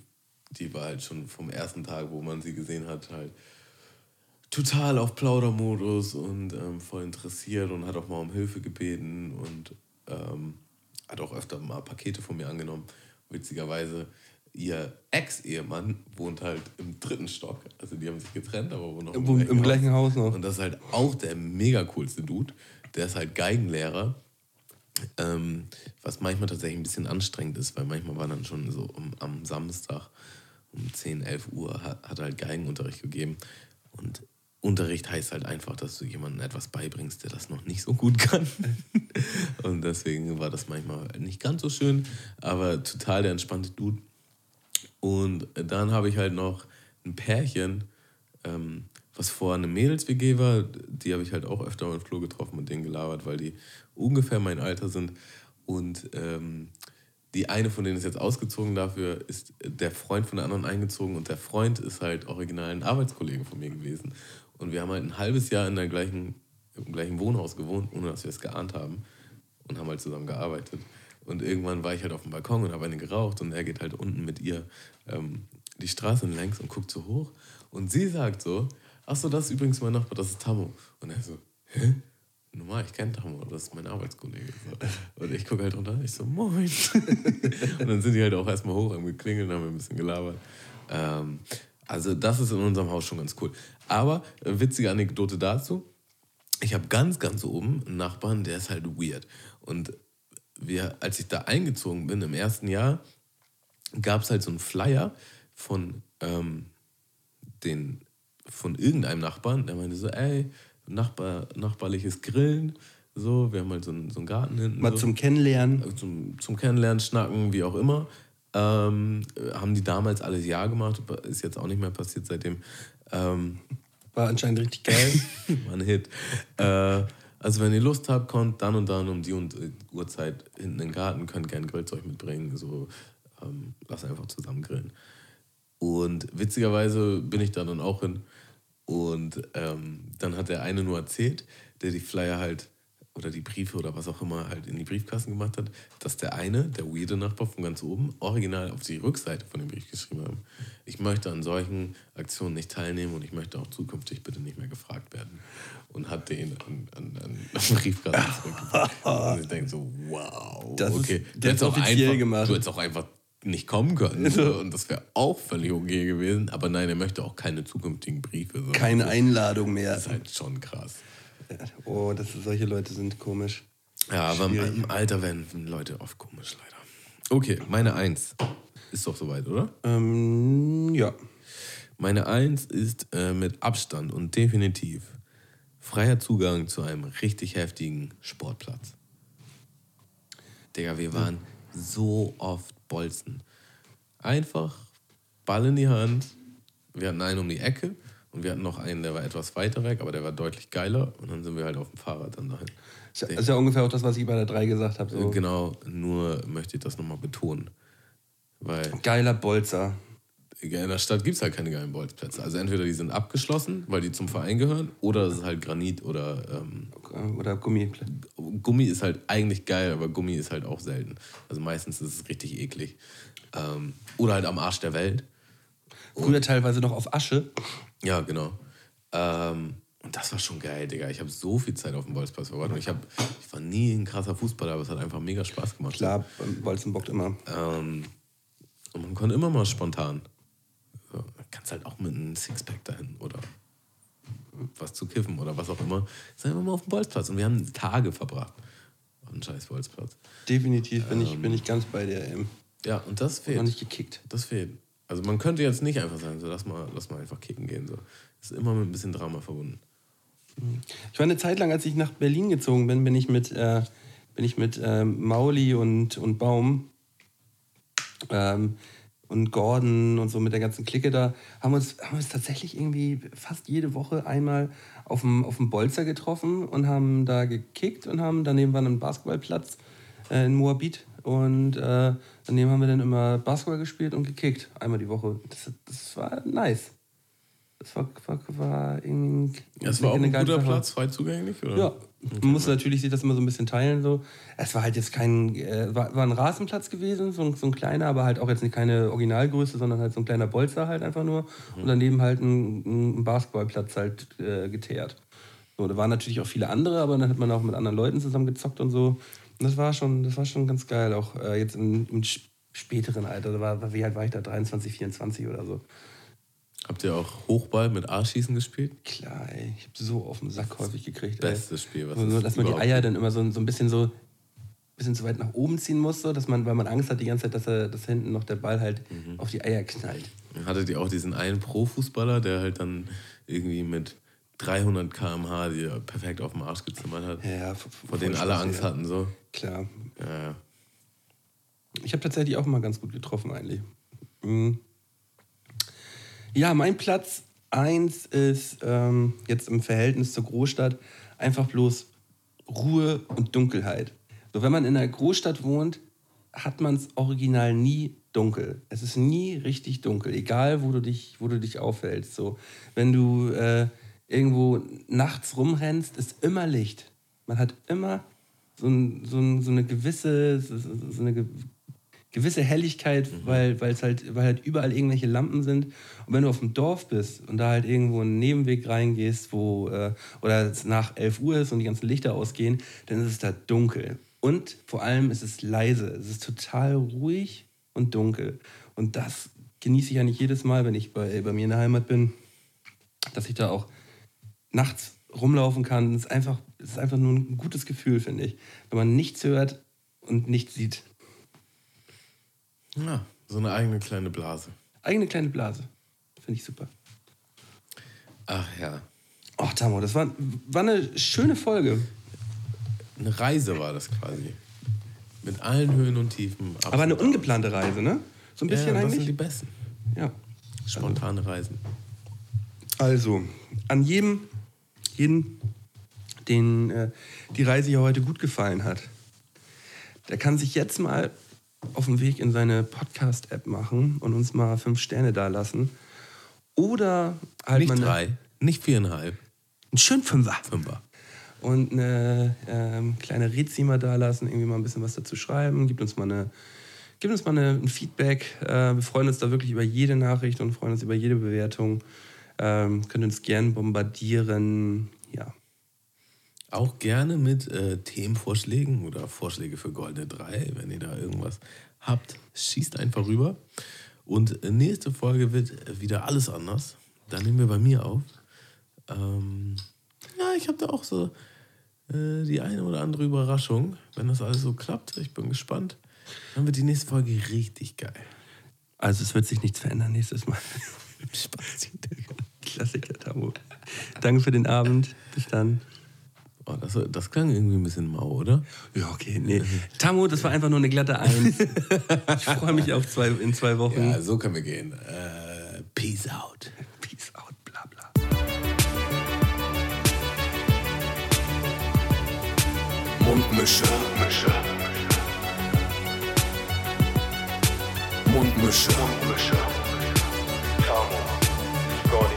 die war halt schon vom ersten Tag, wo man sie gesehen hat, halt total auf Plaudermodus und ähm, voll interessiert und hat auch mal um Hilfe gebeten und ähm, hat auch öfter mal Pakete von mir angenommen. Witzigerweise, ihr Ex-Ehemann wohnt halt im dritten Stock. Also die haben sich getrennt, aber wohnen noch Im, im gleichen Haus noch. und das ist halt auch der mega coolste Dude. Der ist halt Geigenlehrer. Ähm, was manchmal tatsächlich ein bisschen anstrengend ist, weil manchmal war dann schon so um, am Samstag um 10, 11 Uhr hat, hat er halt Geigenunterricht gegeben. Und Unterricht heißt halt einfach, dass du jemandem etwas beibringst, der das noch nicht so gut kann. Und deswegen war das manchmal nicht ganz so schön, aber total der entspannte Dude. Und dann habe ich halt noch ein Pärchen, ähm, was vor eine Mädels-WG war. Die habe ich halt auch öfter im Flur getroffen und denen gelabert, weil die ungefähr mein Alter sind. Und ähm, die eine von denen ist jetzt ausgezogen, dafür ist der Freund von der anderen eingezogen und der Freund ist halt original ein Arbeitskollege von mir gewesen. Und wir haben halt ein halbes Jahr in der gleichen, im gleichen Wohnhaus gewohnt, ohne dass wir es geahnt haben. und haben halt zusammen gearbeitet. Und irgendwann war ich halt auf dem Balkon und habe eine geraucht und er geht halt unten mit ihr ähm, die Straße längs und guckt so hoch. Und sie sagt so, ach so, das ist übrigens mein Nachbar, das ist Tammo. Und er so, hä? Normal, ich kenne Tammo, das ist mein Arbeitskollege. Und ich gucke halt runter, ich so, moin. und dann sind die halt auch erstmal hoch, haben geklingelt, haben ein bisschen gelabert. Ähm, also das ist in unserem Haus schon ganz cool. Aber äh, witzige Anekdote dazu. Ich habe ganz, ganz oben einen Nachbarn, der ist halt weird. Und wir, als ich da eingezogen bin im ersten Jahr, gab es halt so einen Flyer von, ähm, den, von irgendeinem Nachbarn, der meinte so, ey, Nachbar, nachbarliches Grillen, so, wir haben halt so einen, so einen Garten hinten. Mal so. zum Kennenlernen. Zum, zum Kennenlernen, Schnacken, wie auch immer. Ähm, haben die damals alles Ja gemacht, ist jetzt auch nicht mehr passiert seitdem. Ähm, War anscheinend richtig geil. war ein Hit. Äh, also wenn ihr Lust habt, kommt dann und dann um die äh, Uhrzeit hinten in den Garten, könnt gerne Grillzeug mitbringen, so ähm, lass einfach zusammen grillen. Und witzigerweise bin ich da dann auch hin und ähm, dann hat der eine nur erzählt, der die Flyer halt oder die Briefe oder was auch immer halt in die Briefkasten gemacht hat, dass der eine, der weirde Nachbar von ganz oben, original auf die Rückseite von dem Brief geschrieben haben. Ich möchte an solchen Aktionen nicht teilnehmen und ich möchte auch zukünftig bitte nicht mehr gefragt werden. Und hat den an, an, an den Briefkasten zurückgebracht. und ich denke so, wow. Das ist- okay. der Du auch einfach, gemacht. Du hättest auch einfach nicht kommen können. So. Und das wäre auch völlig okay gewesen. Aber nein, er möchte auch keine zukünftigen Briefe. So. Keine Einladung mehr. Das ist halt schon krass. Oh, das, solche Leute sind komisch. Ja, aber im, Schwierig. im Alter werden Leute oft komisch, leider. Okay, meine Eins. Ist doch soweit, oder? Ähm, ja. Meine Eins ist äh, mit Abstand und definitiv freier Zugang zu einem richtig heftigen Sportplatz. Digga, wir waren so oft Bolzen. Einfach Ball in die Hand. Wir hatten einen um die Ecke und wir hatten noch einen, der war etwas weiter weg, aber der war deutlich geiler. Und dann sind wir halt auf dem Fahrrad dann dahin. Ist ja- ist ja ungefähr auch das, was ich bei der 3 gesagt habe. So. Genau, nur möchte ich das nochmal betonen. Weil Geiler Bolzer. in der Stadt gibt es halt keine geilen Bolzplätze. Also entweder die sind abgeschlossen, weil die zum Verein gehören, oder es ist halt Granit oder ähm, Oder Gummi. Gummi ist halt eigentlich geil, aber Gummi ist halt auch selten. Also meistens ist es richtig eklig. Ähm, oder halt am Arsch der Welt. Früher teilweise noch auf Asche. Ja, genau. Ähm, und das war schon geil, Digga. Ich habe so viel Zeit auf dem Bolzplatz verbracht. Und ich, hab, ich war nie ein krasser Fußballer, aber es hat einfach mega Spaß gemacht. Klar, Bolzen bockt immer. Ähm, und man konnte immer mal spontan. So, kannst halt auch mit einem Sixpack dahin oder was zu kiffen oder was auch immer. Sind wir mal auf dem Bolzplatz. Und wir haben Tage verbracht auf dem scheiß Bolzplatz. Definitiv bin, ich, bin ich ganz bei dir. Ey. Ja, und das fehlt. Noch nicht gekickt. Das fehlt. Also man könnte jetzt nicht einfach sagen, so lass mal, lass mal einfach kicken gehen. So. Das ist immer mit ein bisschen Drama verbunden. Ich war eine Zeit lang, als ich nach Berlin gezogen bin, bin ich mit, äh, bin ich mit ähm, Mauli und, und Baum ähm, und Gordon und so mit der ganzen Clique da, haben uns, haben uns tatsächlich irgendwie fast jede Woche einmal auf dem, auf dem Bolzer getroffen und haben da gekickt und haben, daneben war ein Basketballplatz äh, in Moabit und äh, daneben haben wir dann immer Basketball gespielt und gekickt, einmal die Woche. Das, das war nice. Das war, war, war irgendwie Das war auch ein guter Sache. Platz, frei zugänglich? Oder? Ja, man muss natürlich sich das immer so ein bisschen teilen. So. Es war halt jetzt kein, äh, war, war ein Rasenplatz gewesen, so ein, so ein kleiner, aber halt auch jetzt nicht keine Originalgröße, sondern halt so ein kleiner Bolzer halt einfach nur. Und daneben halt ein, ein Basketballplatz halt äh, geteert. So, da waren natürlich auch viele andere, aber dann hat man auch mit anderen Leuten zusammen gezockt und so. Das war schon, das war schon ganz geil, auch äh, jetzt im, im sp- späteren Alter. Da war, wie alt war ich da? 23, 24 oder so. Habt ihr auch Hochball mit A-Schießen gespielt? Klar, ey, ich habe so auf den Sack häufig gekriegt. Bestes Spiel, was so, dass man die Eier dann immer so, so ein bisschen so bisschen zu weit nach oben ziehen muss, so, dass man, weil man Angst hat die ganze Zeit, dass, er, dass hinten noch der Ball halt Mhm. auf die Eier knallt. Hattet ihr auch diesen einen Pro-Fußballer, der halt dann irgendwie mit 300 km/h die perfekt auf dem Arsch gezimmert hat? Ja, Vor denen alle Angst ja. hatten, so. Klar. Ja, ja. Ich habe tatsächlich auch mal ganz gut getroffen eigentlich. Mhm. Ja, mein Platz 1 ist ähm, jetzt im Verhältnis zur Großstadt einfach bloß Ruhe und Dunkelheit. So, wenn man in einer Großstadt wohnt, hat man es original nie dunkel. Es ist nie richtig dunkel, egal wo du dich, wo du dich aufhältst. So, wenn du äh, irgendwo nachts rumrennst, ist immer Licht. Man hat immer so, ein, so, ein, so eine gewisse, so, so eine ge gewisse Helligkeit, weil, weil's halt, weil halt überall irgendwelche Lampen sind. Und wenn du auf dem Dorf bist und da halt irgendwo einen Nebenweg reingehst, wo äh, oder es nach 11 Uhr ist und die ganzen Lichter ausgehen, dann ist es da dunkel. Und vor allem ist es leise. Es ist total ruhig und dunkel. Und das genieße ich eigentlich jedes Mal, wenn ich bei, bei mir in der Heimat bin, dass ich da auch nachts rumlaufen kann. Es ist einfach, es ist einfach nur ein gutes Gefühl, finde ich. Wenn man nichts hört und nichts sieht. Ja, so eine eigene kleine Blase. Eigene kleine Blase. Finde ich super. Ach ja. Oh, Tamo, das war, war eine schöne Folge. Eine Reise war das quasi. Mit allen Höhen und Tiefen. Ups Aber eine ungeplante Reise, ne? So ein bisschen ja, das sind die eigentlich. besten. Ja. Spontane Reisen. Also, an jedem, jeden, den äh, die Reise hier heute gut gefallen hat, der kann sich jetzt mal auf den Weg in seine Podcast-App machen und uns mal fünf Sterne dalassen. Oder halt Nicht mal eine- drei, nicht viereinhalb, einen schönen Fünfer. Fünfer. und eine ähm, kleine Rezi mal da lassen, irgendwie mal ein bisschen was dazu schreiben, gibt uns mal eine, gibt uns mal eine, ein Feedback. Äh, wir freuen uns da wirklich über jede Nachricht und freuen uns über jede Bewertung. Ähm, könnt uns gern bombardieren. Ja. Auch gerne mit äh, Themenvorschlägen oder Vorschläge für Goldene 3. Wenn ihr da irgendwas habt, schießt einfach rüber. Und nächste Folge wird wieder alles anders. Da nehmen wir bei mir auf. Ähm, ja, ich habe da auch so äh, die eine oder andere Überraschung. Wenn das alles so klappt, ich bin gespannt. Dann wird die nächste Folge richtig geil. Also es wird sich nichts verändern nächstes Mal. Spaß. Klassiker, Tamo. Danke für den Abend. Bis dann. Oh, das, das klang irgendwie ein bisschen mau, oder? Ja, okay, nee. Tamo, das war einfach nur eine glatte Eins. ich freue mich auf zwei, in zwei Wochen. Ja, so können wir gehen. Äh, peace out. Peace out, bla bla. Mundmische. Mundmische. Mundmische. Mundmische. Tamo. Scotty.